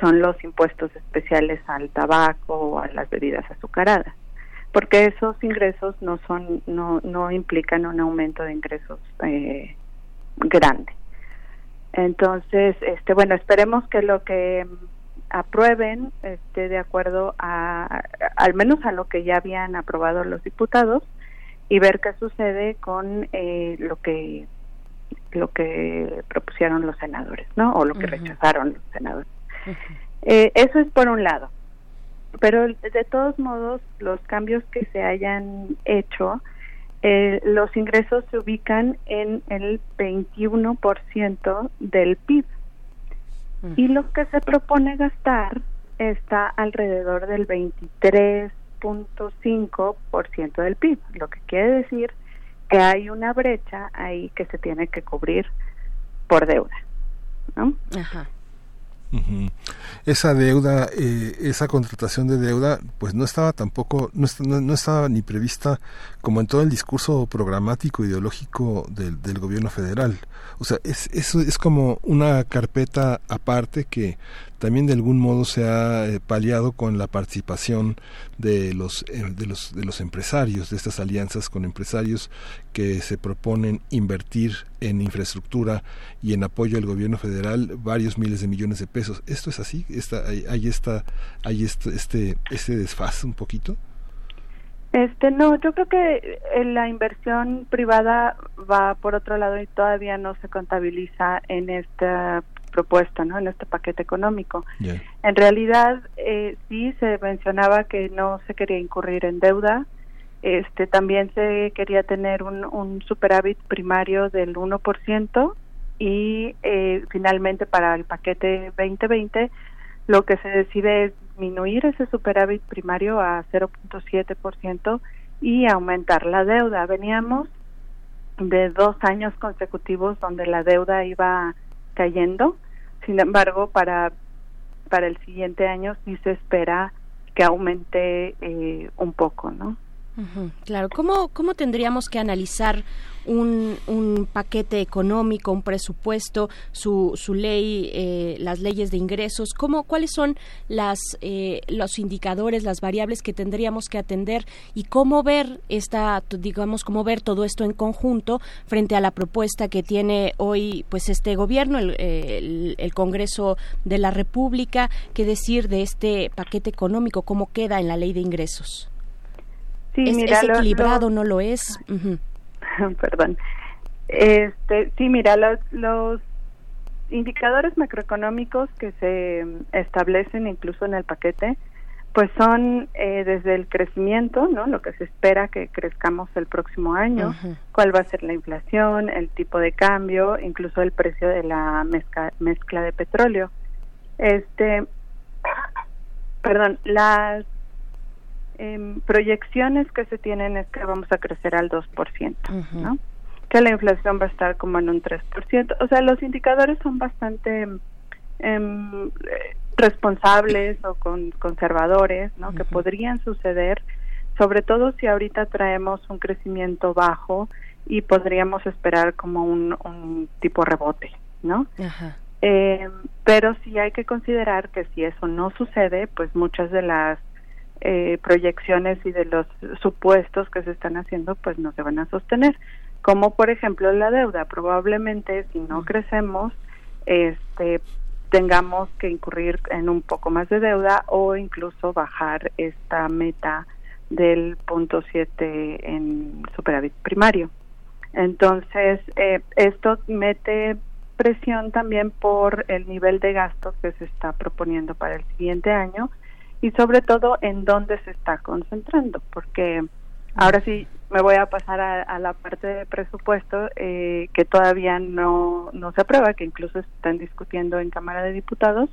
son los impuestos especiales al tabaco o a las bebidas azucaradas, porque esos ingresos no son, no, no implican un aumento de ingresos eh, grande. Entonces, este, bueno, esperemos que lo que aprueben esté de acuerdo a, al menos a lo que ya habían aprobado los diputados y ver qué sucede con eh, lo que lo que propusieron los senadores, ¿no? O lo que uh -huh. rechazaron los senadores. Uh -huh. eh, eso es por un lado. Pero de todos modos, los cambios que se hayan hecho, eh, los ingresos se ubican en el 21% del PIB. Uh -huh. Y lo que se propone gastar está alrededor del 23 0.5% del PIB, lo que quiere decir que hay una brecha ahí que se tiene que cubrir por deuda. ¿no? Ajá. Uh -huh. Esa deuda, eh, esa contratación de deuda, pues no estaba tampoco, no, no, no, estaba ni prevista como en todo el discurso programático ideológico del, del gobierno federal. O sea, es, es, es como una carpeta aparte que también de algún modo se ha eh, paliado con la participación de los, eh, de los de los empresarios de estas alianzas con empresarios que se proponen invertir en infraestructura y en apoyo al gobierno federal varios miles de millones de pesos. Esto es así está hay, hay esta este este este desfase un poquito este no yo creo que eh, la inversión privada va por otro lado y todavía no se contabiliza en esta propuesta ¿no? en este paquete económico. Yeah. En realidad, eh, sí se mencionaba que no se quería incurrir en deuda, este también se quería tener un, un superávit primario del 1% y eh, finalmente para el paquete 2020 lo que se decide es disminuir ese superávit primario a 0.7% y aumentar la deuda. Veníamos de dos años consecutivos donde la deuda iba cayendo. Sin embargo, para para el siguiente año sí se espera que aumente eh, un poco, ¿no? Claro, ¿Cómo, ¿cómo tendríamos que analizar un, un paquete económico, un presupuesto, su, su ley, eh, las leyes de ingresos? ¿Cómo, ¿Cuáles son las, eh, los indicadores, las variables que tendríamos que atender y cómo ver esta, digamos, cómo ver todo esto en conjunto frente a la propuesta que tiene hoy pues este gobierno, el, el, el Congreso de la República? ¿Qué decir de este paquete económico? ¿Cómo queda en la ley de ingresos? Sí, ¿Es, mira, ¿es lo- equilibrado no lo es? Perdón. Este, sí, mira, los, los indicadores macroeconómicos que se mm, establecen incluso en el paquete, pues son eh, desde el crecimiento, ¿no? Lo que se espera que crezcamos el próximo año, cuál va a ser la inflación, el tipo de cambio, incluso el precio de la mezcla, mezcla de petróleo. Este, perdón, las em, proyecciones que se tienen es que vamos a crecer al 2%, ¿no? Que la inflación va a estar como en un 3%. O sea, los indicadores son bastante eh, responsables o con, conservadores, ¿no? Que podrían suceder, sobre todo si ahorita traemos un crecimiento bajo y podríamos esperar como un, un tipo rebote, ¿no? Eh, pero sí hay que considerar que si eso no sucede, pues muchas de las eh, proyecciones y de los supuestos que se están haciendo, pues no se van a sostener. Como por ejemplo la deuda, probablemente si no crecemos, este tengamos que incurrir en un poco más de deuda o incluso bajar esta meta del punto 7 en superávit primario. Entonces, eh, esto mete presión también por el nivel de gastos que se está proponiendo para el siguiente año y sobre todo en dónde se está concentrando, porque ahora sí me voy a pasar a, a la parte de presupuesto eh, que todavía no, no se aprueba, que incluso están discutiendo en Cámara de Diputados,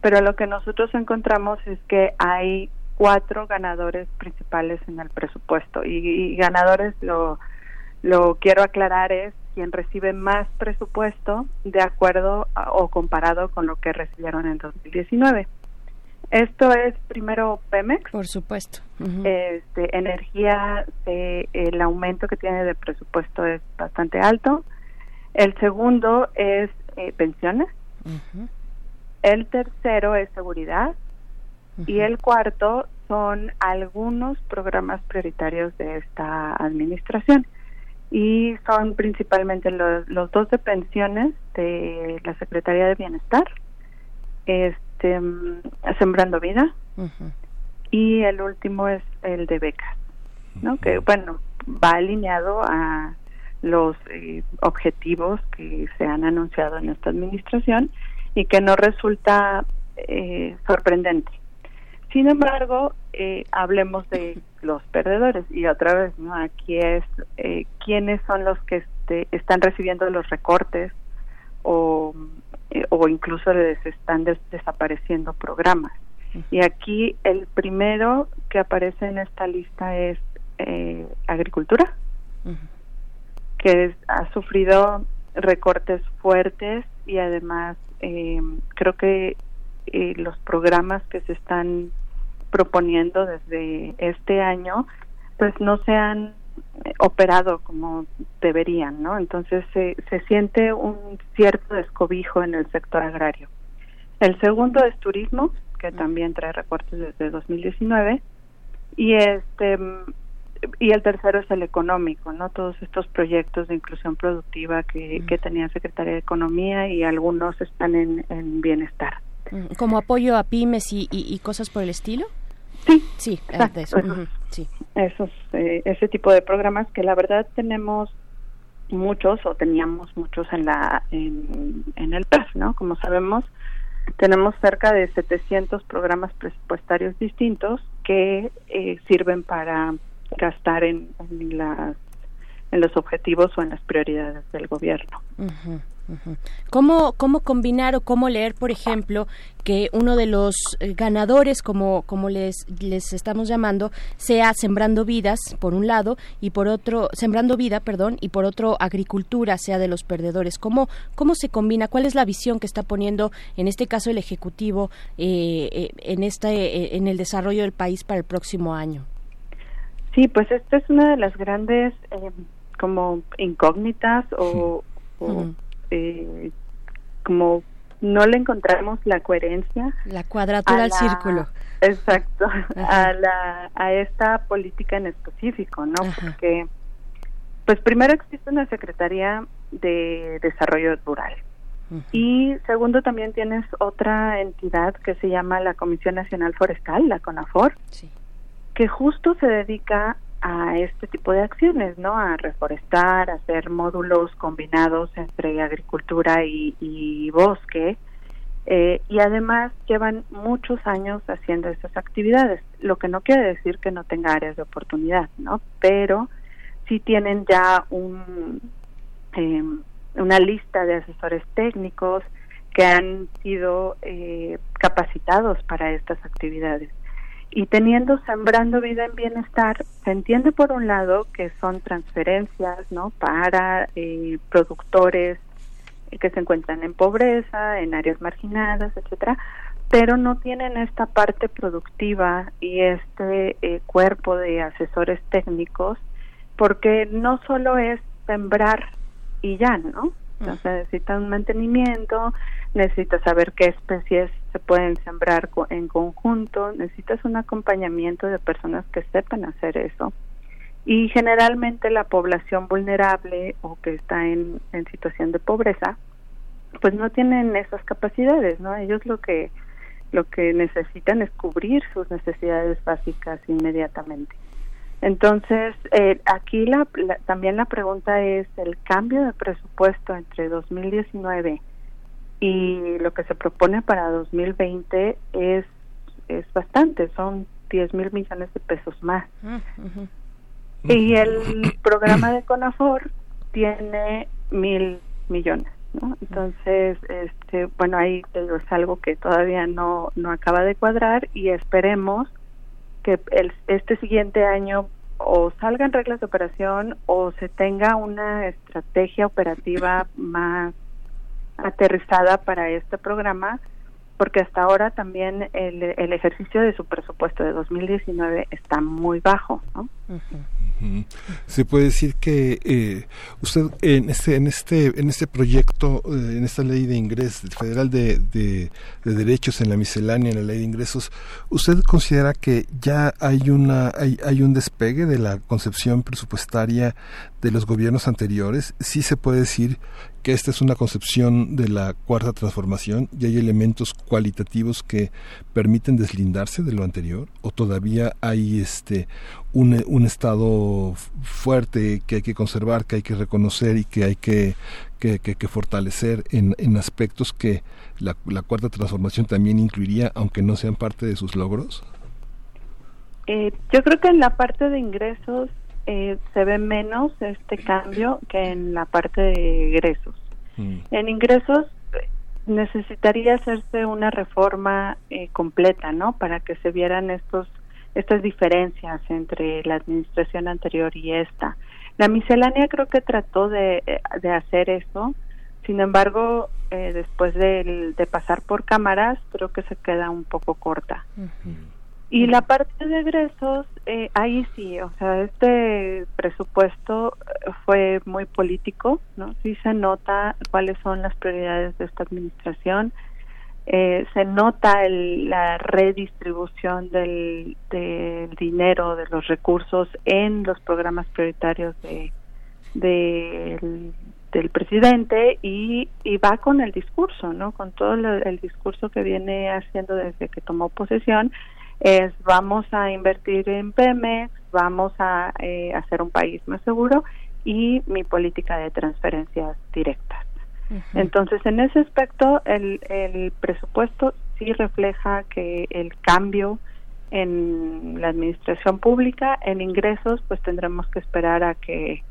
pero lo que nosotros encontramos es que hay cuatro ganadores principales en el presupuesto y, y ganadores lo lo quiero aclarar es quien recibe más presupuesto de acuerdo o comparado con lo que recibieron en 2019. Esto es primero Pemex. Por supuesto. Este, energía, eh, el aumento que tiene de presupuesto es bastante alto. El segundo es eh, pensiones. El tercero es seguridad. Y el cuarto son algunos programas prioritarios de esta administración. Y son principalmente los, los dos de pensiones de la Secretaría de Bienestar, este, mm, Sembrando Vida, y el último es el de becas, ¿no? Que, bueno, va alineado a los eh, objetivos que se han anunciado en esta administración y que no resulta eh, sorprendente. Sin embargo, eh, hablemos de los perdedores y otra vez, ¿no? Aquí es eh, quiénes son los que este, están recibiendo los recortes o, eh, o incluso les están des- desapareciendo programas. Y aquí el primero que aparece en esta lista es eh, agricultura, que es- ha sufrido recortes fuertes y además eh, creo que eh, los programas que se están proponiendo desde este año pues no se han operado como deberían, ¿no? Entonces se, se siente un cierto descobijo en el sector agrario. El segundo es turismo, que también trae recortes desde 2019 y este y el tercero es el económico, ¿no? Todos estos proyectos de inclusión productiva que, que tenía Secretaría de Economía y algunos están en, en bienestar. Como apoyo a pymes y, y- y cosas por el estilo. Sí, sí, exacto, eso. sí. Esos eh, ese tipo de programas que la verdad tenemos muchos o teníamos muchos en la en, el PES, ¿no? Como sabemos, tenemos cerca de 700 programas presupuestarios distintos que eh, sirven para gastar en, las en los objetivos o en las prioridades del gobierno. Ujú. ¿Cómo, ¿Cómo combinar o cómo leer, por ejemplo, que uno de los eh, ganadores, como, como les, les estamos llamando, sea Sembrando Vidas, por un lado, y por otro, Sembrando Vida, perdón, y por otro, Agricultura sea de los perdedores? ¿Cómo, cómo se combina? ¿Cuál es la visión que está poniendo, en este caso, el Ejecutivo eh, eh, en, este, en el desarrollo del país para el próximo año? Sí, pues esta es una de las grandes como incógnitas o, eh, como no le encontramos la coherencia. La cuadratura al círculo. Exacto, a, la, a esta política en específico, ¿no? Porque, pues primero existe una Secretaría de Desarrollo Rural. Y segundo, también tienes otra entidad que se llama la Comisión Nacional Forestal, la CONAFOR, que justo se dedica a este tipo de acciones, ¿no? A reforestar, a hacer módulos combinados entre agricultura y, bosque. Eh, y además llevan muchos años haciendo estas actividades, lo que no quiere decir que no tenga áreas de oportunidad, ¿no? Pero sí tienen ya un, em, una lista de asesores técnicos que han sido eh, capacitados para estas actividades y teniendo sembrando vida en bienestar se entiende por un lado que son transferencias no para eh, productores que se encuentran en pobreza en áreas marginadas etcétera pero no tienen esta parte productiva y este eh, cuerpo de asesores técnicos porque no solo es sembrar y ya no entonces necesita un mantenimiento, necesitas saber qué especies se pueden sembrar en conjunto, necesitas un acompañamiento de personas que sepan hacer eso. Y generalmente la población vulnerable o que está en, en situación de pobreza, pues no tienen esas capacidades, ¿no? Ellos lo que lo que necesitan es cubrir sus necesidades básicas inmediatamente. Entonces, eh, aquí la, también la pregunta es el cambio de presupuesto entre 2019 y lo que se propone para 2020 es, es bastante, son 10 mil millones de pesos más. Y el programa de CONAFOR tiene mil millones. ¿no? Entonces, este, bueno, ahí es algo que todavía no, no acaba de cuadrar y esperemos que el, este siguiente año o salgan reglas de operación o se tenga una estrategia operativa más aterrizada para este programa, porque hasta ahora también el, el ejercicio de su presupuesto de 2019 está muy bajo. ¿no? Se puede decir que eh, usted en este en este en este proyecto eh, en esta ley de ingresos federal de, de, derechos en la miscelánea en la ley de ingresos usted considera que ya hay una hay, hay un despegue de la concepción presupuestaria de los gobiernos anteriores sí se puede decir que esta es una concepción de la cuarta transformación y hay elementos cualitativos que permiten deslindarse de lo anterior o todavía hay este un, un estado fuerte que hay que conservar, que hay que reconocer y que hay que, que, que, fortalecer en, en, aspectos que la, la, cuarta transformación también incluiría, aunque no sean parte de sus logros? Eh, yo creo que en la parte de ingresos eh, se ve menos este cambio que en la parte de egresos. Mm. En ingresos necesitaría hacerse una reforma eh, completa, ¿no? Para que se vieran estos estas diferencias entre la administración anterior y esta. La miscelánea creo que trató de, eh, de hacer eso, sin embargo, eh, después de, de, pasar por cámaras, creo que se queda un poco corta. Y la parte de egresos, eh, ahí sí, o sea, este presupuesto eh, fue muy político, ¿no? Sí se nota cuáles son las prioridades de esta administración, eh, se nota la redistribución del, del, dinero, de los recursos en los programas prioritarios de, del presidente y, y, va con el discurso, ¿no? Con todo el discurso que viene haciendo desde que tomó posesión es vamos a invertir en Pemex, vamos a eh, hacer un país más seguro y mi política de transferencias directas. Entonces, en ese aspecto, el, el presupuesto sí refleja que el cambio en la administración pública, en ingresos, pues tendremos que esperar a que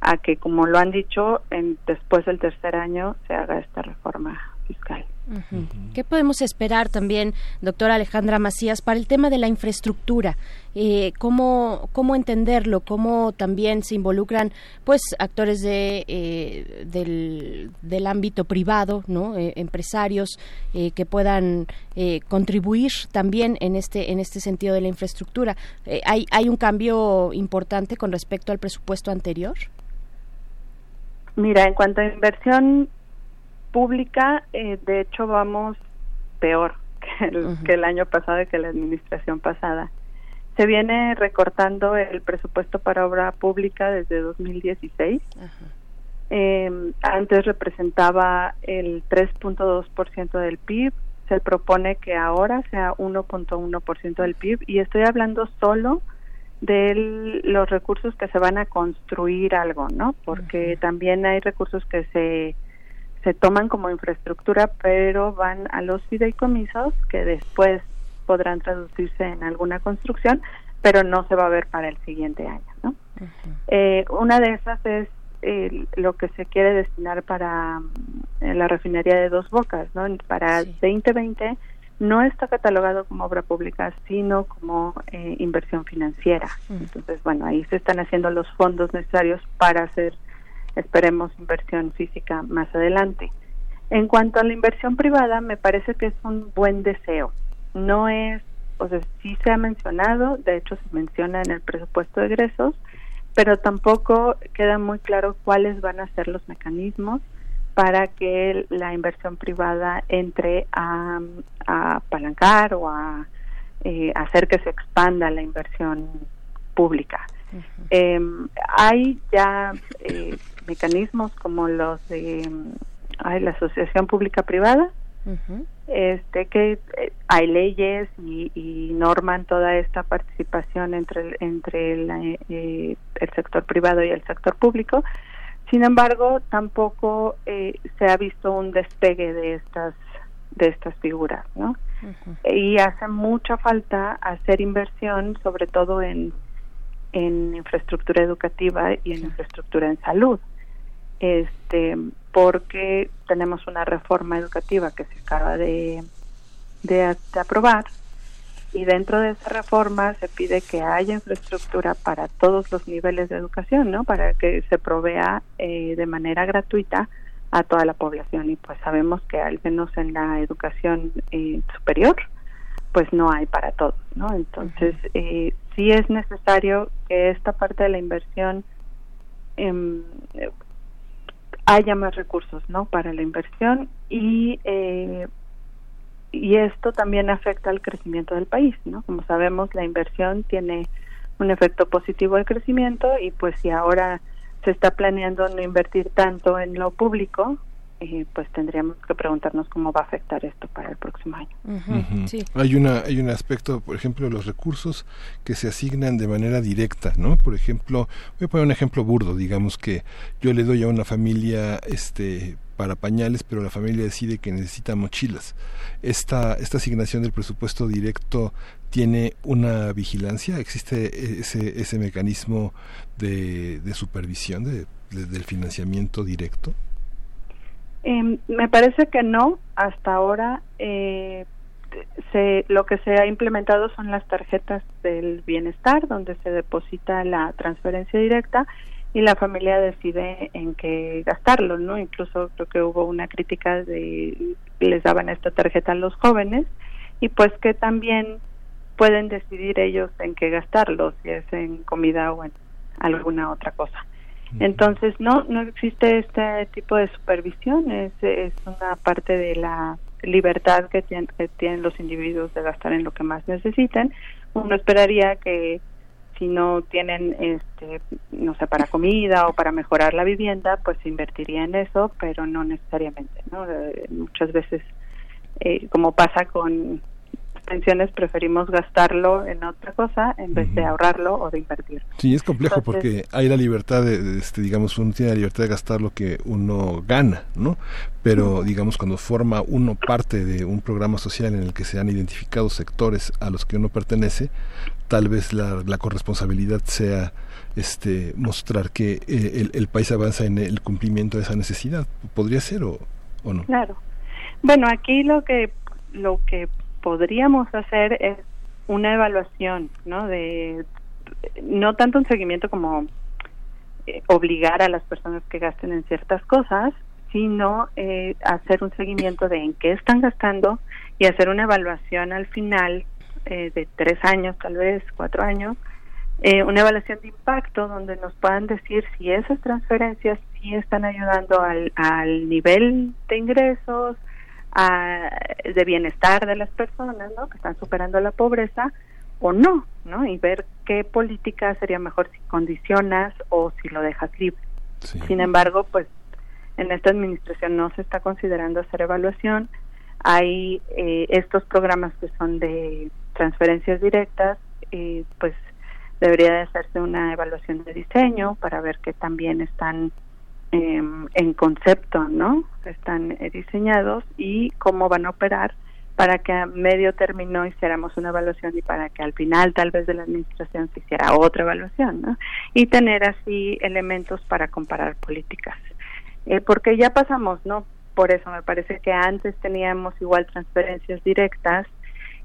a que, como lo han dicho, en, después del tercer año se haga esta reforma fiscal. ¿Qué podemos esperar también, doctora Alejandra Macías, para el tema de la infraestructura? Eh, ¿cómo, ¿Cómo entenderlo? ¿Cómo también se involucran pues actores de, eh, del, del, ámbito privado, ¿no? Eh, empresarios eh, que puedan eh, contribuir también en este, en este sentido de la infraestructura? ¿hay, ¿Hay un cambio importante con respecto al presupuesto anterior? Mira, en cuanto a inversión pública, eh, de hecho vamos peor que el, que el año pasado y que la administración pasada. Se viene recortando el presupuesto para obra pública desde 2016. Eh, antes representaba el 3.2% del PIB. Se propone que ahora sea 1.1% del PIB y estoy hablando solo de los recursos que se van a construir algo, ¿no? Porque también hay recursos que se se toman como infraestructura, pero van a los fideicomisos que después podrán traducirse en alguna construcción, pero no se va a ver para el siguiente año. ¿no? eh, una de esas es eh, lo que se quiere destinar para eh, la refinería de Dos Bocas. ¿no? Para 2020 no está catalogado como obra pública, sino como eh, inversión financiera. Entonces, bueno, ahí se están haciendo los fondos necesarios para hacer esperemos inversión física más adelante. En cuanto a la inversión privada, me parece que es un buen deseo. No es, o sea, sí se ha mencionado, de hecho se menciona en el presupuesto de egresos, pero tampoco queda muy claro cuáles van a ser los mecanismos para que la inversión privada entre a, a apalancar o a eh, hacer que se expanda la inversión pública. eh, hay ya eh, mecanismos como los de ay, la asociación pública privada este que eh, hay leyes y, y, norman toda esta participación entre entre la, eh, el sector privado y el sector público. Sin embargo tampoco eh, se ha visto un despegue de estas de estas figuras no y hace mucha falta hacer inversión sobre todo en en infraestructura educativa y en infraestructura en salud este porque tenemos una reforma educativa que se acaba de, de, de, aprobar y dentro de esa reforma se pide que haya infraestructura para todos los niveles de educación, ¿no? Para que se provea eh, de manera gratuita a toda la población y pues sabemos que al menos en la educación eh, superior pues no hay para todos, ¿no? Entonces eh, sí es necesario que esta parte de la inversión eh, haya más recursos no para la inversión y eh, y esto también afecta al crecimiento del país no como sabemos la inversión tiene un efecto positivo al crecimiento y pues si ahora se está planeando no invertir tanto en lo público eh, pues tendríamos que preguntarnos cómo va a afectar esto para el próximo año. Uh -huh. sí. Hay una hay un aspecto, por ejemplo, los recursos que se asignan de manera directa, ¿no? Por ejemplo, voy a poner un ejemplo burdo, digamos que yo le doy a una familia este para pañales, pero la familia decide que necesita mochilas. Esta esta asignación del presupuesto directo tiene una vigilancia, existe ese ese mecanismo de, de supervisión de, de, del financiamiento directo. Eh, me parece que no. Hasta ahora eh, se, lo que se ha implementado son las tarjetas del bienestar, donde se deposita la transferencia directa y la familia decide en qué gastarlo, ¿no? Incluso creo que hubo una crítica de les daban esta tarjeta a los jóvenes y pues que también pueden decidir ellos en qué gastarlo, si es en comida o en alguna otra cosa. Entonces, no, no existe este tipo de supervisión, es, es una parte de la libertad que, tienen, que tienen los individuos de gastar en lo que más necesitan. Uno esperaría que si no tienen, este, no sé, para comida o para mejorar la vivienda, pues invertiría en eso, pero no necesariamente, ¿no? Eh, muchas veces, eh, como pasa con pensiones preferimos gastarlo en otra cosa en vez uh -huh. de ahorrarlo o de invertir. Sí, es complejo Entonces, porque hay la libertad de, de, este, digamos, uno tiene la libertad de gastar lo que uno gana, ¿no? Pero, digamos, cuando forma uno parte de un programa social en el que se han identificado sectores a los que uno pertenece, tal vez la, la corresponsabilidad sea este mostrar que eh, el, el, país avanza en el cumplimiento de esa necesidad podría ser o, o no claro bueno aquí lo que lo que podríamos hacer es una evaluación no de no tanto un seguimiento como eh, obligar a las personas que gasten en ciertas cosas sino eh, hacer un seguimiento de en qué están gastando y hacer una evaluación al final eh, de tres años, tal vez cuatro años, eh, una evaluación de impacto donde nos puedan decir si esas transferencias sí están ayudando al, al nivel de ingresos, a, de bienestar de las personas, ¿no? Que están superando la pobreza o no, ¿no? Y ver qué política sería mejor si condicionas o si lo dejas libre. Sin embargo, pues en esta administración no se está considerando hacer evaluación. Hay eh, estos programas que son de transferencias directas, eh, pues debería de hacerse una evaluación de diseño para ver que también están eh, en concepto, ¿no? Están eh, diseñados y cómo van a operar para que a medio término hiciéramos una evaluación y para que al final tal vez de la administración se hiciera otra evaluación, ¿no? Y tener así elementos para comparar políticas. Eh, porque ya pasamos, ¿no? Por eso me parece que antes teníamos igual transferencias directas,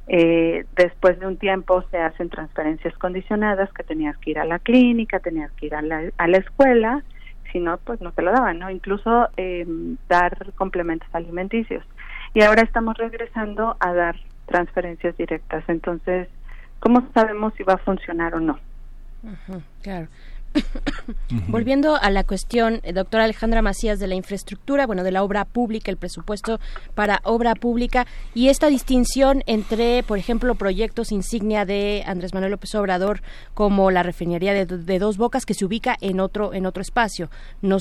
eh, después de un tiempo se hacen transferencias condicionadas, que tenías que ir a la clínica, tenías que ir a la, a la escuela, si no, pues no te lo daban, ¿no? Incluso eh, dar complementos alimenticios. Y ahora estamos regresando a dar transferencias directas. Entonces, ¿cómo sabemos si va a funcionar o no? claro. Volviendo a la cuestión, eh, doctora Alejandra Macías, de la infraestructura, bueno, de la obra pública, el presupuesto para obra pública y esta distinción entre, por ejemplo, proyectos insignia de Andrés Manuel López Obrador, como la refinería de, Dos Bocas, que se ubica en otro, en otro espacio, no,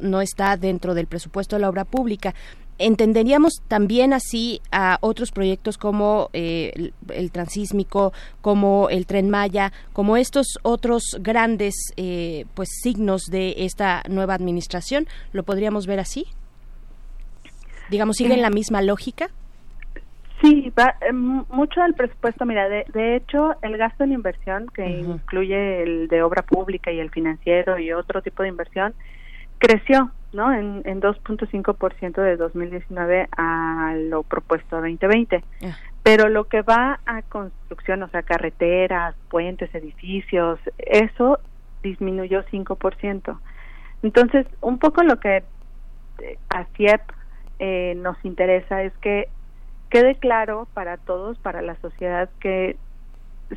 no está dentro del presupuesto de la obra pública entenderíamos también así a otros proyectos como eh, el, el, transísmico, como el tren Maya, como estos otros grandes eh, pues signos de esta nueva administración. ¿Lo podríamos ver así? Digamos, ¿siguen la misma lógica? Sí, va, eh, mucho del presupuesto, mira, de, de, hecho, el gasto en inversión, que uh -huh. incluye el de obra pública y el financiero y otro tipo de inversión, creció ¿no? En, en 2.5% de 2019 a lo propuesto a 2020. Yeah. Pero lo que va a construcción, o sea, carreteras, puentes, edificios, eso disminuyó 5%. Entonces, un poco lo que a CIEP eh, nos interesa es que quede claro para todos, para la sociedad, que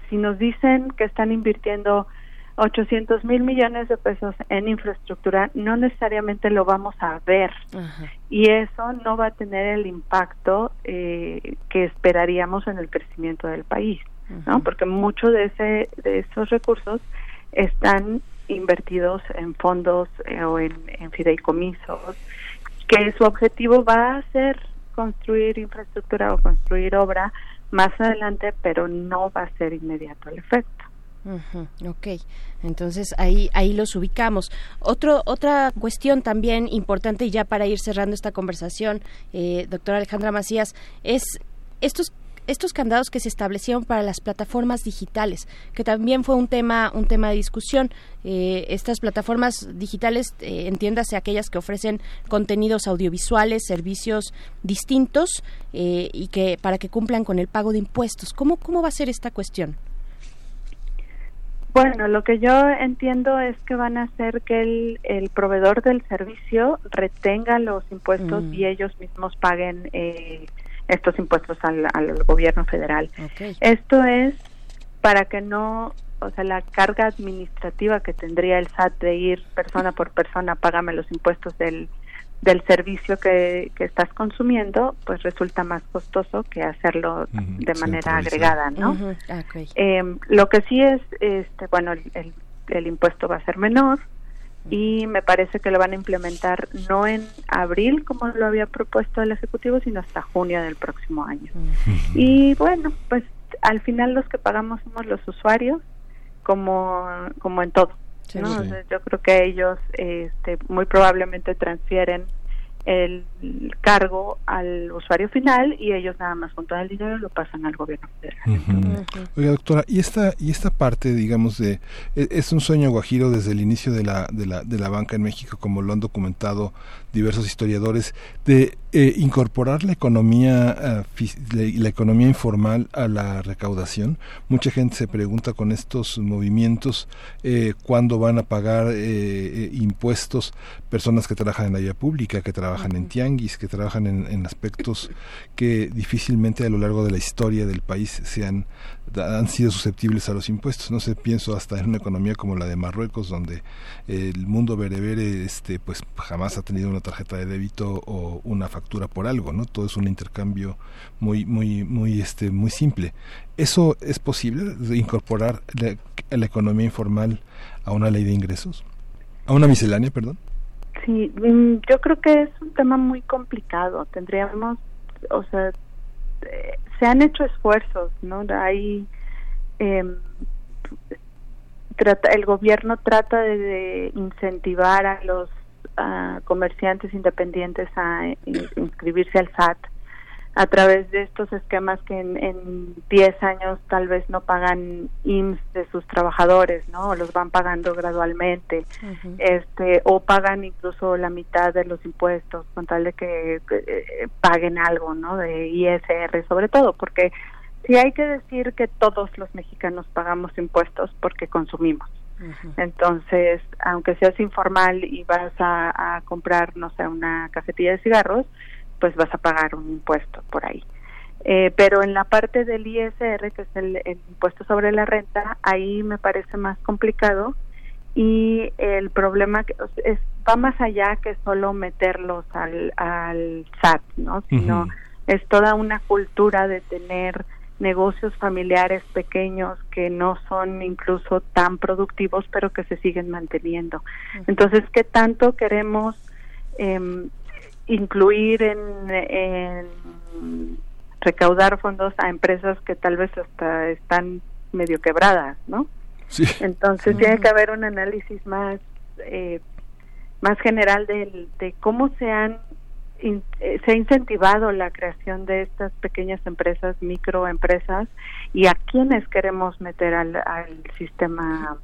si nos dicen que están invirtiendo 800 mil millones de pesos en infraestructura, no necesariamente lo vamos a ver Ajá. y eso no va a tener el impacto eh, que esperaríamos en el crecimiento del país, Ajá. ¿no? Porque muchos de ese de esos recursos están invertidos en fondos eh, o en, en fideicomisos, que su objetivo va a ser construir infraestructura o construir obra más adelante, pero no va a ser inmediato el efecto. Uh -huh, ok, entonces ahí ahí los ubicamos. Otro otra cuestión también importante y ya para ir cerrando esta conversación, eh, doctora Alejandra Macías, es estos estos candados que se establecieron para las plataformas digitales, que también fue un tema un tema de discusión. Eh, estas plataformas digitales, eh, entiéndase aquellas que ofrecen contenidos audiovisuales, servicios distintos eh, y que para que cumplan con el pago de impuestos. ¿Cómo cómo va a ser esta cuestión? Bueno, lo que yo entiendo es que van a hacer que el, el proveedor del servicio retenga los impuestos mm. y ellos mismos paguen eh, estos impuestos al, al gobierno federal. Okay. Esto es para que no, o sea, la carga administrativa que tendría el SAT de ir persona por persona, págame los impuestos del del servicio que, que estás consumiendo, pues resulta más costoso que hacerlo uh -huh, de manera agregada, ¿no? Uh -huh. okay. eh, lo que sí es, este, bueno, el, el, el, impuesto va a ser menor y me parece que lo van a implementar no en abril como lo había propuesto el ejecutivo, sino hasta junio del próximo año. Uh -huh. Y bueno, pues al final los que pagamos somos los usuarios, como como en todo. ¿No? Sí. Yo creo que ellos este, muy probablemente transfieren el cargo al usuario final y ellos nada más con todo el dinero lo pasan al gobierno federal. Oiga, doctora, y esta y esta parte, digamos, de e- es un sueño guajiro desde el inicio de la de la, de la banca en México, como lo han documentado diversos historiadores, de eh, incorporar la economía eh, la, economía informal a la recaudación. Mucha gente se pregunta con estos movimientos eh, cuándo van a pagar eh, eh, impuestos personas que trabajan en la vía pública, que trabajan en tianguis, que trabajan en, en aspectos que difícilmente a lo largo de la historia del país se han, han sido susceptibles a los impuestos. No sé, pienso hasta en una economía como la de Marruecos, donde el mundo berebere este, pues jamás ha tenido una tarjeta de débito o una factura por algo, ¿no? Todo es un intercambio muy, muy, muy, este, muy simple. ¿Eso es posible, incorporar la, economía informal a una ley de ingresos? ¿A una miscelánea, perdón? Sí, mm, yo creo que es un tema muy complicado. Tendríamos, o sea, eh, se han hecho esfuerzos, ¿no? Hay, trata, el gobierno trata de incentivar a los ah, comerciantes independientes a in- inscribirse al SAT a través de estos esquemas que en, en 10 años tal vez no pagan IMSS de sus trabajadores, ¿no? Los van pagando gradualmente este o pagan incluso la mitad de los impuestos con tal de que eh, paguen algo no de ISR sobre todo porque sí hay que decir que todos los mexicanos pagamos impuestos porque consumimos entonces aunque seas informal y vas a, a comprar no sé una cajetilla de cigarros pues vas a pagar un impuesto por ahí. Eh, pero en la parte del ISR, que es el, el impuesto sobre la renta, ahí me parece más complicado y el problema que, es, va más allá que solo meterlos al, al SAT, ¿no? Sino es toda una cultura de tener negocios familiares pequeños que no son incluso tan productivos, pero que se siguen manteniendo. Entonces, ¿qué tanto queremos em, incluir en, en recaudar fondos a empresas que tal vez hasta están medio quebradas, ¿no? Sí. Entonces tiene que haber un análisis más eh, más general del- de, cómo se han in- eh, se ha incentivado la creación de estas pequeñas empresas, microempresas y a quiénes queremos meter al, al sistema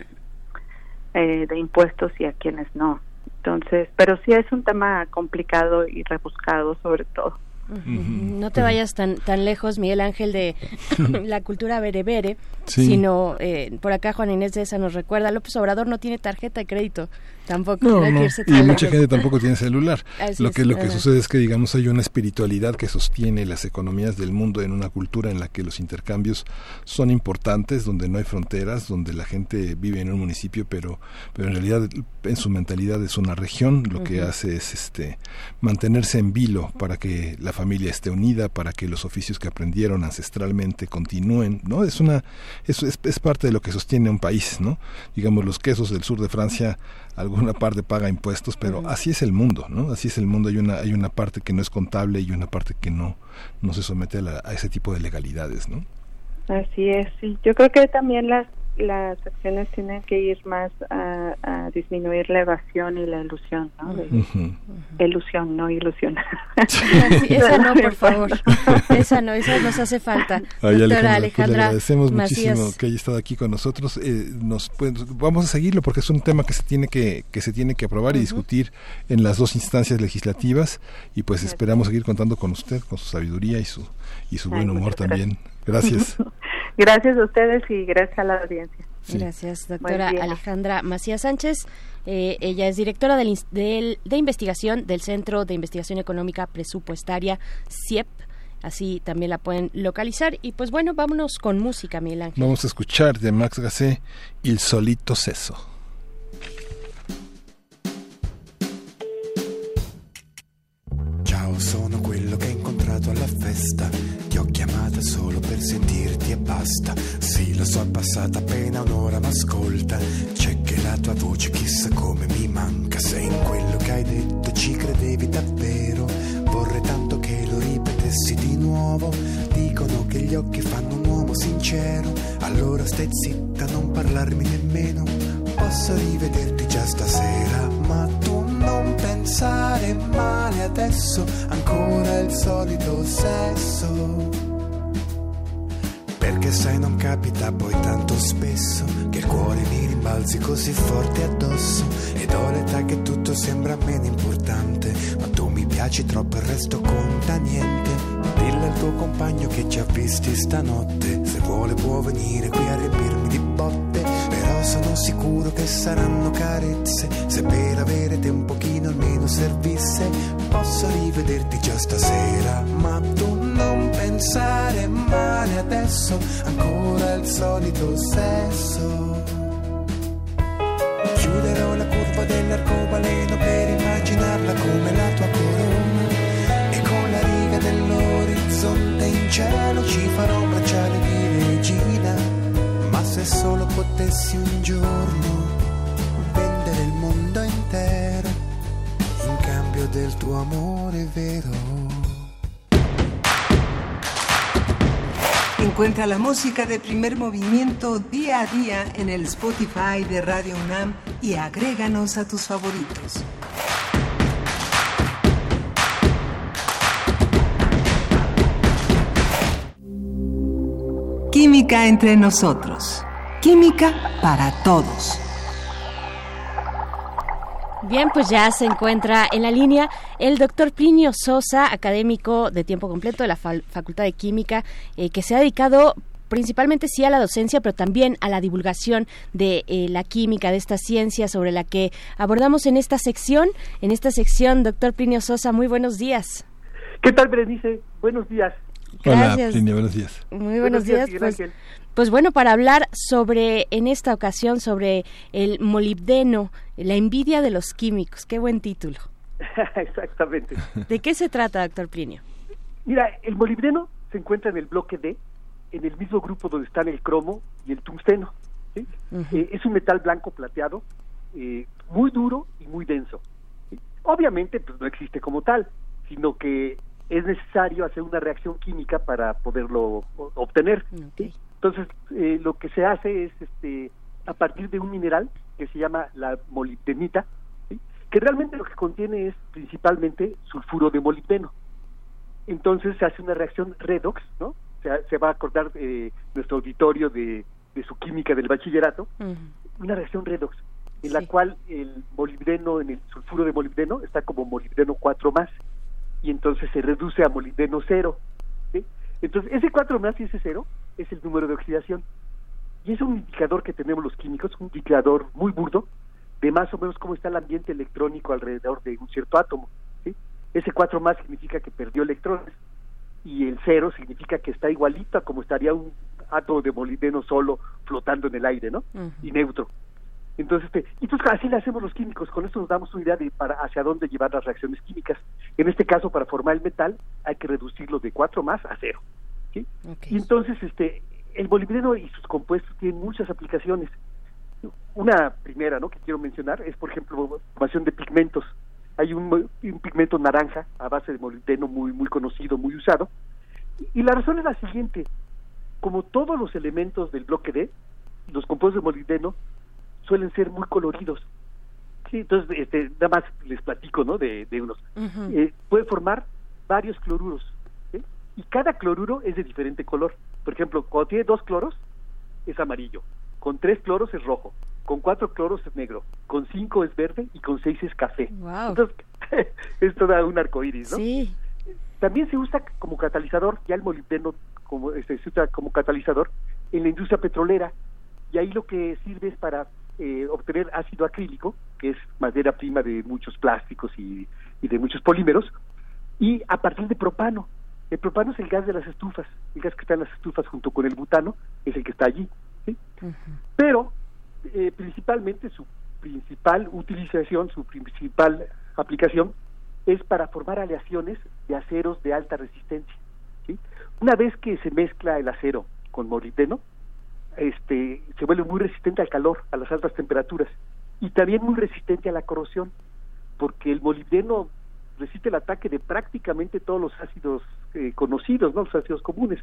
eh, de impuestos y a quiénes no. Entonces, pero sí es un tema complicado y rebuscado sobre todo. No te vayas tan tan lejos, Miguel Ángel, de la cultura berebere, Sí. sino eh, por acá Juan Inés de esa nos recuerda, López Obrador no tiene tarjeta de crédito, tampoco. No, no. Y mucha gente tampoco tiene celular. Así lo es, que lo que sucede es que digamos hay una espiritualidad que sostiene las economías del mundo en una cultura en la que los intercambios son importantes, donde no hay fronteras, donde la gente vive en un municipio, pero pero en realidad en su mentalidad es una región. Lo que hace es este mantenerse en vilo para que la familia esté unida, para que los oficios que aprendieron ancestralmente continúen, ¿no? Es una es, es, es parte de lo que sostiene un país, ¿no? Digamos los quesos del sur de Francia alguna parte paga impuestos, pero así es el mundo, ¿no? Así es el mundo, hay una hay una parte que no es contable y una parte que no no se somete a, la- a ese tipo de legalidades, ¿no? Así es, sí. Yo creo que también las las acciones tienen que ir más a, a disminuir la evasión y la ilusión, ¿no? De-. Ilusión, no ilusión. Sí, esa no, por favor. Esa no, esa nos hace falta. Ay, Doctora Alejandra, pues le agradecemos Macías. muchísimo que haya estado aquí con nosotros. Eh, nos pues, vamos a seguirlo porque es un tema que se tiene que que se tiene que aprobar y discutir en las dos instancias legislativas y pues esperamos seguir contando con usted, con su sabiduría y su y su Ay, buen humor también. Gracias. Gracias a ustedes y gracias a la audiencia. Gracias, doctora. Alejandra Macías Sánchez. Eh, ella es directora del, del- de investigación del Centro de Investigación Económica Presupuestaria, CIEP. Así también la pueden localizar. Y pues bueno, vámonos con música, Miguel Ángel. Vamos a escuchar de Max Gassé Il solito. Ciao, sono quello che incontrato alla festa. Ti ho chiamata solo per sentirti e basta. Sì, lo so, è passata appena un'ora, ma ascolta. C'è che la tua voce chissà come mi manca. Se in quello che hai detto ci credevi davvero. Vorrei tanto che lo ripetessi di nuovo. Dicono che gli occhi fanno un uomo sincero. Allora stai zitta, non parlarmi nemmeno. Posso rivederti già stasera, ma tu non pensare male adesso, ancora il solito sesso. Perché sai non capita poi tanto spesso che il cuore mi rimbalzi così forte addosso ed ho l'età che tutto sembra meno importante, ma tu mi piaci troppo il resto conta niente. Dillo al tuo compagno che ci ha visti stanotte, se vuole può venire qui a riempirmi di botte, sono sicuro che saranno carezze, se per avere te un pochino almeno servisse, posso rivederti già stasera, ma tu non pensare male adesso, ancora il solito sesso. Chiuderò la curva dell'arcobaleno per immaginarla come la tua corona. E con la riga dell'orizzonte in cielo ci farò bracciare solo potessi un giorno vendere il mondo intero in cambio del tuo amore vero. Encuentra la música de primer movimiento día a día en el Spotify de Radio UNAM y agréganos a tus favoritos. Química entre nosotros. Química para todos. Bien, pues ya se encuentra en la línea el doctor Plinio Sosa, académico de tiempo completo de la Facultad de Química, eh, que se ha dedicado principalmente sí a la docencia, pero también a la divulgación de eh, la química, de esta ciencia sobre la que abordamos en esta sección. En esta sección, doctor Plinio Sosa, muy buenos días. ¿Qué tal, Berenice? Buenos días. Gracias. Hola, Plinio, buenos días. Muy buenos, días. Miguel Pues. Pues bueno, para hablar sobre, en esta ocasión, sobre el molibdeno, la envidia de los químicos. Qué buen título. Exactamente. ¿De qué se trata, doctor Plinio? Mira, el molibdeno se encuentra en el bloque D, en el mismo grupo donde están el cromo y el tungsteno. ¿sí? Eh, es un metal blanco plateado, eh, muy duro y muy denso. ¿sí? Obviamente, pues no existe como tal, sino que es necesario hacer una reacción química para poderlo obtener. ¿sí? Entonces, eh, lo que se hace es, este, a partir de un mineral que se llama la molibdenita, ¿sí? que realmente lo que contiene es principalmente sulfuro de molibdeno. Entonces se hace una reacción redox, ¿no? Se, se va a acordar eh, nuestro auditorio de, de su química del bachillerato, una reacción redox, en la cual el molibdeno, en el sulfuro de molibdeno, está como molibdeno 4 más, y entonces se reduce a molibdeno 0. ¿sí? Entonces, ese 4 más y ese 0 es el número de oxidación. Y es un indicador que tenemos los químicos, un indicador muy burdo, de más o menos cómo está el ambiente electrónico alrededor de un cierto átomo. ¿sí? Ese 4 más significa que perdió electrones y el 0 significa que está igualito a como estaría un átomo de molibdeno solo flotando en el aire, ¿no? Y neutro. Entonces, este, entonces así le hacemos los químicos, con esto nos damos una idea de para hacia dónde llevar las reacciones químicas. En este caso, para formar el metal, hay que reducirlo de 4 más a 0. ¿Sí? Y entonces, este, el molibdeno y sus compuestos tienen muchas aplicaciones. Una primera, ¿no? Que quiero mencionar es, por ejemplo, formación de pigmentos. Hay un, pigmento naranja a base de molibdeno muy muy conocido, muy usado. Y la razón es la siguiente: como todos los elementos del bloque D, los compuestos de molibdeno suelen ser muy coloridos. Sí, entonces, este, nada más les platico, ¿no? De, de unos. Eh, puede formar varios cloruros. Y cada cloruro es de diferente color. Por ejemplo, cuando tiene dos cloros, es amarillo. Con tres cloros es rojo. Con cuatro cloros es negro. Con cinco es verde y con seis es café. Entonces, es toda un arcoíris, ¿no? Sí. También se usa como catalizador, ya el molibdeno como, este, se usa como catalizador en la industria petrolera. Y ahí lo que sirve es para eh, obtener ácido acrílico, que es madera prima de muchos plásticos y, y de muchos polímeros, y a partir de propano. El propano es el gas de las estufas, el gas que está en las estufas junto con el butano es el que está allí. ¿sí? Pero eh, principalmente su principal utilización, su principal aplicación es para formar aleaciones de aceros de alta resistencia. ¿sí? Una vez que se mezcla el acero con molibdeno, este, se vuelve muy resistente al calor, a las altas temperaturas, y también muy resistente a la corrosión, porque el molibdeno resiste el ataque de prácticamente todos los ácidos eh, conocidos, ¿no? los ácidos comunes.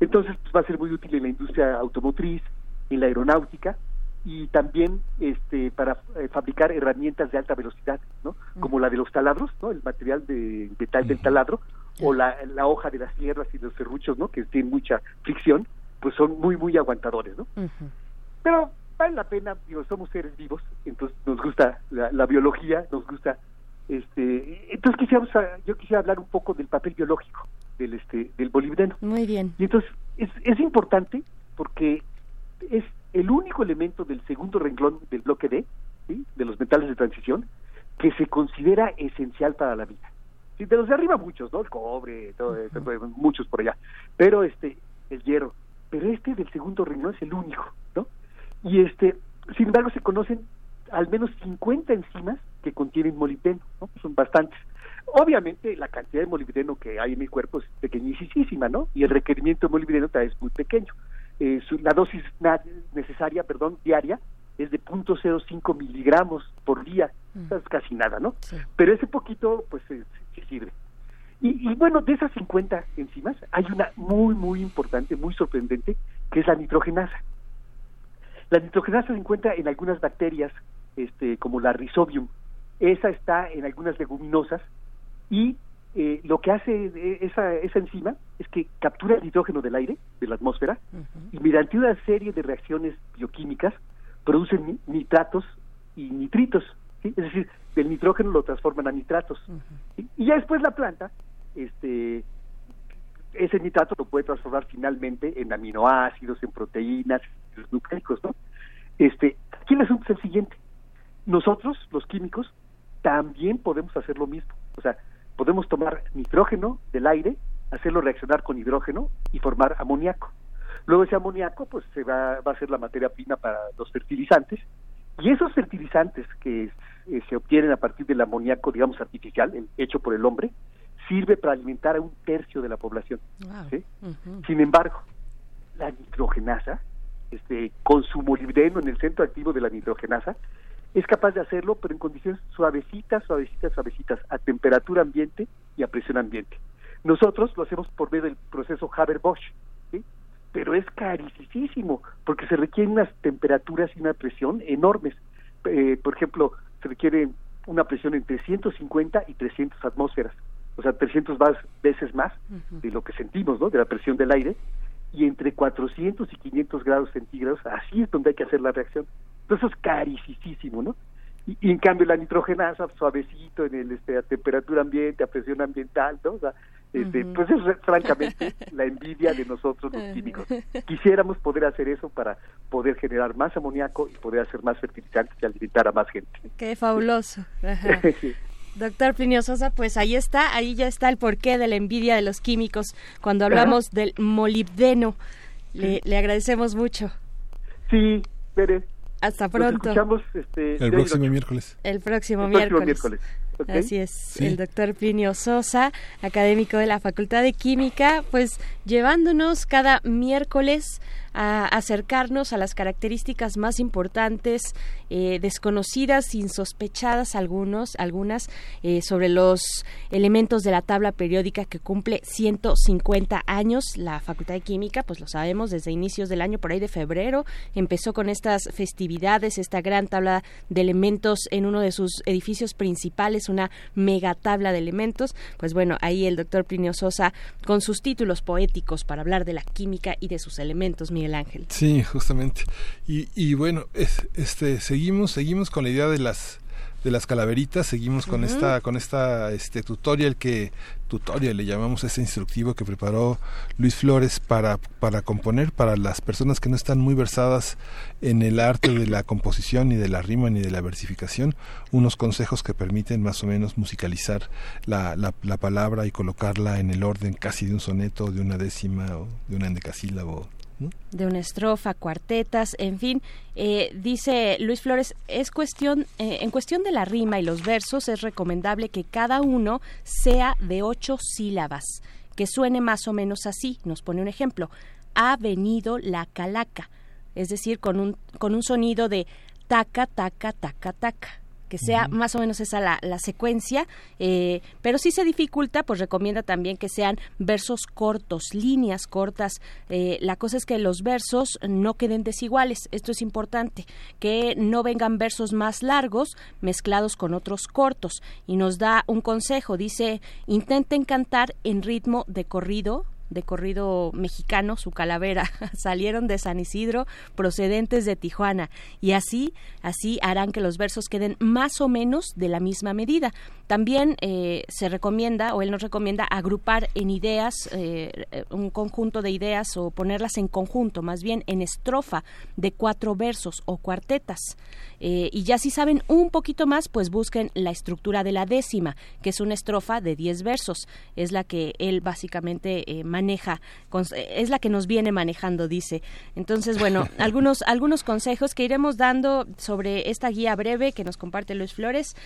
Entonces pues, va a ser muy útil en la industria automotriz, en la aeronáutica, y también este para eh, fabricar herramientas de alta velocidad, ¿no? Como la de los taladros, ¿no? El material de metal del taladro o la, la hoja de las sierras y los serruchos, ¿no? Que tienen mucha fricción, pues son muy muy aguantadores, ¿no? Pero vale la pena, digo, somos seres vivos, entonces nos gusta la, la biología, nos gusta este entonces quisiéramos yo quisiera hablar un poco del papel biológico del este del molibdeno. Muy bien. Y entonces es, es importante porque es el único elemento del segundo renglón del bloque D, ¿sí? de los metales de transición, que se considera esencial para la vida. Sí, de los de arriba muchos, ¿no? El cobre, todo, eso, muchos por allá, pero este, el hierro, pero este del segundo renglón es el único, ¿no? Y este, sin embargo, se conocen al menos 50 enzimas que contienen molibdeno, ¿no? Son bastantes. Obviamente la cantidad de molibdeno que hay en mi cuerpo es pequeñísima, ¿no? Y el requerimiento de molibdeno también es muy pequeño. Eh, su- la dosis necesaria, perdón, diaria es de 0.05 miligramos por día, sea, es casi nada, ¿no? Pero ese poquito, pues, eh, sí sirve. Y, y bueno, de esas 50 enzimas, hay una muy, muy importante, muy sorprendente, que es la nitrogenasa. La nitrogenasa se encuentra en algunas bacterias, este, como la Rhizobium. Esa está en algunas leguminosas y eh, lo que hace eh, esa, esa enzima es que captura el nitrógeno del aire, de la atmósfera, y mediante una serie de reacciones bioquímicas producen ni- nitratos y nitritos. ¿sí? Es decir, del nitrógeno lo transforman a nitratos. ¿sí? Y ya después la planta, este ese nitrato lo puede transformar finalmente en aminoácidos, en proteínas, en nucleicos, ¿no? Este, aquí el asunto es el siguiente. Nosotros, los químicos, también podemos hacer lo mismo. O sea, podemos tomar nitrógeno del aire, hacerlo reaccionar con hidrógeno y formar amoníaco. Luego ese amoníaco pues se va, va a ser la materia prima para los fertilizantes y esos fertilizantes que eh, se obtienen a partir del amoníaco, digamos, artificial, el- hecho por el hombre, sirve para alimentar a un tercio de la población. ¿sí? Sin embargo, la nitrogenasa, este, con su molibdeno en el centro activo de la nitrogenasa, es capaz de hacerlo, pero en condiciones suavecitas, suavecitas, suavecitas, a temperatura ambiente y a presión ambiente. Nosotros lo hacemos por medio del proceso Haber-Bosch, ¿sí? pero es carísimo, porque se requieren unas temperaturas y una presión enormes. Eh, por ejemplo, se requiere una presión entre 150 y 300 atmósferas, o sea, 300 más, veces más de lo que sentimos, ¿no? De la presión del aire, y entre 400 y 500 grados centígrados, así es donde hay que hacer la reacción. Entonces es carísimo, ¿no? Y, y en cambio la nitrogenasa, suavecito en el este, a temperatura ambiente, a presión ambiental, ¿no? O sea, este, pues es francamente la envidia de nosotros los químicos. Quisiéramos poder hacer eso para poder generar más amoníaco y poder hacer más fertilizantes y alimentar a más gente. Qué fabuloso. Ajá. Doctor Plinio Sosa, pues ahí está, ahí ya está el porqué de la envidia de los químicos cuando hablamos del molibdeno. Le, le agradecemos mucho. Sí, Bere. Hasta Nos pronto. escuchamos este, El próximo miércoles. El próximo El miércoles. Así es, Sí. el doctor Plinio Sosa, académico de la Facultad de Química, pues llevándonos cada miércoles a acercarnos a las características más importantes, eh, desconocidas, insospechadas algunos, algunas, eh, sobre los elementos de la tabla periódica que cumple 150 años. La Facultad de Química, pues lo sabemos, desde inicios del año, por ahí de febrero, empezó con estas festividades, esta gran tabla de elementos en uno de sus edificios principales, una mega tabla de elementos. Pues bueno, ahí el doctor Plinio Sosa con sus títulos poéticos para hablar de la química y de sus elementos, Miguel Ángel. Sí, justamente. Y, y bueno, es- este, seguimos, seguimos con la idea de las de las calaveritas, seguimos con esta, con esta este tutorial que, tutorial le llamamos ese instructivo que preparó Luis Flores para, para componer para las personas que no están muy versadas en el arte de la composición, ni de la rima, ni de la versificación, unos consejos que permiten más o menos musicalizar la, la, la palabra y colocarla en el orden casi de un soneto, de una décima o de un endecasílabo. De una estrofa, cuartetas, en fin, eh, dice Luis Flores, es cuestión, eh, en cuestión de la rima y los versos es recomendable que cada uno sea de ocho sílabas, que suene más o menos así. Nos pone un ejemplo: ha venido la calaca, es decir, con un con un sonido de taca taca taca taca. Que sea más o menos esa la, la secuencia, eh, pero si se dificulta, pues recomienda también que sean versos cortos, líneas cortas. Eh, la cosa es que los versos no queden desiguales, esto es importante, que no vengan versos más largos mezclados con otros cortos. Y nos da un consejo, dice, intenten cantar en ritmo de corrido de corrido mexicano, su calavera, salieron de San Isidro procedentes de Tijuana y así, así harán que los versos queden más o menos de la misma medida. También eh, se recomienda, o él nos recomienda, agrupar en ideas, eh, un conjunto de ideas o ponerlas en conjunto, más bien en estrofa de cuatro versos o cuartetas. Eh, y ya si saben un poquito más, pues busquen la estructura de la décima, que es una estrofa de diez versos. Es la que él básicamente maneja, es la que nos viene manejando, dice. Entonces, bueno, algunos, algunos consejos que iremos dando sobre esta guía breve que nos comparte Luis Flores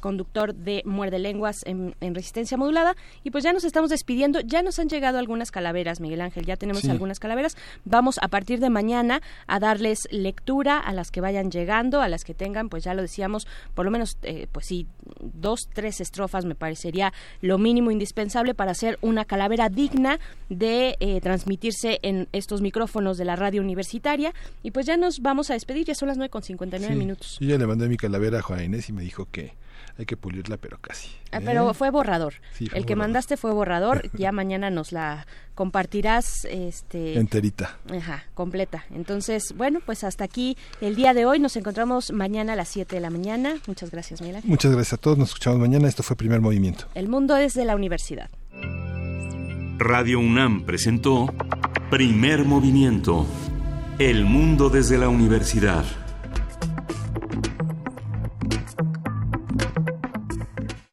conductor de Muerde Lenguas en, Resistencia Modulada. Y pues ya nos estamos despidiendo. Ya nos han llegado algunas calaveras, Miguel Ángel. Ya tenemos algunas calaveras. Vamos a partir de mañana a darles lectura a las que vayan llegando, a las que tengan, pues ya lo decíamos, por lo menos, eh, pues sí, dos, tres estrofas me parecería lo mínimo indispensable para hacer una calavera digna de eh, transmitirse en estos micrófonos de la radio universitaria. Y pues ya nos vamos a despedir. Ya son las 9 con 59 minutos. Yo ya le mandé mi calavera a Juan Inés y me dijo que hay que pulirla, pero casi. Ah, pero ¿eh? fue borrador. el que mandaste fue borrador. ya mañana nos la compartirás, este. Enterita. Ajá, completa. Entonces, bueno, pues hasta aquí el día de hoy. Nos encontramos mañana a las 7 de la mañana. Muchas gracias, Miguel. Muchas gracias a todos. Nos escuchamos mañana. Esto fue Primer Movimiento. El mundo es de la universidad. Radio UNAM presentó Primer Movimiento. El mundo desde la universidad.